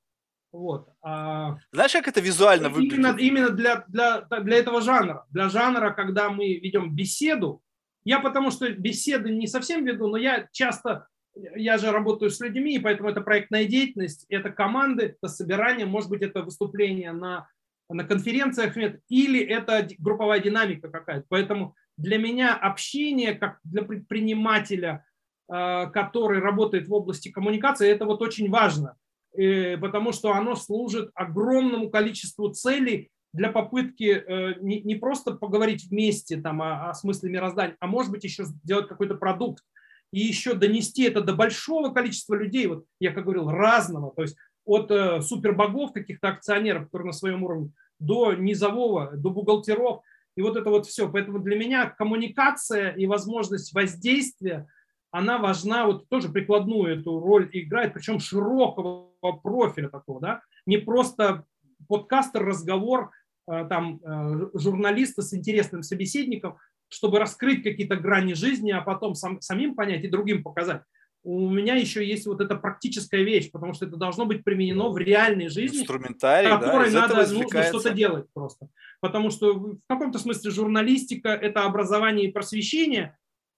[SPEAKER 2] Вот.
[SPEAKER 1] А Знаешь, как это визуально
[SPEAKER 2] выглядит? Именно, именно для, для, для этого жанра. Для жанра, когда мы ведем беседу, я потому что беседы не совсем веду, но я часто, я же работаю с людьми, и поэтому это проектная деятельность, это команды, это собирание, может быть, это выступление на, на конференциях, нет, или это групповая динамика какая-то. Поэтому для меня общение, как для предпринимателя, э, который работает в области коммуникации, это вот очень важно, э, потому что оно служит огромному количеству целей, для попытки э, не, просто поговорить вместе там, о, о смысле мироздания, а может быть еще сделать какой-то продукт и еще донести это до большого количества людей, вот я как говорил, разного, то есть от э, супербогов, каких-то акционеров, которые на своем уровне, до низового, до бухгалтеров, и вот это вот все. Поэтому для меня коммуникация и возможность воздействия, она важна, вот тоже прикладную эту роль играет, причем широкого профиля такого, да, не просто подкастер, разговор, Э, там э, журналиста с интересным собеседником, чтобы раскрыть какие-то грани жизни, а потом сам, самим понять и другим показать. У меня еще есть вот эта практическая вещь, потому что это должно быть применено в реальной жизни,
[SPEAKER 1] Инструментарий,
[SPEAKER 2] которой да, надо нужно что-то делать просто. Потому что в каком-то смысле журналистика – это образование и просвещение,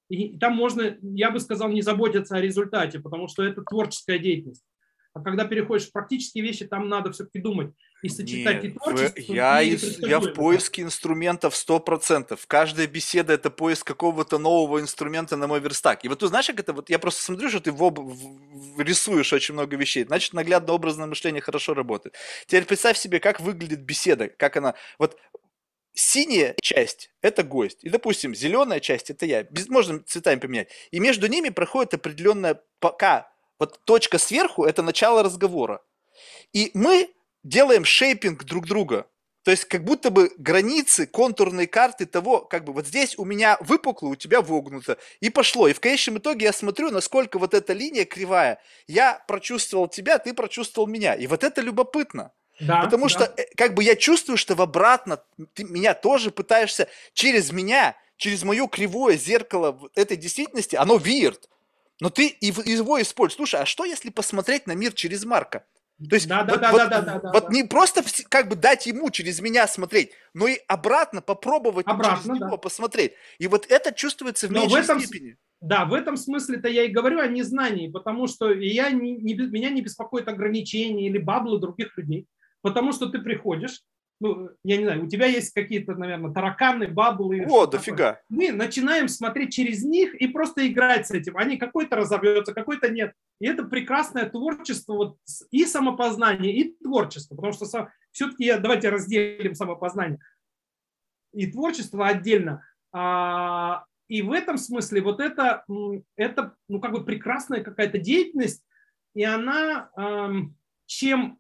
[SPEAKER 2] и там можно, я бы сказал, не заботиться о результате, потому что это творческая деятельность. А когда переходишь в практические вещи, там надо все-таки думать и сочетать Нет, и творчество.
[SPEAKER 1] В, я, и из, я в поиске инструментов 100%. Каждая беседа это поиск какого-то нового инструмента на мой верстак. И вот ты знаешь, как это, вот я просто смотрю, что ты в об... в... рисуешь очень много вещей. Значит, наглядно образное мышление хорошо работает. Теперь представь себе, как выглядит беседа, как она... Вот синяя часть – это гость. И, допустим, зеленая часть – это я. Без, можно цветами поменять. И между ними проходит определенная пока вот точка сверху – это начало разговора. И мы делаем шейпинг друг друга. То есть как будто бы границы, контурные карты того, как бы вот здесь у меня выпукло, у тебя вогнуто. И пошло. И в конечном итоге я смотрю, насколько вот эта линия кривая. Я прочувствовал тебя, ты прочувствовал меня. И вот это любопытно. Да, Потому да. что э, как бы я чувствую, что в обратно ты меня тоже пытаешься через меня, через мое кривое зеркало этой действительности, оно вирт. Но ты его используешь. Слушай, а что если посмотреть на мир через Марка? То есть да, вот, да, вот, да, да, да, вот да. не просто как бы дать ему через меня смотреть, но и обратно попробовать обратно, через да. него посмотреть. И вот это чувствуется в но меньшей в этом, степени.
[SPEAKER 2] Да, в этом смысле-то я и говорю о незнании, потому что я не, не, меня не беспокоит ограничения или баблы других людей. Потому что ты приходишь, ну, я не знаю, у тебя есть какие-то, наверное, тараканы, баблы.
[SPEAKER 1] О, дофига.
[SPEAKER 2] Мы начинаем смотреть через них и просто играть с этим. Они какой-то разовьется, какой-то нет. И это прекрасное творчество, вот, и самопознание, и творчество. Потому что сам, все-таки давайте разделим самопознание и творчество отдельно. А, и в этом смысле вот это, это ну, как бы прекрасная какая-то деятельность, и она чем,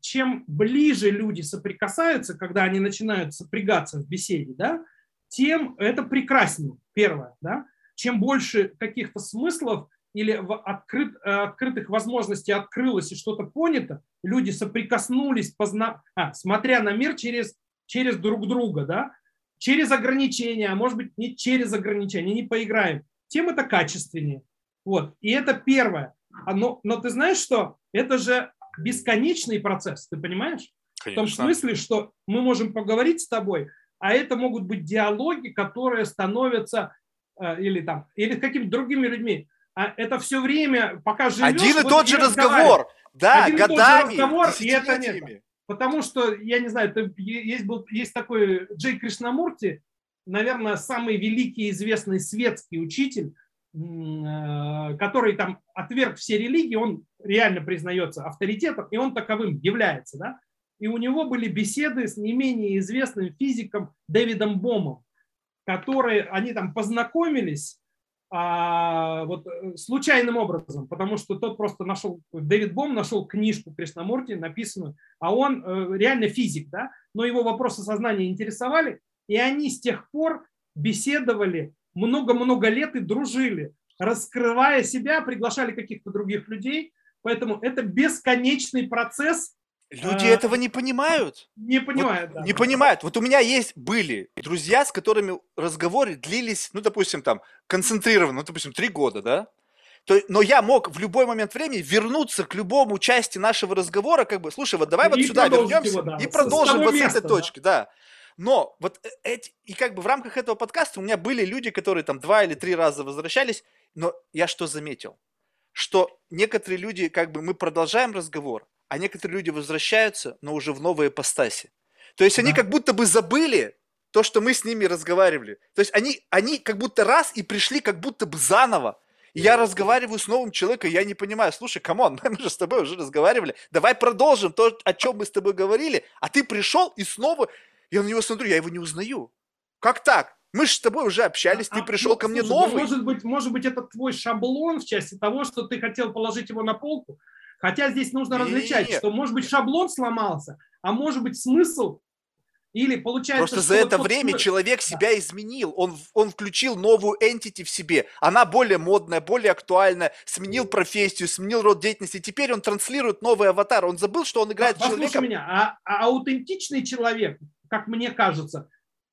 [SPEAKER 2] чем ближе люди соприкасаются, когда они начинают сопрягаться в беседе, да, тем это прекраснее, первое. Да? Чем больше каких-то смыслов или открыт, открытых возможностей открылось и что-то понято, люди соприкоснулись, позна... а, смотря на мир через, через друг друга, да, через ограничения, а может быть не через ограничения, не поиграем, тем это качественнее. Вот. И это первое. А, но, но ты знаешь, что это же бесконечный процесс, ты понимаешь? Конечно. В том смысле, что мы можем поговорить с тобой, а это могут быть диалоги, которые становятся э, или там или с какими-то другими людьми. А это все время, пока живешь...
[SPEAKER 1] Один и вот тот же разговор. Да, Один годами,
[SPEAKER 2] и разговор, и это нет. Потому что, я не знаю, это, есть, был, есть такой Джей Кришнамурти, наверное, самый великий известный светский учитель, который там отверг все религии, он реально признается авторитетом, и он таковым является. Да? И у него были беседы с не менее известным физиком Дэвидом Бомом, которые они там познакомились а, вот, э, случайным образом, потому что тот просто нашел, Дэвид Бом нашел книжку Кришнамурти, написанную, а он э, реально физик, да, но его вопросы сознания интересовали, и они с тех пор беседовали много-много лет и дружили, раскрывая себя, приглашали каких-то других людей. Поэтому это бесконечный процесс
[SPEAKER 1] Люди а, этого не понимают.
[SPEAKER 2] Не понимают,
[SPEAKER 1] вот, да. Не понимают. Вот у меня есть, были друзья, с которыми разговоры длились, ну, допустим, там, концентрированно, ну, допустим, три года, да? То, но я мог в любой момент времени вернуться к любому части нашего разговора, как бы, слушай, вот давай и вот сюда вернемся его, да, и продолжим вот с этой да. точки, да. Но вот э, эти, и как бы в рамках этого подкаста у меня были люди, которые там два или три раза возвращались, но я что заметил? Что некоторые люди, как бы мы продолжаем разговор, а некоторые люди возвращаются, но уже в новой ипостаси. То есть да. они как будто бы забыли то, что мы с ними разговаривали. То есть они, они как будто раз и пришли как будто бы заново. И я разговариваю с новым человеком, я не понимаю, слушай, come on, мы же с тобой уже разговаривали, давай продолжим то, о чем мы с тобой говорили, а ты пришел и снова, я на него смотрю, я его не узнаю. Как так? Мы же с тобой уже общались, ты а, пришел ну, ко мне слушай, новый.
[SPEAKER 2] Может быть, может быть, это твой шаблон в части того, что ты хотел положить его на полку, Хотя здесь нужно различать, что может быть шаблон сломался, а может быть смысл или получается,
[SPEAKER 1] Просто за это время смысл... человек себя изменил. Он, он включил новую entity в себе. Она более модная, более актуальная, сменил профессию, сменил род деятельности. Теперь он транслирует новый аватар. Он забыл, что он играет
[SPEAKER 2] Послушай человеком. меня, а, а аутентичный человек, как мне кажется,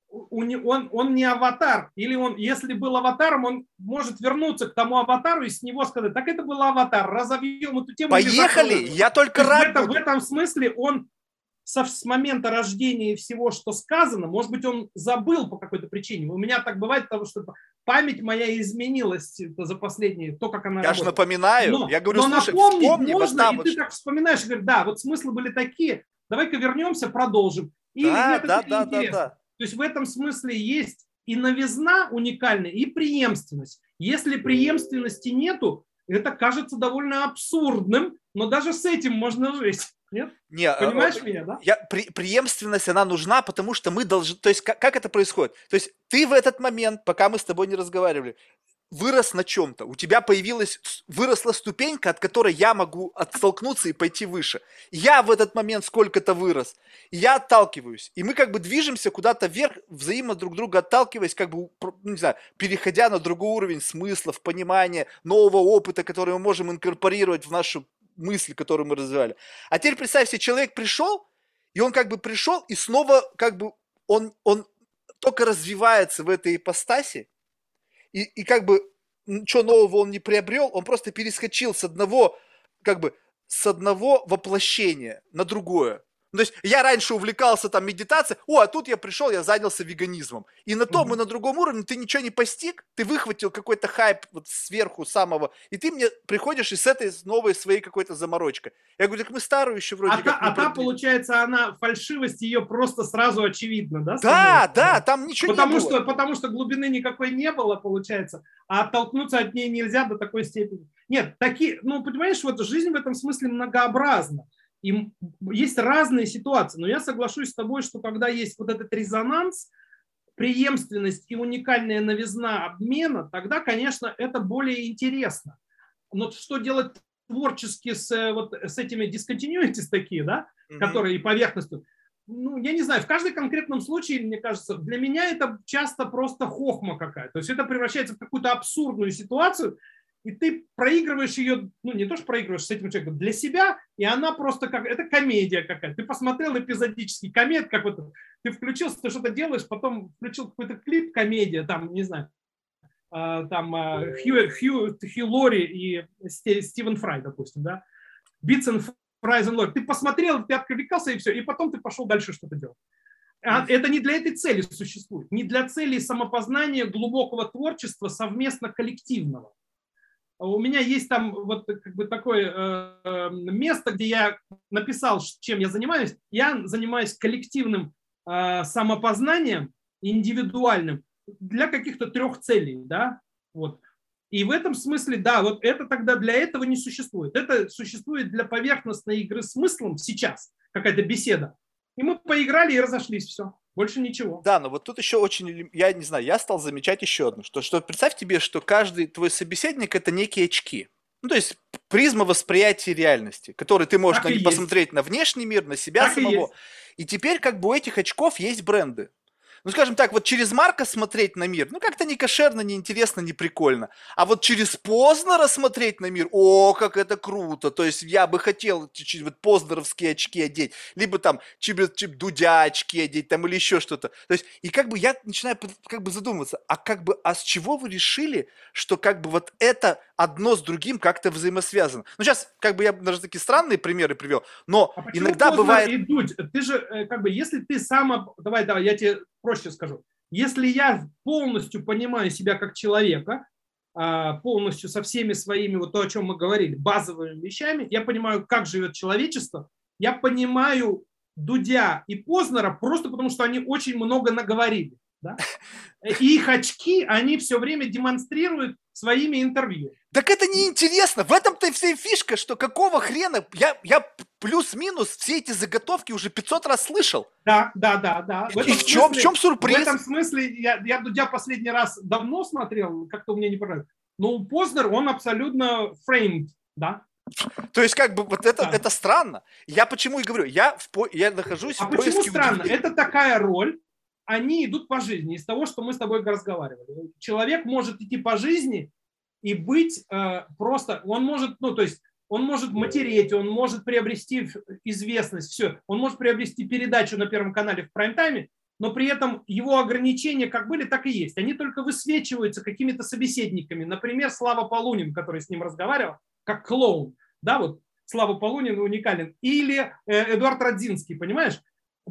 [SPEAKER 2] он, он не аватар, или он, если был аватаром, он может вернуться к тому аватару и с него сказать, так это был аватар, разовьем эту тему.
[SPEAKER 1] Поехали, я только рад.
[SPEAKER 2] В этом, в этом смысле он со, с момента рождения и всего, что сказано, может быть, он забыл по какой-то причине. У меня так бывает, потому что память моя изменилась за последние, то, как она
[SPEAKER 1] Я
[SPEAKER 2] работает.
[SPEAKER 1] же напоминаю, но, я говорю,
[SPEAKER 2] но слушай, напомнить вспомни, можно, и ты так вспоминаешь, говоришь, да, вот смыслы были такие, давай-ка вернемся, продолжим.
[SPEAKER 1] Или да, да, да, да, да.
[SPEAKER 2] То есть в этом смысле есть и новизна уникальная, и преемственность. Если преемственности нету, это кажется довольно абсурдным, но даже с этим можно жить. Нет?
[SPEAKER 1] Не, а, Понимаешь а, меня, да? Я, при, преемственность, она нужна, потому что мы должны... То есть как, как это происходит? То есть ты в этот момент, пока мы с тобой не разговаривали, вырос на чем-то, у тебя появилась, выросла ступенька, от которой я могу оттолкнуться и пойти выше. Я в этот момент сколько-то вырос, я отталкиваюсь. И мы как бы движемся куда-то вверх, взаимно друг друга отталкиваясь, как бы, не знаю, переходя на другой уровень смыслов, понимания, нового опыта, который мы можем инкорпорировать в нашу мысль, которую мы развивали. А теперь представь себе, человек пришел, и он как бы пришел, и снова как бы он, он только развивается в этой ипостаси, и, и как бы ничего нового он не приобрел, он просто перескочил с одного, как бы, с одного воплощения на другое. Ну, то есть я раньше увлекался там медитацией, о, а тут я пришел, я занялся веганизмом. И на том mm-hmm. и на другом уровне ты ничего не постиг, ты выхватил какой-то хайп вот сверху самого, и ты мне приходишь и с этой новой своей какой-то заморочкой. Я говорю, так мы старую еще вроде
[SPEAKER 2] а
[SPEAKER 1] как
[SPEAKER 2] та, А та, получается, она, фальшивость ее просто сразу очевидна, да?
[SPEAKER 1] Да, да, там ничего
[SPEAKER 2] потому
[SPEAKER 1] не
[SPEAKER 2] что, было. Потому что глубины никакой не было, получается, а оттолкнуться от ней нельзя до такой степени. Нет, такие, ну, понимаешь, вот жизнь в этом смысле многообразна. И есть разные ситуации, но я соглашусь с тобой, что когда есть вот этот резонанс, преемственность и уникальная новизна обмена, тогда, конечно, это более интересно. Но что делать творчески с, э, вот, с этими discontinuities такие, да, mm-hmm. которые и поверхностью, ну, я не знаю, в каждом конкретном случае, мне кажется, для меня это часто просто хохма какая-то. То есть это превращается в какую-то абсурдную ситуацию, и ты проигрываешь ее, ну не то, что проигрываешь с этим человеком, для себя, и она просто как, это комедия какая-то. Ты посмотрел эпизодический комед, как вот ты включился, ты что-то делаешь, потом включил какой-то клип, комедия, там, не знаю, а, там а, Хью, Хью, Хью Лори и Стивен Фрай, допустим, да, Битс и Фрайз Лори. Ты посмотрел, ты откликался и все, и потом ты пошел дальше что-то делать. А это не для этой цели существует, не для цели самопознания глубокого творчества совместно коллективного. У меня есть там вот как бы такое э, место, где я написал, чем я занимаюсь. Я занимаюсь коллективным э, самопознанием, индивидуальным, для каких-то трех целей, да, вот. И в этом смысле, да, вот это тогда для этого не существует. Это существует для поверхностной игры смыслом сейчас, какая-то беседа. И мы поиграли и разошлись, все. Больше ничего.
[SPEAKER 1] Да, но вот тут еще очень, я не знаю, я стал замечать еще одно, что, что представь тебе, что каждый твой собеседник это некие очки. Ну, то есть призма восприятия реальности, который ты можешь на, посмотреть на внешний мир, на себя так самого. И, и теперь как бы у этих очков есть бренды. Ну, скажем так, вот через Марка смотреть на мир, ну, как-то не кошерно, не интересно, не прикольно. А вот через Познера смотреть на мир, о, как это круто. То есть я бы хотел чуть-чуть вот познеровские очки одеть, либо там чип, чип, дудя очки одеть, там, или еще что-то. То есть, и как бы я начинаю как бы задумываться, а как бы, а с чего вы решили, что как бы вот это одно с другим как-то взаимосвязано? Ну, сейчас, как бы я даже такие странные примеры привел, но а иногда бывает... И
[SPEAKER 2] Дудь? Ты же, э, как бы, если ты сам... Давай, давай, я тебе проще скажу. Если я полностью понимаю себя как человека, а, полностью со всеми своими, вот то, о чем мы говорили, базовыми вещами, я понимаю, как живет человечество, я понимаю Дудя и Познера просто потому, что они очень много наговорили. Да? И их очки, они все время демонстрируют своими интервью.
[SPEAKER 1] Так это неинтересно. В этом-то и вся фишка, что какого хрена я, я плюс-минус все эти заготовки уже 500 раз слышал.
[SPEAKER 2] Да, да, да, да.
[SPEAKER 1] В и в чем, смысле, в чем сюрприз? В
[SPEAKER 2] этом смысле я, я Дудя последний раз давно смотрел, как-то у меня не понравилось. Но Познер, он абсолютно framed, да.
[SPEAKER 1] То есть, как бы, вот это, да. это странно. Я почему и говорю, я, в по, я нахожусь
[SPEAKER 2] а
[SPEAKER 1] в поиске
[SPEAKER 2] почему странно? Это такая роль, они идут по жизни из того, что мы с тобой разговаривали. Человек может идти по жизни и быть э, просто, он может, ну, то есть он может матереть, он может приобрести известность, все, он может приобрести передачу на Первом канале в прайм-тайме, но при этом его ограничения как были, так и есть. Они только высвечиваются какими-то собеседниками. Например, Слава Полунин, который с ним разговаривал, как клоун. Да, вот Слава Полунин уникален. Или э, Эдуард Родзинский, понимаешь?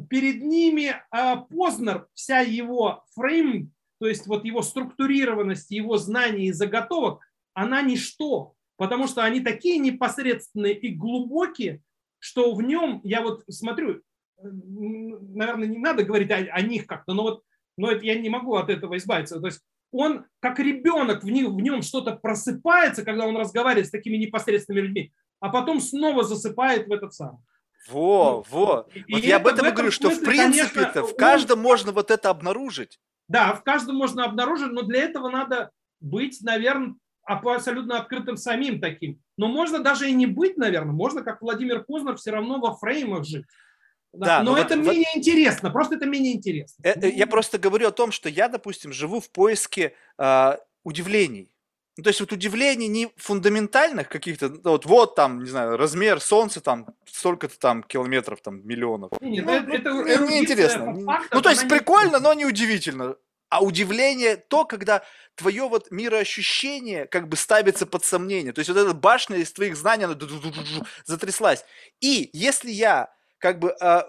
[SPEAKER 2] Перед ними э, Познер, вся его фрейм то есть вот его структурированность, его знания и заготовок, она ничто, потому что они такие непосредственные и глубокие, что в нем, я вот смотрю, наверное, не надо говорить о, о них как-то, но вот но это, я не могу от этого избавиться. То есть он, как ребенок, в, нем, в нем что-то просыпается, когда он разговаривает с такими непосредственными людьми, а потом снова засыпает в этот самый.
[SPEAKER 1] Во, во. Вот я об этом и говорю, что в принципе-то в каждом он... можно вот это обнаружить.
[SPEAKER 2] Да, в каждом можно обнаружить, но для этого надо быть, наверное, абсолютно открытым самим таким. Но можно даже и не быть, наверное, можно, как Владимир Познер, все равно во фреймах жить. Да, но, но это вот, менее вот, интересно, просто это менее интересно.
[SPEAKER 1] Это, я просто говорю о том, что я, допустим, живу в поиске э, удивлений. Ну, то есть вот удивлений не фундаментальных каких-то, ну, вот, вот там, не знаю, размер Солнца там столько-то там километров, там миллионов. Нет, ну, это, это не, интересно. ну то есть прикольно, не... но не удивительно. А удивление то, когда твое вот мироощущение как бы ставится под сомнение. То есть вот эта башня из твоих знаний, она затряслась. И если я как бы э,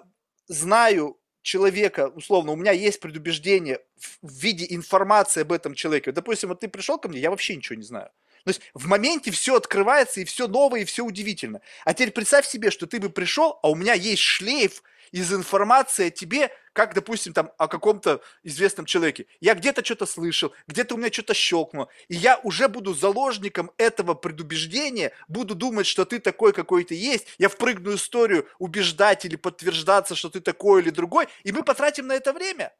[SPEAKER 1] знаю человека, условно, у меня есть предубеждение в виде информации об этом человеке. Допустим, вот ты пришел ко мне, я вообще ничего не знаю. То есть в моменте все открывается, и все новое, и все удивительно. А теперь представь себе, что ты бы пришел, а у меня есть шлейф из информации о тебе, как, допустим, там, о каком-то известном человеке. Я где-то что-то слышал, где-то у меня что-то щелкнуло, и я уже буду заложником этого предубеждения, буду думать, что ты такой, какой ты есть, я впрыгну историю убеждать или подтверждаться, что ты такой или другой, и мы потратим на это время.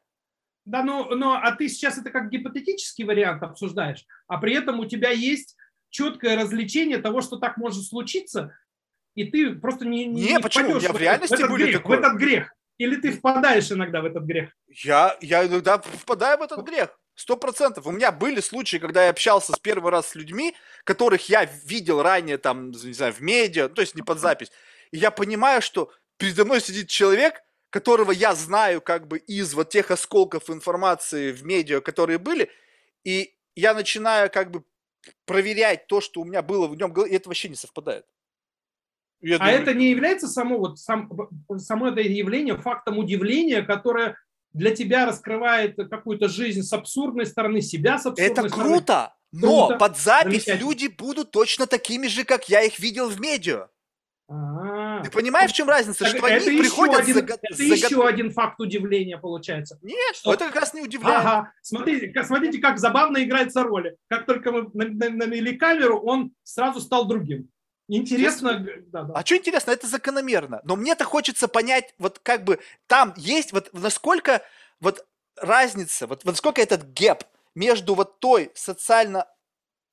[SPEAKER 2] Да, ну, но, а ты сейчас это как гипотетический вариант обсуждаешь, а при этом у тебя есть четкое развлечение того, что так может случиться, и ты просто не
[SPEAKER 1] Не, не почему? Я в реальности в
[SPEAKER 2] этот,
[SPEAKER 1] были
[SPEAKER 2] грех, такое. в этот грех. Или ты впадаешь иногда в этот грех?
[SPEAKER 1] Я, я иногда впадаю в этот грех. Сто процентов. У меня были случаи, когда я общался с первый раз с людьми, которых я видел ранее там, не знаю, в медиа, то есть не под запись. И я понимаю, что передо мной сидит человек, которого я знаю как бы из вот тех осколков информации в медиа, которые были, и я начинаю как бы проверять то, что у меня было в нем, и это вообще не совпадает.
[SPEAKER 2] Я а думаю... это не является само, вот, сам, само это явление фактом удивления, которое для тебя раскрывает какую-то жизнь с абсурдной стороны, себя с абсурдной
[SPEAKER 1] Это
[SPEAKER 2] стороны.
[SPEAKER 1] круто, но круто. под запись люди будут точно такими же, как я их видел в медиа. А-а-а. Ты понимаешь, в чем разница? Так что это они приходят
[SPEAKER 2] один, заг... Это загад... еще один факт удивления получается.
[SPEAKER 1] Нет, что... это как раз не удивляет.
[SPEAKER 2] Ага, смотрите, смотрите, как забавно играется роли. Как только мы навели камеру, он сразу стал другим. Интересно,
[SPEAKER 1] да, да. А что интересно, это закономерно. Но мне-то хочется понять, вот как бы там есть, вот насколько вот разница, вот, вот насколько этот гэп между вот той социально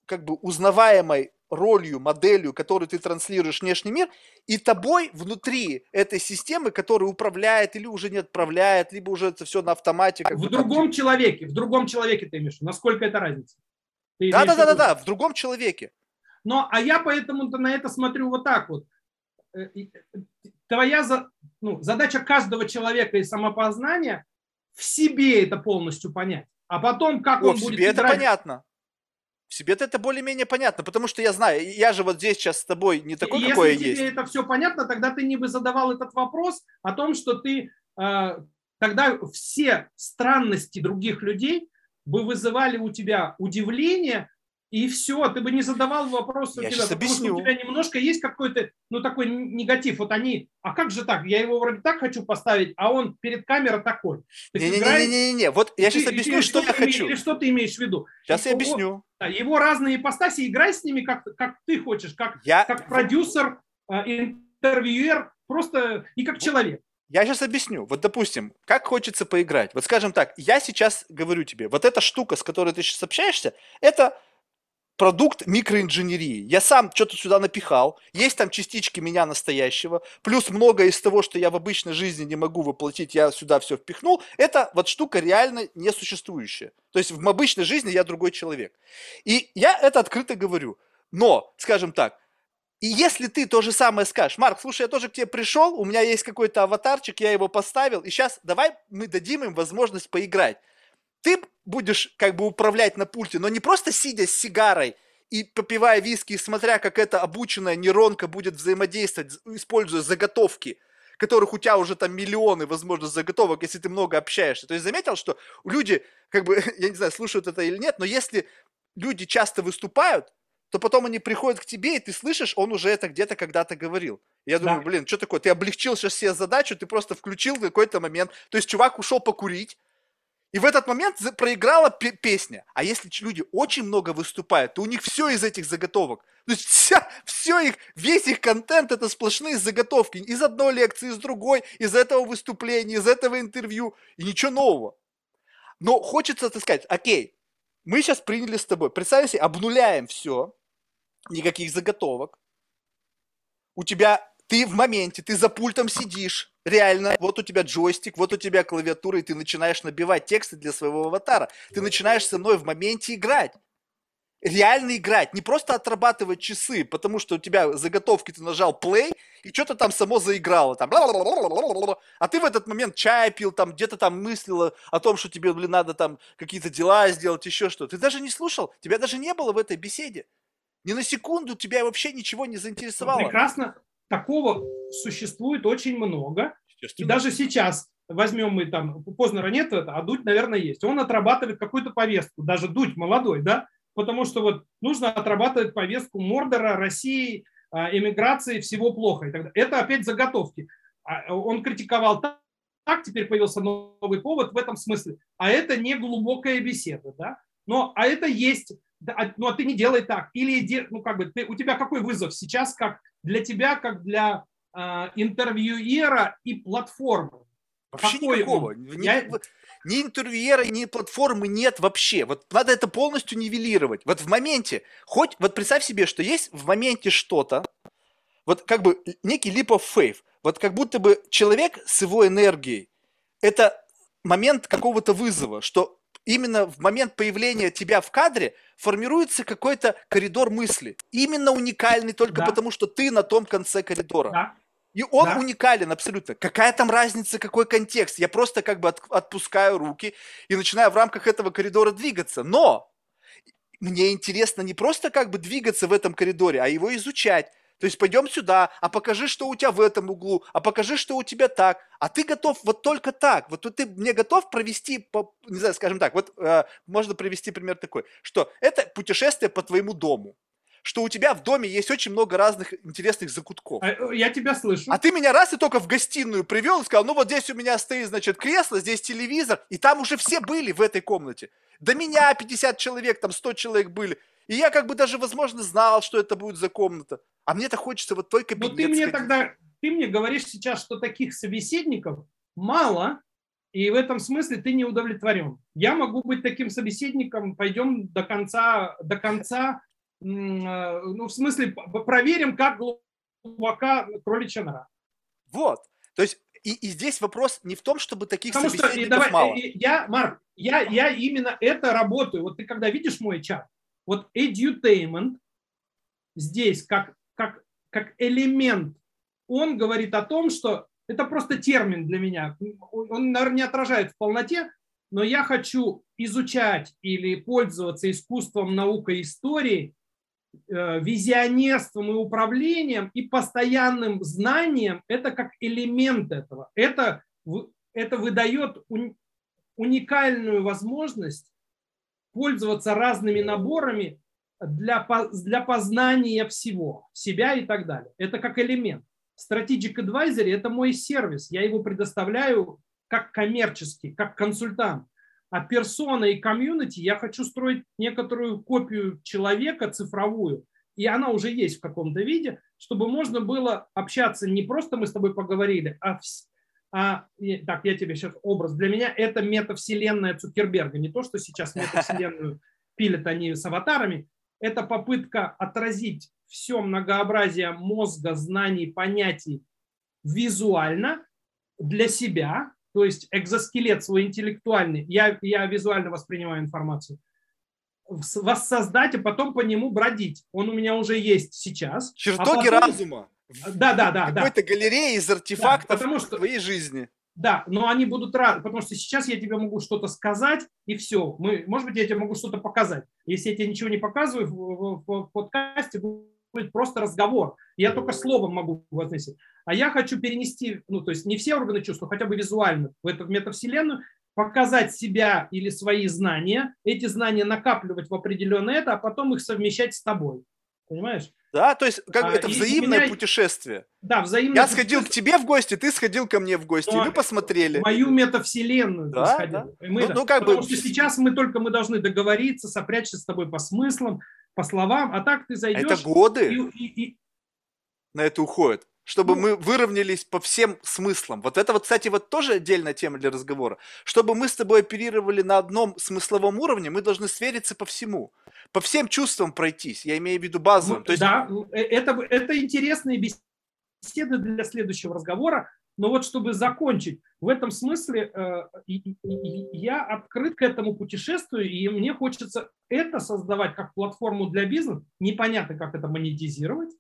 [SPEAKER 1] как бы узнаваемой ролью, моделью, которую ты транслируешь в внешний мир, и тобой внутри этой системы, которая управляет или уже не отправляет, либо уже это все на автомате.
[SPEAKER 2] Как в другом там... человеке, в другом человеке ты имеешь, насколько это разница?
[SPEAKER 1] Да, да, да, да, да, в другом человеке.
[SPEAKER 2] Но, а я поэтому на это смотрю вот так вот. Э, твоя ну, задача каждого человека и самопознания в себе это полностью понять. А потом, как О, он
[SPEAKER 1] в
[SPEAKER 2] будет
[SPEAKER 1] себе играть... это понятно. В себе это более-менее понятно, потому что я знаю, я же вот здесь сейчас с тобой не такой,
[SPEAKER 2] Если
[SPEAKER 1] какой
[SPEAKER 2] я есть. Если тебе это все понятно, тогда ты не бы задавал этот вопрос о том, что ты э, тогда все странности других людей бы вызывали у тебя удивление, и все, ты бы не задавал вопрос
[SPEAKER 1] я тебя, потому объясню.
[SPEAKER 2] что у тебя немножко есть какой-то, ну, такой негатив. Вот они, а как же так? Я его вроде так хочу поставить, а он перед камерой такой.
[SPEAKER 1] Не-не-не-не-не, вот я сейчас объясню, что, что я хочу.
[SPEAKER 2] Или что ты имеешь в виду?
[SPEAKER 1] Сейчас я объясню.
[SPEAKER 2] Его разные ипостаси, играй с ними, как, как ты хочешь, как, я... как продюсер, а, интервьюер, просто и как человек.
[SPEAKER 1] Я сейчас объясню. Вот, допустим, как хочется поиграть. Вот, скажем так, я сейчас говорю тебе, вот эта штука, с которой ты сейчас общаешься, это продукт микроинженерии. Я сам что-то сюда напихал, есть там частички меня настоящего, плюс многое из того, что я в обычной жизни не могу воплотить, я сюда все впихнул. Это вот штука реально несуществующая. То есть в обычной жизни я другой человек. И я это открыто говорю. Но, скажем так, и если ты то же самое скажешь, Марк, слушай, я тоже к тебе пришел, у меня есть какой-то аватарчик, я его поставил, и сейчас давай мы дадим им возможность поиграть ты будешь как бы управлять на пульте, но не просто сидя с сигарой и попивая виски, и смотря, как эта обученная нейронка будет взаимодействовать, используя заготовки, которых у тебя уже там миллионы, возможно, заготовок, если ты много общаешься. То есть заметил, что люди, как бы, я не знаю, слушают это или нет, но если люди часто выступают, то потом они приходят к тебе, и ты слышишь, он уже это где-то когда-то говорил. Я думаю, да. блин, что такое, ты облегчил сейчас себе задачу, ты просто включил в какой-то момент. То есть чувак ушел покурить, и в этот момент проиграла песня. А если люди очень много выступают, то у них все из этих заготовок. То есть вся, все их, весь их контент это сплошные заготовки. Из одной лекции, из другой, из этого выступления, из этого интервью. И ничего нового. Но хочется, так сказать, окей, мы сейчас приняли с тобой. Представь себе, обнуляем все. Никаких заготовок. У тебя, ты в моменте, ты за пультом сидишь Реально, вот у тебя джойстик, вот у тебя клавиатура, и ты начинаешь набивать тексты для своего аватара. Ты начинаешь со мной в моменте играть. Реально играть, не просто отрабатывать часы, потому что у тебя заготовки ты нажал play, и что-то там само заиграло, там, а ты в этот момент чай пил, там где-то там мыслила о том, что тебе, блин, надо там какие-то дела сделать, еще что. Ты даже не слушал, тебя даже не было в этой беседе. Ни на секунду тебя вообще ничего не заинтересовало.
[SPEAKER 2] Прекрасно, такого существует очень много. И даже сейчас возьмем мы там, Познера нет, а Дудь, наверное, есть. Он отрабатывает какую-то повестку, даже Дудь молодой, да, потому что вот нужно отрабатывать повестку Мордора, России, а, эмиграции, всего плохо. И так Это опять заготовки. А, он критиковал так, так, теперь появился новый повод в этом смысле. А это не глубокая беседа, да? Но, а это есть, ну а ты не делай так. Или, ну как бы, ты, у тебя какой вызов сейчас, как для тебя, как для э, интервьюера и платформы?
[SPEAKER 1] Вообще Какой никакого. Он? Ни, Я... ни интервьюера, ни платформы нет вообще. Вот надо это полностью нивелировать. Вот в моменте, хоть, вот представь себе, что есть в моменте что-то, вот как бы некий leap of faith, вот как будто бы человек с его энергией, это момент какого-то вызова, что именно в момент появления тебя в кадре формируется какой-то коридор мысли. Именно уникальный только да. потому, что ты на том конце коридора. Да. И он да. уникален абсолютно. Какая там разница, какой контекст? Я просто как бы от, отпускаю руки и начинаю в рамках этого коридора двигаться. Но мне интересно не просто как бы двигаться в этом коридоре, а его изучать. То есть пойдем сюда, а покажи, что у тебя в этом углу, а покажи, что у тебя так. А ты готов вот только так. Вот ты мне готов провести, по, не знаю, скажем так, вот э, можно привести пример такой, что это путешествие по твоему дому что у тебя в доме есть очень много разных интересных закутков. А,
[SPEAKER 2] э, я тебя слышу.
[SPEAKER 1] А ты меня раз и только в гостиную привел и сказал, ну вот здесь у меня стоит, значит, кресло, здесь телевизор, и там уже все были в этой комнате. До меня 50 человек, там 100 человек были. И я как бы даже, возможно, знал, что это будет за комната. А мне-то хочется вот твой кабинет.
[SPEAKER 2] Но ты мне тогда, ты мне говоришь сейчас, что таких собеседников мало, и в этом смысле ты не удовлетворен. Я могу быть таким собеседником, пойдем до конца, до конца ну, в смысле, проверим, как глубока кроличья нора.
[SPEAKER 3] Вот. То есть и, и здесь вопрос не в том, чтобы таких
[SPEAKER 2] Потому что, и давай, мало. Я, Марк, я, я именно это работаю. Вот ты когда видишь мой чат, вот edutainment здесь как, как, как элемент, он говорит о том, что это просто термин для меня. Он, наверное, не отражает в полноте, но я хочу изучать или пользоваться искусством, наукой, историей, э, визионерством и управлением и постоянным знанием, это как элемент этого. Это, это выдает уникальную возможность пользоваться разными наборами для, для познания всего, себя и так далее. Это как элемент. Strategic Advisory – это мой сервис. Я его предоставляю как коммерческий, как консультант. А персона и комьюнити я хочу строить некоторую копию человека цифровую, и она уже есть в каком-то виде, чтобы можно было общаться не просто мы с тобой поговорили, а, а так, я тебе сейчас образ. Для меня это метавселенная Цукерберга, не то, что сейчас метавселенную пилят они с аватарами, это попытка отразить все многообразие мозга, знаний, понятий визуально для себя, то есть экзоскелет свой интеллектуальный, я, я визуально воспринимаю информацию, воссоздать, а потом по нему бродить. Он у меня уже есть сейчас.
[SPEAKER 3] Чертоги а потом... разума.
[SPEAKER 2] Да, да, да.
[SPEAKER 3] Какой-то да. галерея из артефактов да, потому что... твоей жизни.
[SPEAKER 2] Да, но они будут рады, потому что сейчас я тебе могу что-то сказать, и все. Мы, может быть, я тебе могу что-то показать. Если я тебе ничего не показываю в, в, в подкасте, будет просто разговор. Я только словом могу возносить. А я хочу перенести, ну, то есть не все органы чувств, но хотя бы визуально в эту метавселенную, показать себя или свои знания, эти знания накапливать в определенное это, а потом их совмещать с тобой. Понимаешь?
[SPEAKER 3] Да, то есть как а, это взаимное меня... путешествие.
[SPEAKER 2] Да, взаимное
[SPEAKER 3] Я сходил к тебе в гости, ты сходил ко мне в гости, и мы посмотрели.
[SPEAKER 2] Мою метавселенную да, ты сходил. Да. Мы, ну, ну, как Потому бы... что сейчас мы только мы должны договориться, сопрячься с тобой по смыслам, по словам, а так ты зайдешь...
[SPEAKER 3] Это годы и, и, и... на это уходят чтобы ну, мы выровнялись по всем смыслам. Вот это вот, кстати, вот тоже отдельная тема для разговора. Чтобы мы с тобой оперировали на одном смысловом уровне, мы должны свериться по всему, по всем чувствам пройтись. Я имею в виду базовым.
[SPEAKER 2] Ну, То есть... Да, э, это, это интересные беседы для следующего разговора. Но вот чтобы закончить, в этом смысле э, я открыт к этому путешествию, и мне хочется это создавать как платформу для бизнеса. Непонятно, как это монетизировать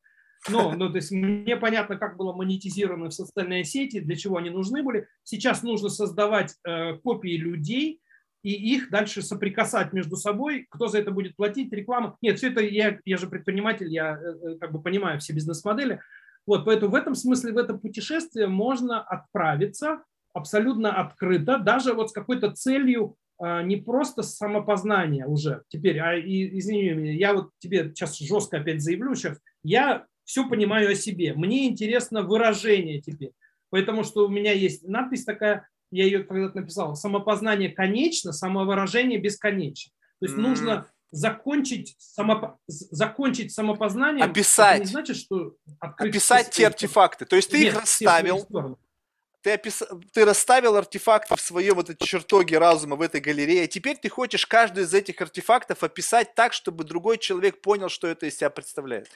[SPEAKER 2] ну, ну, то есть мне понятно, как было монетизировано в социальные сети, для чего они нужны были. Сейчас нужно создавать э, копии людей и их дальше соприкасать между собой. Кто за это будет платить? Реклама? Нет, все это я, я же предприниматель, я э, э как бы понимаю все бизнес-модели. Вот, поэтому в этом смысле, в это путешествие можно отправиться абсолютно открыто, даже вот с какой-то целью э, не просто самопознания уже теперь, а извини меня, я вот тебе сейчас жестко опять заявлю, сейчас я все понимаю о себе. Мне интересно выражение теперь. Потому что у меня есть надпись такая, я ее когда-то написал, самопознание конечно, самовыражение бесконечно. То есть mm. нужно закончить, само, закончить самопознание.
[SPEAKER 3] Описать.
[SPEAKER 2] Это не значит, что
[SPEAKER 3] описать те артефакты. То есть ты Нет, их расставил. Ты, опис... ты расставил артефакты в своем вот этой чертоге разума в этой галерее. Теперь ты хочешь каждый из этих артефактов описать так, чтобы другой человек понял, что это из себя представляет.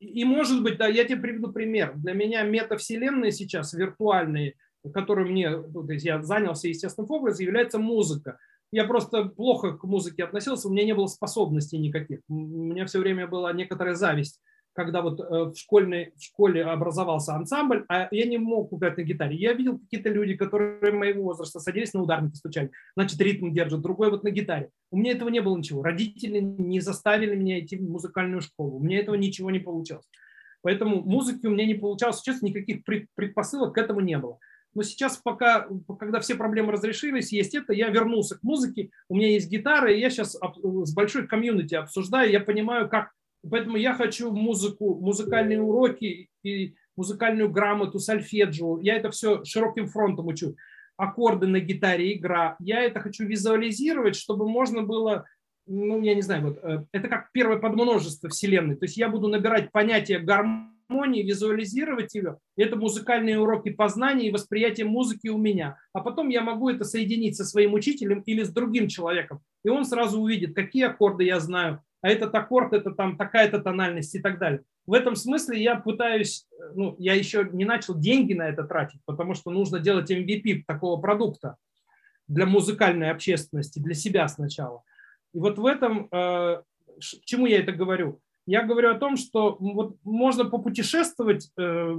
[SPEAKER 2] И может быть, да, я тебе приведу пример. Для меня метавселенные сейчас виртуальные, которые мне, ну, то есть я занялся естественным образом, является музыка. Я просто плохо к музыке относился, у меня не было способностей никаких. У меня все время была некоторая зависть когда вот э, в, школьной, в школе образовался ансамбль, а я не мог играть на гитаре. Я видел какие-то люди, которые моего возраста садились на ударники, стучали, значит, ритм держат, другой вот на гитаре. У меня этого не было ничего. Родители не заставили меня идти в музыкальную школу. У меня этого ничего не получалось. Поэтому музыки у меня не получалось. Сейчас никаких предпосылок к этому не было. Но сейчас, пока, когда все проблемы разрешились, есть это, я вернулся к музыке, у меня есть гитара, и я сейчас с большой комьюнити обсуждаю, я понимаю, как Поэтому я хочу музыку, музыкальные уроки и музыкальную грамоту, сольфеджио. Я это все широким фронтом учу. Аккорды на гитаре, игра. Я это хочу визуализировать, чтобы можно было, ну, я не знаю, вот э, это как первое подмножество Вселенной. То есть я буду набирать понятие гармонии, визуализировать ее. Это музыкальные уроки познания и восприятия музыки у меня. А потом я могу это соединить со своим учителем или с другим человеком. И он сразу увидит, какие аккорды я знаю, а этот аккорд, это там такая-то тональность и так далее. В этом смысле я пытаюсь, ну, я еще не начал деньги на это тратить, потому что нужно делать MVP такого продукта для музыкальной общественности, для себя сначала. И вот в этом, э, к чему я это говорю? Я говорю о том, что вот можно попутешествовать э,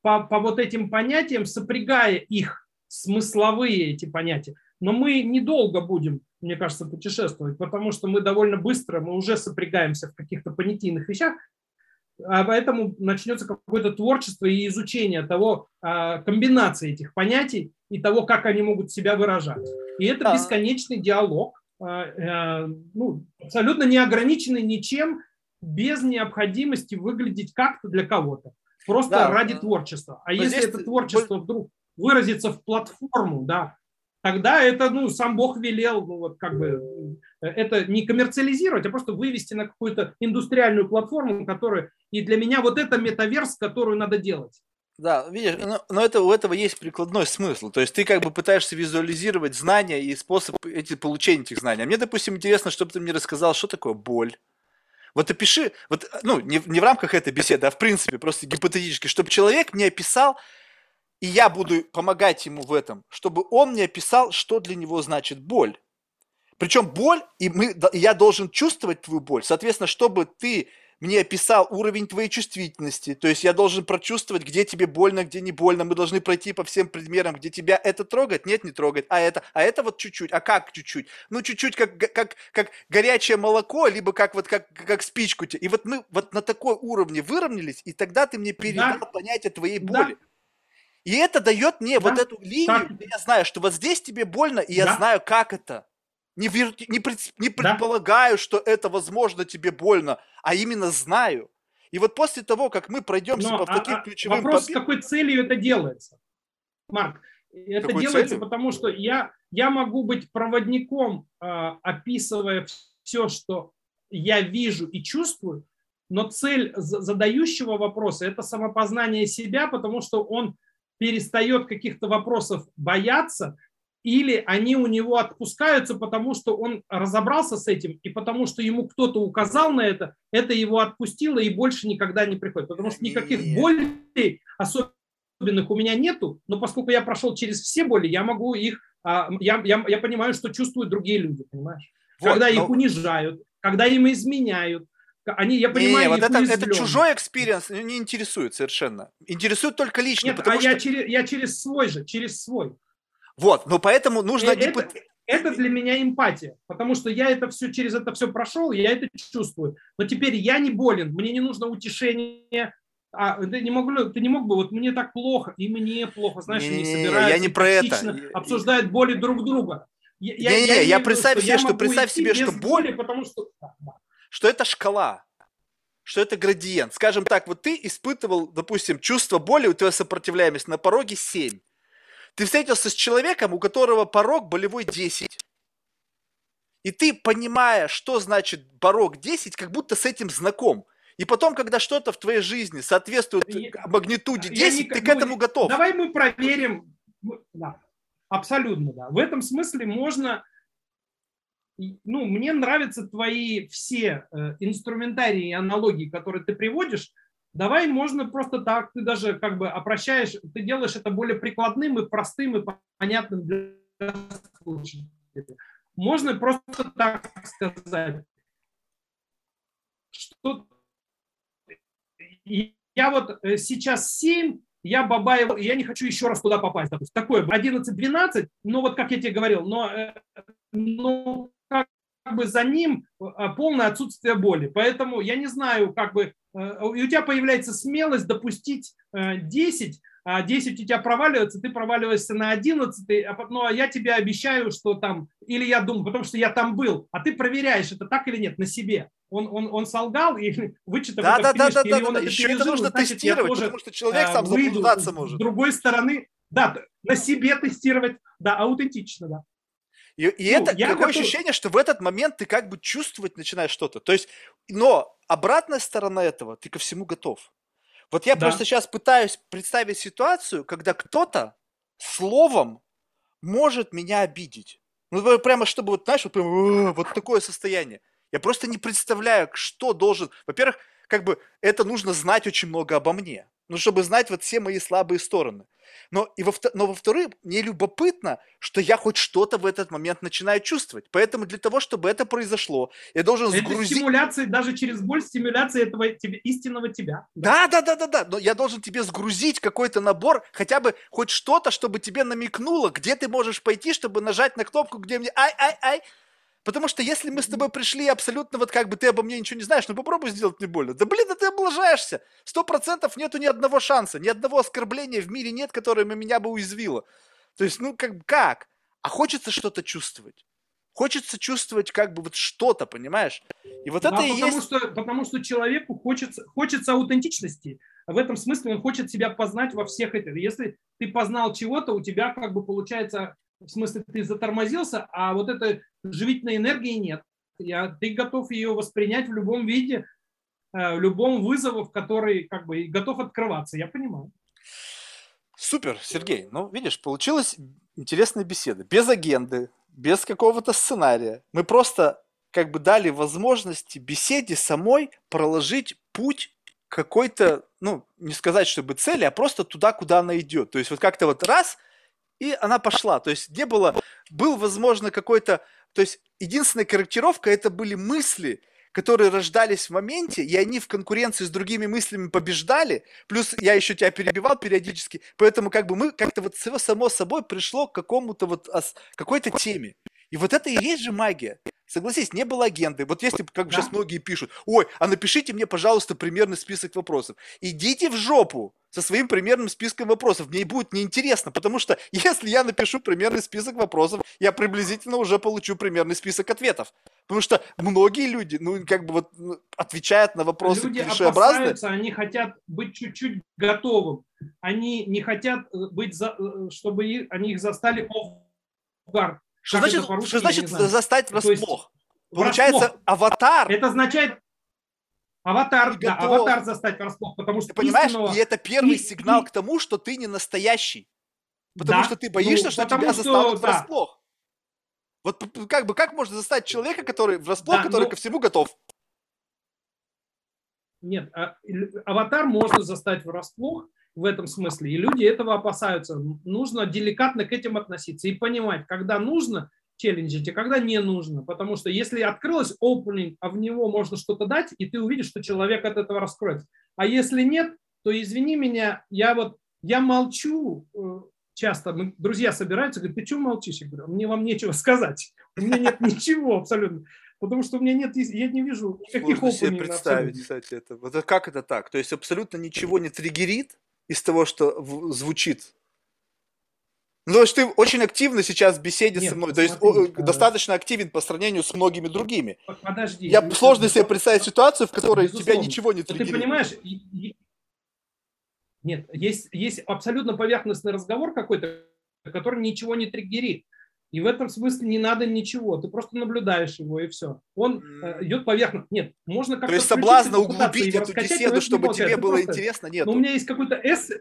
[SPEAKER 2] по, по вот этим понятиям, сопрягая их, смысловые эти понятия. Но мы недолго будем, мне кажется, путешествовать, потому что мы довольно быстро, мы уже сопрягаемся в каких-то понятийных вещах, а поэтому начнется какое-то творчество и изучение того, а, комбинации этих понятий и того, как они могут себя выражать. И это да. бесконечный диалог, а, э, ну, абсолютно не ограниченный ничем, без необходимости выглядеть как-то для кого-то. Просто да. ради творчества. А Но если это творчество вдруг выразится в платформу, да, тогда это, ну, сам Бог велел, ну, вот как бы это не коммерциализировать, а просто вывести на какую-то индустриальную платформу, которая, и для меня вот это метаверс, которую надо делать.
[SPEAKER 1] Да, видишь, но, но это, у этого есть прикладной смысл. То есть ты как бы пытаешься визуализировать знания и способ эти, получения этих знаний. А мне, допустим, интересно, чтобы ты мне рассказал, что такое боль. Вот опиши, вот, ну, не, не в рамках этой беседы, а в принципе, просто гипотетически, чтобы человек мне описал, и я буду помогать ему в этом, чтобы он мне описал, что для него значит боль. Причем боль, и мы, я должен чувствовать твою боль. Соответственно, чтобы ты мне описал уровень твоей чувствительности, то есть я должен прочувствовать, где тебе больно, где не больно. Мы должны пройти по всем предметам, где тебя это трогает, нет, не трогает, а это, а это вот чуть-чуть, а как чуть-чуть? Ну, чуть-чуть как, как, как горячее молоко, либо как вот как, как спичку. И вот мы вот на такой уровне выровнялись, и тогда ты мне передал да. понятие твоей боли. Да. И это дает мне да. вот эту линию, так. я знаю, что вот здесь тебе больно, и да. я знаю, как это. Не, вер... не, пред... не предполагаю, да. что это, возможно, тебе больно, а именно знаю. И вот после того, как мы пройдемся
[SPEAKER 2] Но,
[SPEAKER 1] по
[SPEAKER 2] а, таким а, ключевым... Вопрос, побед... с какой целью это делается? Марк, это какой делается, целью? потому что я, я могу быть проводником, э, описывая все, что я вижу и чувствую, но цель задающего вопроса – это самопознание себя, потому что он перестает каких-то вопросов бояться, или они у него отпускаются, потому что он разобрался с этим, и потому что ему кто-то указал на это, это его отпустило и больше никогда не приходит. Потому что никаких Нет. болей особенных у меня нету, но поскольку я прошел через все боли, я могу их, а, я, я, я понимаю, что чувствуют другие люди, понимаешь? Вот, когда но... их унижают, когда им изменяют, они, я понимаю,
[SPEAKER 1] не, не, вот это, это чужой experience не интересует совершенно. Интересует только лично.
[SPEAKER 2] Нет, а что... я, через, я через свой же, через свой.
[SPEAKER 1] Вот, но поэтому нужно...
[SPEAKER 2] Это, гипот... это для меня эмпатия, потому что я это все через это все прошел, я это чувствую. Но теперь я не болен, мне не нужно утешение, а ты не могу, ты не мог бы, вот мне так плохо, и мне плохо, знаешь, не,
[SPEAKER 1] они собираются, я не про это.
[SPEAKER 2] обсуждают боли друг друга.
[SPEAKER 1] Я, не, я, не, я, я представь себе, что, представь себе, что боль, боли, потому что что это шкала, что это градиент. Скажем так, вот ты испытывал, допустим, чувство боли, у тебя сопротивляемость на пороге 7. Ты встретился с человеком, у которого порог болевой 10. И ты, понимая, что значит порог 10, как будто с этим знаком. И потом, когда что-то в твоей жизни соответствует я, магнитуде 10, не, ты к этому готов.
[SPEAKER 2] Давай мы проверим. Да, абсолютно, да. В этом смысле можно ну, мне нравятся твои все э, инструментарии и аналогии, которые ты приводишь. Давай можно просто так, ты даже как бы опрощаешь, ты делаешь это более прикладным и простым и понятным для слушателя. Можно просто так сказать, что я вот э, сейчас 7, я Бабаев, я не хочу еще раз туда попасть. Допустим. Такое 11-12, но вот как я тебе говорил, но, э, но как бы за ним э, полное отсутствие боли. Поэтому я не знаю, как бы, э, и у тебя появляется смелость допустить 10, э, а 10 у тебя проваливается, ты проваливаешься на 11, а ну, а я тебе обещаю, что там, или я думаю, потому что я там был, а ты проверяешь, это так или нет, на себе. Он, он, он солгал и вычитал
[SPEAKER 1] да, это да,
[SPEAKER 2] да,
[SPEAKER 1] да, да, да. Еще пережил, это нужно значит, тестировать, тоже, потому что человек сам заблуждаться может.
[SPEAKER 2] С другой стороны, да, на себе тестировать, да, аутентично, да.
[SPEAKER 1] И, и ну, это такое готов... ощущение, что в этот момент ты как бы чувствовать начинаешь что-то. То есть, но обратная сторона этого, ты ко всему готов. Вот я да. просто сейчас пытаюсь представить ситуацию, когда кто-то словом может меня обидеть. Ну, прямо чтобы, вот, знаешь, вот, прям, вот такое состояние. Я просто не представляю, что должен... Во-первых, как бы это нужно знать очень много обо мне. Ну, чтобы знать вот все мои слабые стороны. Но, и во, но во-вторых, мне любопытно, что я хоть что-то в этот момент начинаю чувствовать. Поэтому для того, чтобы это произошло, я должен
[SPEAKER 2] это сгрузить... стимуляция, даже через боль, стимуляция этого тебе, истинного тебя.
[SPEAKER 1] Да, да, да, да, да. Но я должен тебе сгрузить какой-то набор, хотя бы хоть что-то, чтобы тебе намекнуло, где ты можешь пойти, чтобы нажать на кнопку, где мне ай-ай-ай, Потому что если мы с тобой пришли абсолютно вот как бы ты обо мне ничего не знаешь, ну попробуй сделать мне больно. Да блин, да ты облажаешься. Сто процентов нету ни одного шанса, ни одного оскорбления в мире нет, которое меня бы уязвило. То есть, ну как, как? А хочется что-то чувствовать. Хочется чувствовать как бы вот что-то, понимаешь?
[SPEAKER 2] И вот да, это и потому есть... Что, потому что человеку хочется, хочется аутентичности. В этом смысле он хочет себя познать во всех этих. Если ты познал чего-то, у тебя как бы получается в смысле ты затормозился, а вот этой живительной энергии нет. Я, ты готов ее воспринять в любом виде, э, в любом вызове, в который как бы готов открываться. Я понимаю.
[SPEAKER 1] Супер, Сергей. Ну, видишь, получилась интересная беседа. Без агенды, без какого-то сценария. Мы просто как бы дали возможности беседе самой проложить путь какой-то, ну, не сказать, чтобы цели, а просто туда, куда она идет. То есть вот как-то вот раз – и она пошла. То есть не было, был, возможно, какой-то, то есть единственная корректировка это были мысли, которые рождались в моменте, и они в конкуренции с другими мыслями побеждали, плюс я еще тебя перебивал периодически, поэтому как бы мы как-то вот само собой пришло к какому-то вот какой-то теме. И вот это и есть же магия. Согласись, не было агенды. Вот если, как да. сейчас многие пишут, ой, а напишите мне, пожалуйста, примерный список вопросов. Идите в жопу со своим примерным списком вопросов. Мне будет неинтересно, потому что если я напишу примерный список вопросов, я приблизительно уже получу примерный список ответов. Потому что многие люди, ну, как бы вот ну, отвечают на вопросы
[SPEAKER 2] люди клишеобразные. они хотят быть чуть-чуть готовым. Они не хотят э, быть, за, э, чтобы они их застали off
[SPEAKER 1] что значит, что значит застать врасплох? Получается, врасплох. аватар.
[SPEAKER 2] Это означает аватар, да, аватар застать врасплох, потому что
[SPEAKER 1] ты понимаешь, истинного... и это первый и, сигнал и... к тому, что ты не настоящий, потому да, что ты боишься, ну, что тебя что, застанут да. врасплох. Вот как бы как можно застать человека, который врасплох, да, который но... ко всему готов?
[SPEAKER 2] Нет, а, аватар можно застать врасплох, в этом смысле. И люди этого опасаются. Нужно деликатно к этим относиться и понимать, когда нужно челленджить, а когда не нужно. Потому что если открылось opening, а в него можно что-то дать, и ты увидишь, что человек от этого раскроется. А если нет, то извини меня, я вот, я молчу э, часто, мы, друзья собираются, говорят, ты что молчишь? Я говорю, мне вам нечего сказать. У меня нет ничего абсолютно. Потому что у меня нет, я не вижу никаких
[SPEAKER 1] Сложно себе представить, кстати, это. Вот как это так? То есть абсолютно ничего не триггерит, из того, что в, звучит. Ну, то есть ты очень активно сейчас в беседе Нет, со мной, то есть о, достаточно активен по сравнению с многими другими.
[SPEAKER 2] Подожди.
[SPEAKER 1] Я сложно себе представить ситуацию, в которой безусловно. тебя ничего не триггерит.
[SPEAKER 2] Ты понимаешь, нет, есть, есть абсолютно поверхностный разговор какой-то, который ничего не триггерит. И в этом смысле не надо ничего, ты просто наблюдаешь его и все. Он э, идет поверхностно. Нет, можно как-то...
[SPEAKER 1] То есть соблазна углубить эту беседу, чтобы тебе было просто... интересно, нет.
[SPEAKER 2] Но у меня есть какой-то эссе,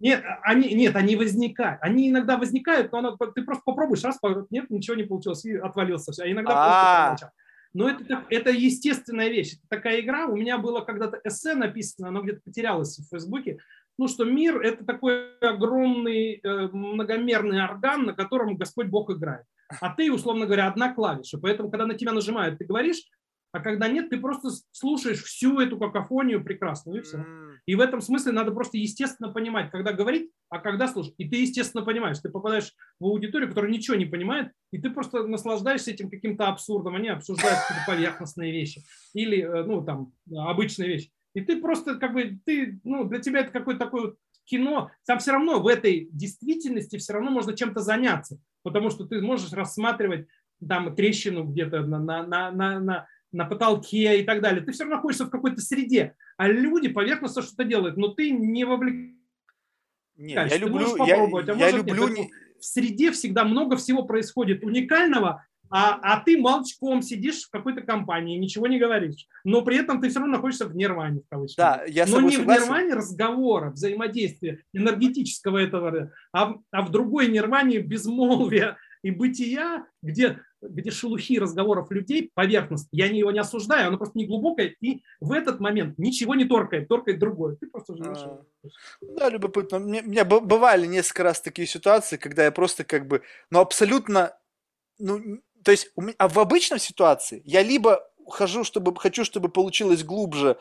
[SPEAKER 2] нет, они, нет, они возникают. Они иногда возникают, но оно, ты просто попробуешь, раз, нет, ничего не получилось, и отвалился все. А иногда А-а-а. просто Но это, это естественная вещь. Это такая игра. У меня было когда-то эссе написано, оно где-то потерялось в Фейсбуке ну, что мир – это такой огромный э, многомерный орган, на котором Господь Бог играет. А ты, условно говоря, одна клавиша. Поэтому, когда на тебя нажимают, ты говоришь, а когда нет, ты просто слушаешь всю эту какофонию прекрасную, и все. И в этом смысле надо просто естественно понимать, когда говорить, а когда слушать. И ты естественно понимаешь, ты попадаешь в аудиторию, которая ничего не понимает, и ты просто наслаждаешься этим каким-то абсурдом. Они обсуждают какие-то поверхностные вещи или, э, ну, там, обычные вещи. И ты просто как бы, ты, ну, для тебя это какое-то такое кино. Там все равно в этой действительности все равно можно чем-то заняться, потому что ты можешь рассматривать там трещину где-то на, на, на, на, на, на потолке и так далее. Ты все равно находишься в какой-то среде. А люди поверхностно что-то делают, но ты не вовлекаешься.
[SPEAKER 1] Не, я люблю, я, а я люблю...
[SPEAKER 2] Нет. В среде всегда много всего происходит уникального, а, а ты молчком сидишь в какой-то компании, ничего не говоришь. Но при этом ты все равно находишься в нирване, в кавычках.
[SPEAKER 1] Да, я
[SPEAKER 2] Но не согласен. в нирване разговора, взаимодействия, энергетического этого, а, а в другой нирване безмолвия и бытия, где где шелухи разговоров людей, поверхность, я не, его не осуждаю, оно просто не глубокое, и в этот момент ничего не торкает, торкает другое. Ты просто живешь. А,
[SPEAKER 1] да, любопытно. У меня бывали несколько раз такие ситуации, когда я просто как бы, ну, абсолютно, ну, то есть, а в обычной ситуации я либо хожу, чтобы, хочу, чтобы получилось глубже,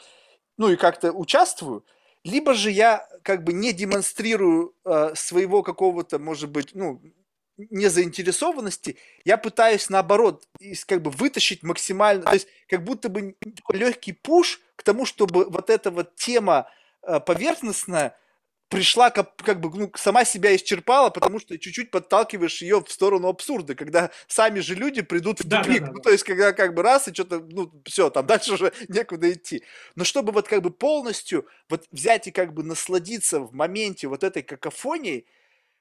[SPEAKER 1] ну, и как-то участвую, либо же я как бы не демонстрирую э, своего какого-то, может быть, ну, незаинтересованности, я пытаюсь наоборот как бы вытащить максимально, то есть как будто бы легкий пуш к тому, чтобы вот эта вот тема э, поверхностная пришла как, как бы ну, сама себя исчерпала, потому что чуть-чуть подталкиваешь ее в сторону абсурда, когда сами же люди придут в тупик, да, да, да, ну, то есть когда как бы раз и что-то, ну, все, там дальше уже некуда идти. Но чтобы вот как бы полностью вот взять и как бы насладиться в моменте вот этой какофонией,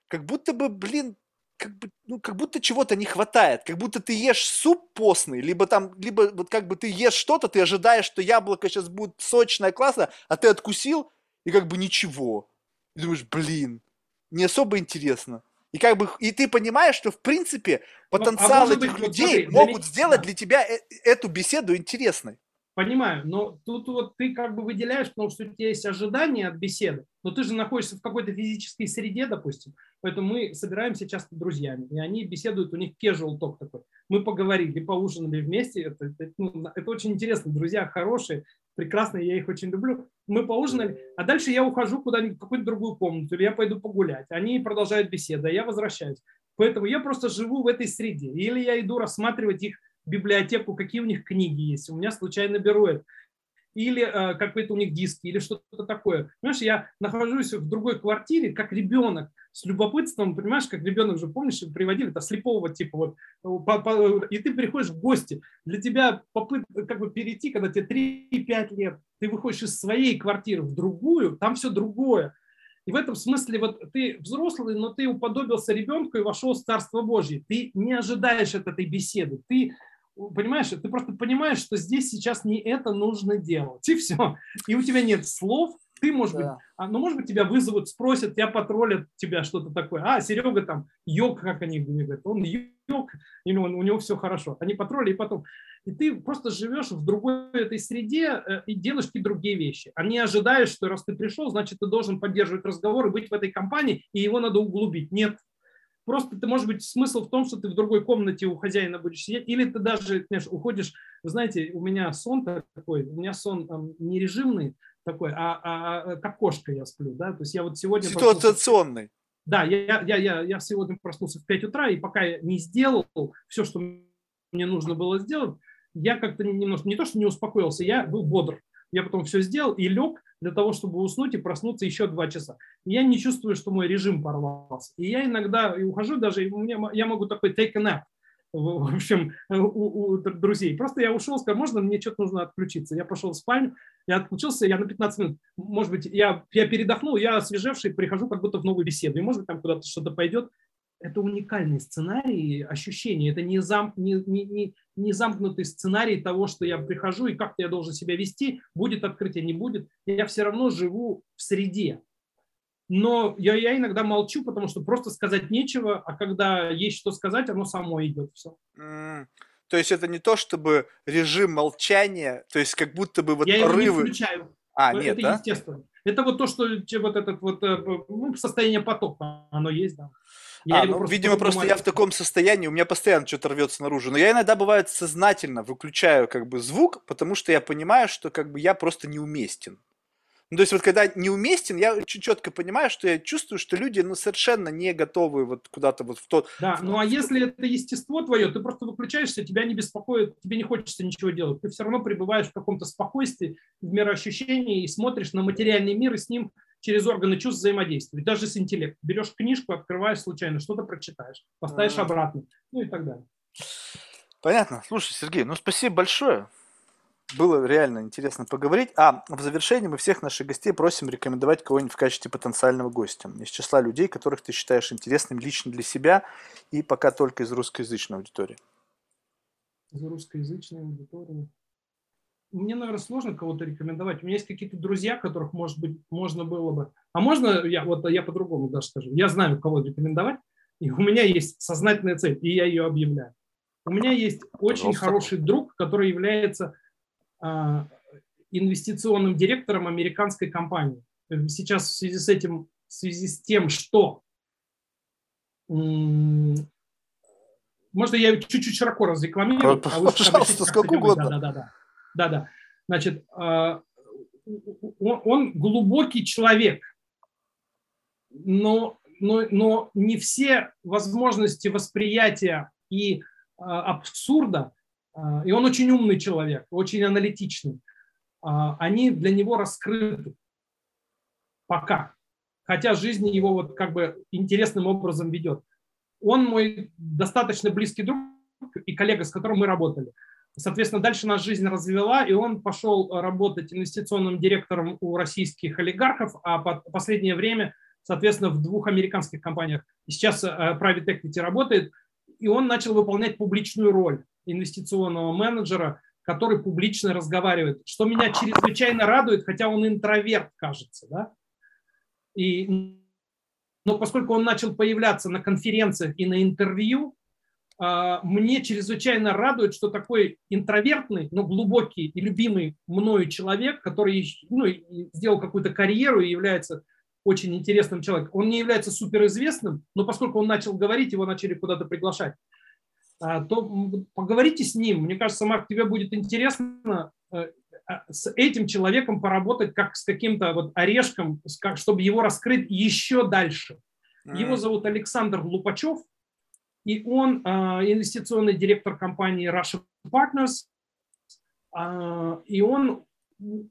[SPEAKER 1] как будто бы, блин, как бы, ну, как будто чего-то не хватает, как будто ты ешь суп постный, либо там, либо вот как бы ты ешь что-то, ты ожидаешь, что яблоко сейчас будет сочное, классно, а ты откусил, и как бы ничего. И думаешь, блин, не особо интересно. И как бы, и ты понимаешь, что в принципе ну, а потенциал этих быть, людей смотри, могут для сделать для тебя э, эту беседу интересной.
[SPEAKER 2] Понимаю, но тут вот ты как бы выделяешь, потому что у тебя есть ожидания от беседы, но ты же находишься в какой-то физической среде, допустим, поэтому мы собираемся часто друзьями, и они беседуют, у них casual talk такой. Мы поговорили, поужинали вместе, это, это, ну, это очень интересно, друзья хорошие, прекрасные, я их очень люблю. Мы поужинали, а дальше я ухожу куда-нибудь в какую-нибудь другую комнату, или я пойду погулять, они продолжают беседу, а я возвращаюсь. Поэтому я просто живу в этой среде, или я иду рассматривать их библиотеку, какие у них книги есть. У меня случайно беру это. Или э, какой-то у них диски, или что-то такое. Понимаешь, я нахожусь в другой квартире, как ребенок, с любопытством, понимаешь, как ребенок же, помнишь, приводили, это слепого типа, вот, по, по, и ты приходишь в гости, для тебя попытка как бы перейти, когда тебе 3-5 лет, ты выходишь из своей квартиры в другую, там все другое. И в этом смысле вот ты взрослый, но ты уподобился ребенку и вошел в Царство Божье. Ты не ожидаешь от этой беседы. Ты понимаешь, ты просто понимаешь, что здесь сейчас не это нужно делать, и все. И у тебя нет слов, ты, может да. быть, а, ну, может быть, тебя вызовут, спросят, тебя потроллят, тебя что-то такое. А, Серега там, йог, как они говорят, он йог, или он, у него все хорошо. Они потролли, и потом. И ты просто живешь в другой этой среде э, и делаешь какие-то другие вещи. А не ожидаешь, что раз ты пришел, значит, ты должен поддерживать разговор и быть в этой компании, и его надо углубить. Нет, Просто ты, может быть, смысл в том, что ты в другой комнате у хозяина будешь сидеть, или ты даже, знаешь, уходишь, знаете, у меня сон такой, у меня сон там, не режимный такой, а, а, а как кошка я сплю, да, то есть я вот сегодня...
[SPEAKER 1] Ситуационный.
[SPEAKER 2] Проснулся, да, я, я, я, я сегодня проснулся в 5 утра, и пока я не сделал все, что мне нужно было сделать, я как-то немножко, не то, что не успокоился, я был бодр. Я потом все сделал и лег, для того, чтобы уснуть и проснуться еще два часа. я не чувствую, что мой режим порвался. И я иногда и ухожу даже, и у меня, я могу такой take a nap, в общем, у, у друзей. Просто я ушел, сказал, можно, мне что-то нужно отключиться. Я пошел в спальню, я отключился, я на 15 минут, может быть, я, я передохнул, я освежевший, прихожу как будто в новую беседу. И может быть, там куда-то что-то пойдет. Это уникальный сценарий ощущения. Это не, зам, не, не, не, не замкнутый сценарий того, что я прихожу и как-то я должен себя вести, будет открытие, не будет. Я все равно живу в среде. Но я, я иногда молчу, потому что просто сказать нечего, а когда есть что сказать, оно само идет. Все.
[SPEAKER 1] Mm. То есть это не то, чтобы режим молчания, то есть как будто бы вот
[SPEAKER 2] я порывы... его не включаю.
[SPEAKER 1] А, это нет,
[SPEAKER 2] да? естественно. Это вот то, что вот этот вот э, ну, состояние потока, оно есть, да.
[SPEAKER 1] Я а, ну, просто видимо, просто я в таком состоянии, у меня постоянно что-то рвется наружу. Но я иногда, бывает, сознательно выключаю как бы звук, потому что я понимаю, что как бы я просто неуместен. Ну, то есть вот когда неуместен, я очень четко понимаю, что я чувствую, что люди ну, совершенно не готовы вот куда-то вот в тот...
[SPEAKER 2] Да, ну а если это естество твое, ты просто выключаешься, тебя не беспокоит, тебе не хочется ничего делать. Ты все равно пребываешь в каком-то спокойствии, в мироощущении и смотришь на материальный мир и с ним через органы чувств взаимодействовать, даже с интеллектом. Берешь книжку, открываешь случайно, что-то прочитаешь, поставишь обратно, ну и так далее.
[SPEAKER 1] Понятно. Слушай, Сергей, ну спасибо большое. Было реально интересно поговорить. А в завершении мы всех наших гостей просим рекомендовать кого-нибудь в качестве потенциального гостя. Из числа людей, которых ты считаешь интересным лично для себя и пока только из русскоязычной аудитории.
[SPEAKER 2] Из русскоязычной аудитории мне, наверное, сложно кого-то рекомендовать. У меня есть какие-то друзья, которых, может быть, можно было бы... А можно, я, вот я по-другому даже скажу. Я знаю, кого рекомендовать, и у меня есть сознательная цель, и я ее объявляю. У меня есть очень Пожалуйста. хороший друг, который является а, инвестиционным директором американской компании. Сейчас в связи с этим, в связи с тем, что можно я чуть-чуть широко разрекламирую?
[SPEAKER 3] А вы Пожалуйста, сколько угодно.
[SPEAKER 2] Да, да, да. Да, да. Значит, а, он глубокий человек, но, но, но не все возможности восприятия и а, абсурда, а, и он очень умный человек, очень аналитичный, они для него раскрыты пока хотя жизнь его вот как бы интересным образом ведет. Он мой достаточно близкий друг и коллега, с которым мы работали. Соответственно, дальше наша жизнь развела, и он пошел работать инвестиционным директором у российских олигархов, а по последнее время, соответственно, в двух американских компаниях. И сейчас э, Private Equity работает, и он начал выполнять публичную роль инвестиционного менеджера, который публично разговаривает, что меня чрезвычайно радует, хотя он интроверт, кажется, да, и, но поскольку он начал появляться на конференциях и на интервью, мне чрезвычайно радует, что такой интровертный, но глубокий и любимый мною человек, который ну, сделал какую-то карьеру и является очень интересным человеком, он не является суперизвестным, но поскольку он начал говорить, его начали куда-то приглашать, а, то поговорите с ним. Мне кажется, Марк, тебе будет интересно э, а, с этим человеком поработать как с каким-то вот орешком, чтобы его раскрыть еще дальше. Его зовут Александр Лупачев, и он а, инвестиционный директор компании Russia Partners, а, и он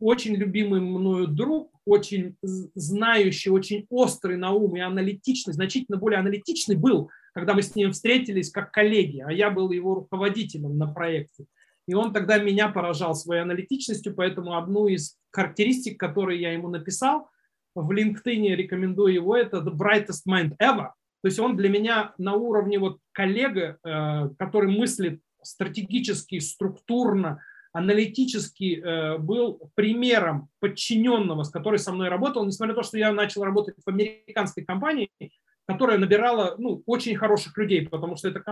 [SPEAKER 2] очень любимый мною друг, очень знающий, очень острый на ум и аналитичный, значительно более аналитичный был, когда мы с ним встретились как коллеги, а я был его руководителем на проекте. И он тогда меня поражал своей аналитичностью, поэтому одну из характеристик, которые я ему написал в LinkedIn, рекомендую его, это the brightest mind ever. То есть он для меня на уровне вот коллега, э, который мыслит стратегически, структурно, аналитически э, был примером подчиненного, с которой со мной работал, несмотря на то, что я начал работать в американской компании, которая набирала ну, очень хороших людей, потому что это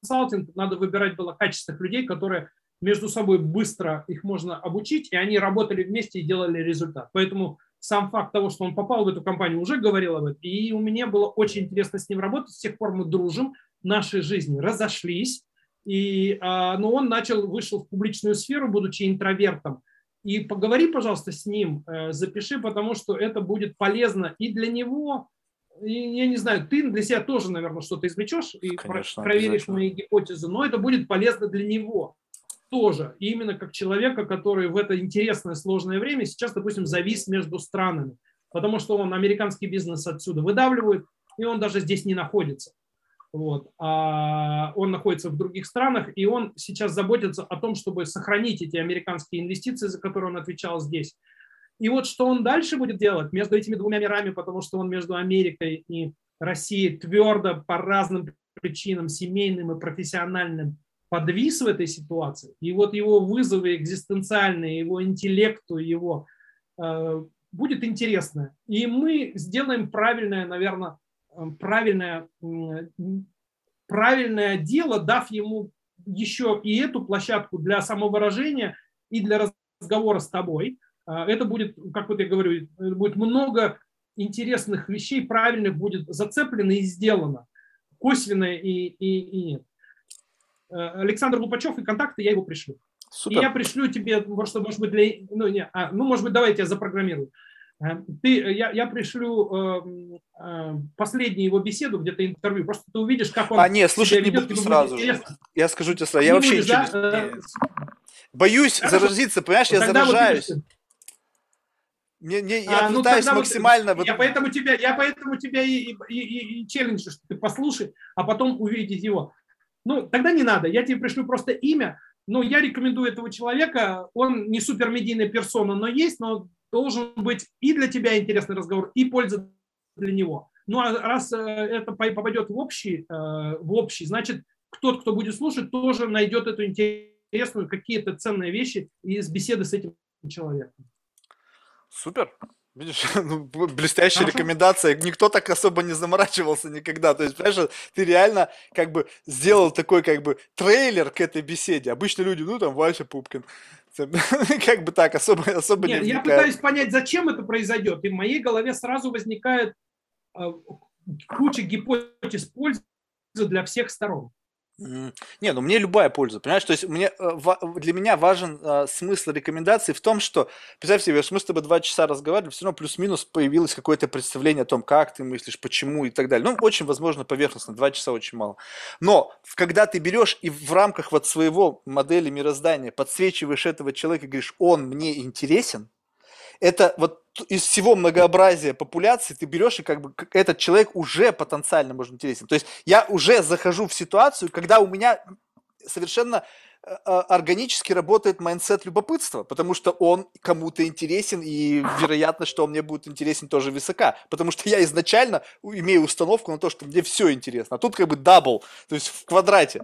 [SPEAKER 2] консалтинг, надо выбирать было качественных людей, которые между собой быстро их можно обучить, и они работали вместе и делали результат. Поэтому сам факт того, что он попал в эту компанию, уже говорил об этом. И у меня было очень интересно с ним работать. С тех пор мы дружим, наши жизни разошлись. И, а, но он начал, вышел в публичную сферу, будучи интровертом. И поговори, пожалуйста, с ним, э, запиши, потому что это будет полезно и для него, и, я не знаю, ты для себя тоже, наверное, что-то извлечешь и Конечно, проверишь мои гипотезы, но это будет полезно для него тоже именно как человека, который в это интересное сложное время сейчас, допустим, завис между странами, потому что он американский бизнес отсюда выдавливает, и он даже здесь не находится. Вот. А он находится в других странах, и он сейчас заботится о том, чтобы сохранить эти американские инвестиции, за которые он отвечал здесь. И вот что он дальше будет делать между этими двумя мирами, потому что он между Америкой и Россией твердо по разным причинам, семейным и профессиональным, подвис в этой ситуации, и вот его вызовы экзистенциальные, его интеллекту, его э, будет интересно. И мы сделаем правильное, наверное, э, правильное, правильное дело, дав ему еще и эту площадку для самовыражения и для разговора с тобой. Э, это будет, как вот я говорю, будет много интересных вещей, правильных будет зацеплено и сделано, косвенно и, и, и нет. Э, Александр Лупачев и контакты, я его пришлю. Супер. И я пришлю тебе, просто, может быть, для... Ну, не, а, ну, может быть, давайте я запрограммирую. Э, ты, я, я пришлю э, э, последнюю его беседу, где-то интервью, просто ты увидишь, как он...
[SPEAKER 3] А, нет, слушай, не буду сразу же. Я скажу тебе сразу, я вообще будешь, ничего да? не... Боюсь Хорошо. заразиться, понимаешь, я Тогда заражаюсь. Вот мне, мне, я а, ну, пытаюсь максимально...
[SPEAKER 2] Вот... Я, поэтому тебя, я поэтому тебя и, и, и, и челленджу, что ты послушай, а потом увидеть его. Ну, тогда не надо, я тебе пришлю просто имя, но я рекомендую этого человека, он не супермедийная персона, но есть, но должен быть и для тебя интересный разговор, и польза для него. Ну, а раз э, это попадет в общий, э, в общий, значит, тот, кто будет слушать, тоже найдет эту интересную, какие-то ценные вещи из беседы с этим человеком.
[SPEAKER 3] Супер.
[SPEAKER 1] Видишь, ну, блестящая рекомендация. Никто так особо не заморачивался никогда. То есть, понимаешь, ты реально как бы сделал такой как бы трейлер к этой беседе. Обычно люди, ну там Вася Пупкин. Как бы так, особо, особо
[SPEAKER 2] Нет, не я пытаюсь понять, зачем это произойдет. И в моей голове сразу возникает э, куча гипотез пользы для всех сторон.
[SPEAKER 1] Не, ну мне любая польза, понимаешь? То есть мне, э, для меня важен а, смысл рекомендаций в том, что, представь себе, мы с тобой два часа разговаривали, все равно плюс-минус появилось какое-то представление о том, как ты мыслишь, почему и так далее. Ну, очень, возможно, поверхностно, два часа очень мало. Но когда ты берешь и в рамках вот своего модели мироздания подсвечиваешь этого человека и говоришь, он мне интересен, это вот из всего многообразия популяции ты берешь, и как бы этот человек уже потенциально может интересен. То есть я уже захожу в ситуацию, когда у меня совершенно э, а, органически работает mindset любопытства, потому что он кому-то интересен, и вероятность, что он мне будет интересен, тоже высока, потому что я изначально имею установку на то, что мне все интересно, а тут как бы double, то есть в квадрате.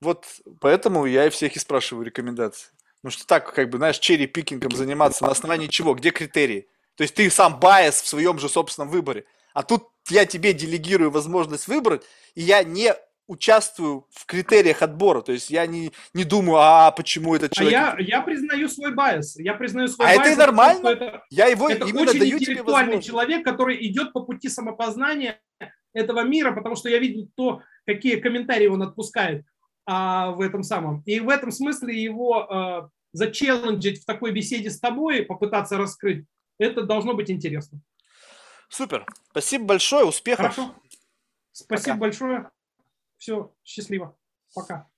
[SPEAKER 1] Вот поэтому я и всех и спрашиваю рекомендации. Ну что так, как бы, знаешь, cherry-picking ом заниматься на основании чего? Где критерии? То есть ты сам bias в своем же собственном выборе. А тут я тебе делегирую возможность выбрать, и я не участвую в критериях отбора. То есть я не, не думаю, а почему этот а человек...
[SPEAKER 2] А я, я признаю свой bias. Я признаю свой
[SPEAKER 1] а
[SPEAKER 2] bias.
[SPEAKER 1] это и нормально.
[SPEAKER 2] Это, я его это именно очень даю интеллектуальный тебе человек, который идет по пути самопознания этого мира, потому что я видел то, какие комментарии он отпускает а, в этом самом. И в этом смысле его а, зачелленджить в такой беседе с тобой, попытаться раскрыть, это должно быть интересно.
[SPEAKER 1] Супер. Спасибо большое. Успехов.
[SPEAKER 2] Хорошо. Спасибо Пока. большое. Все, счастливо. Пока.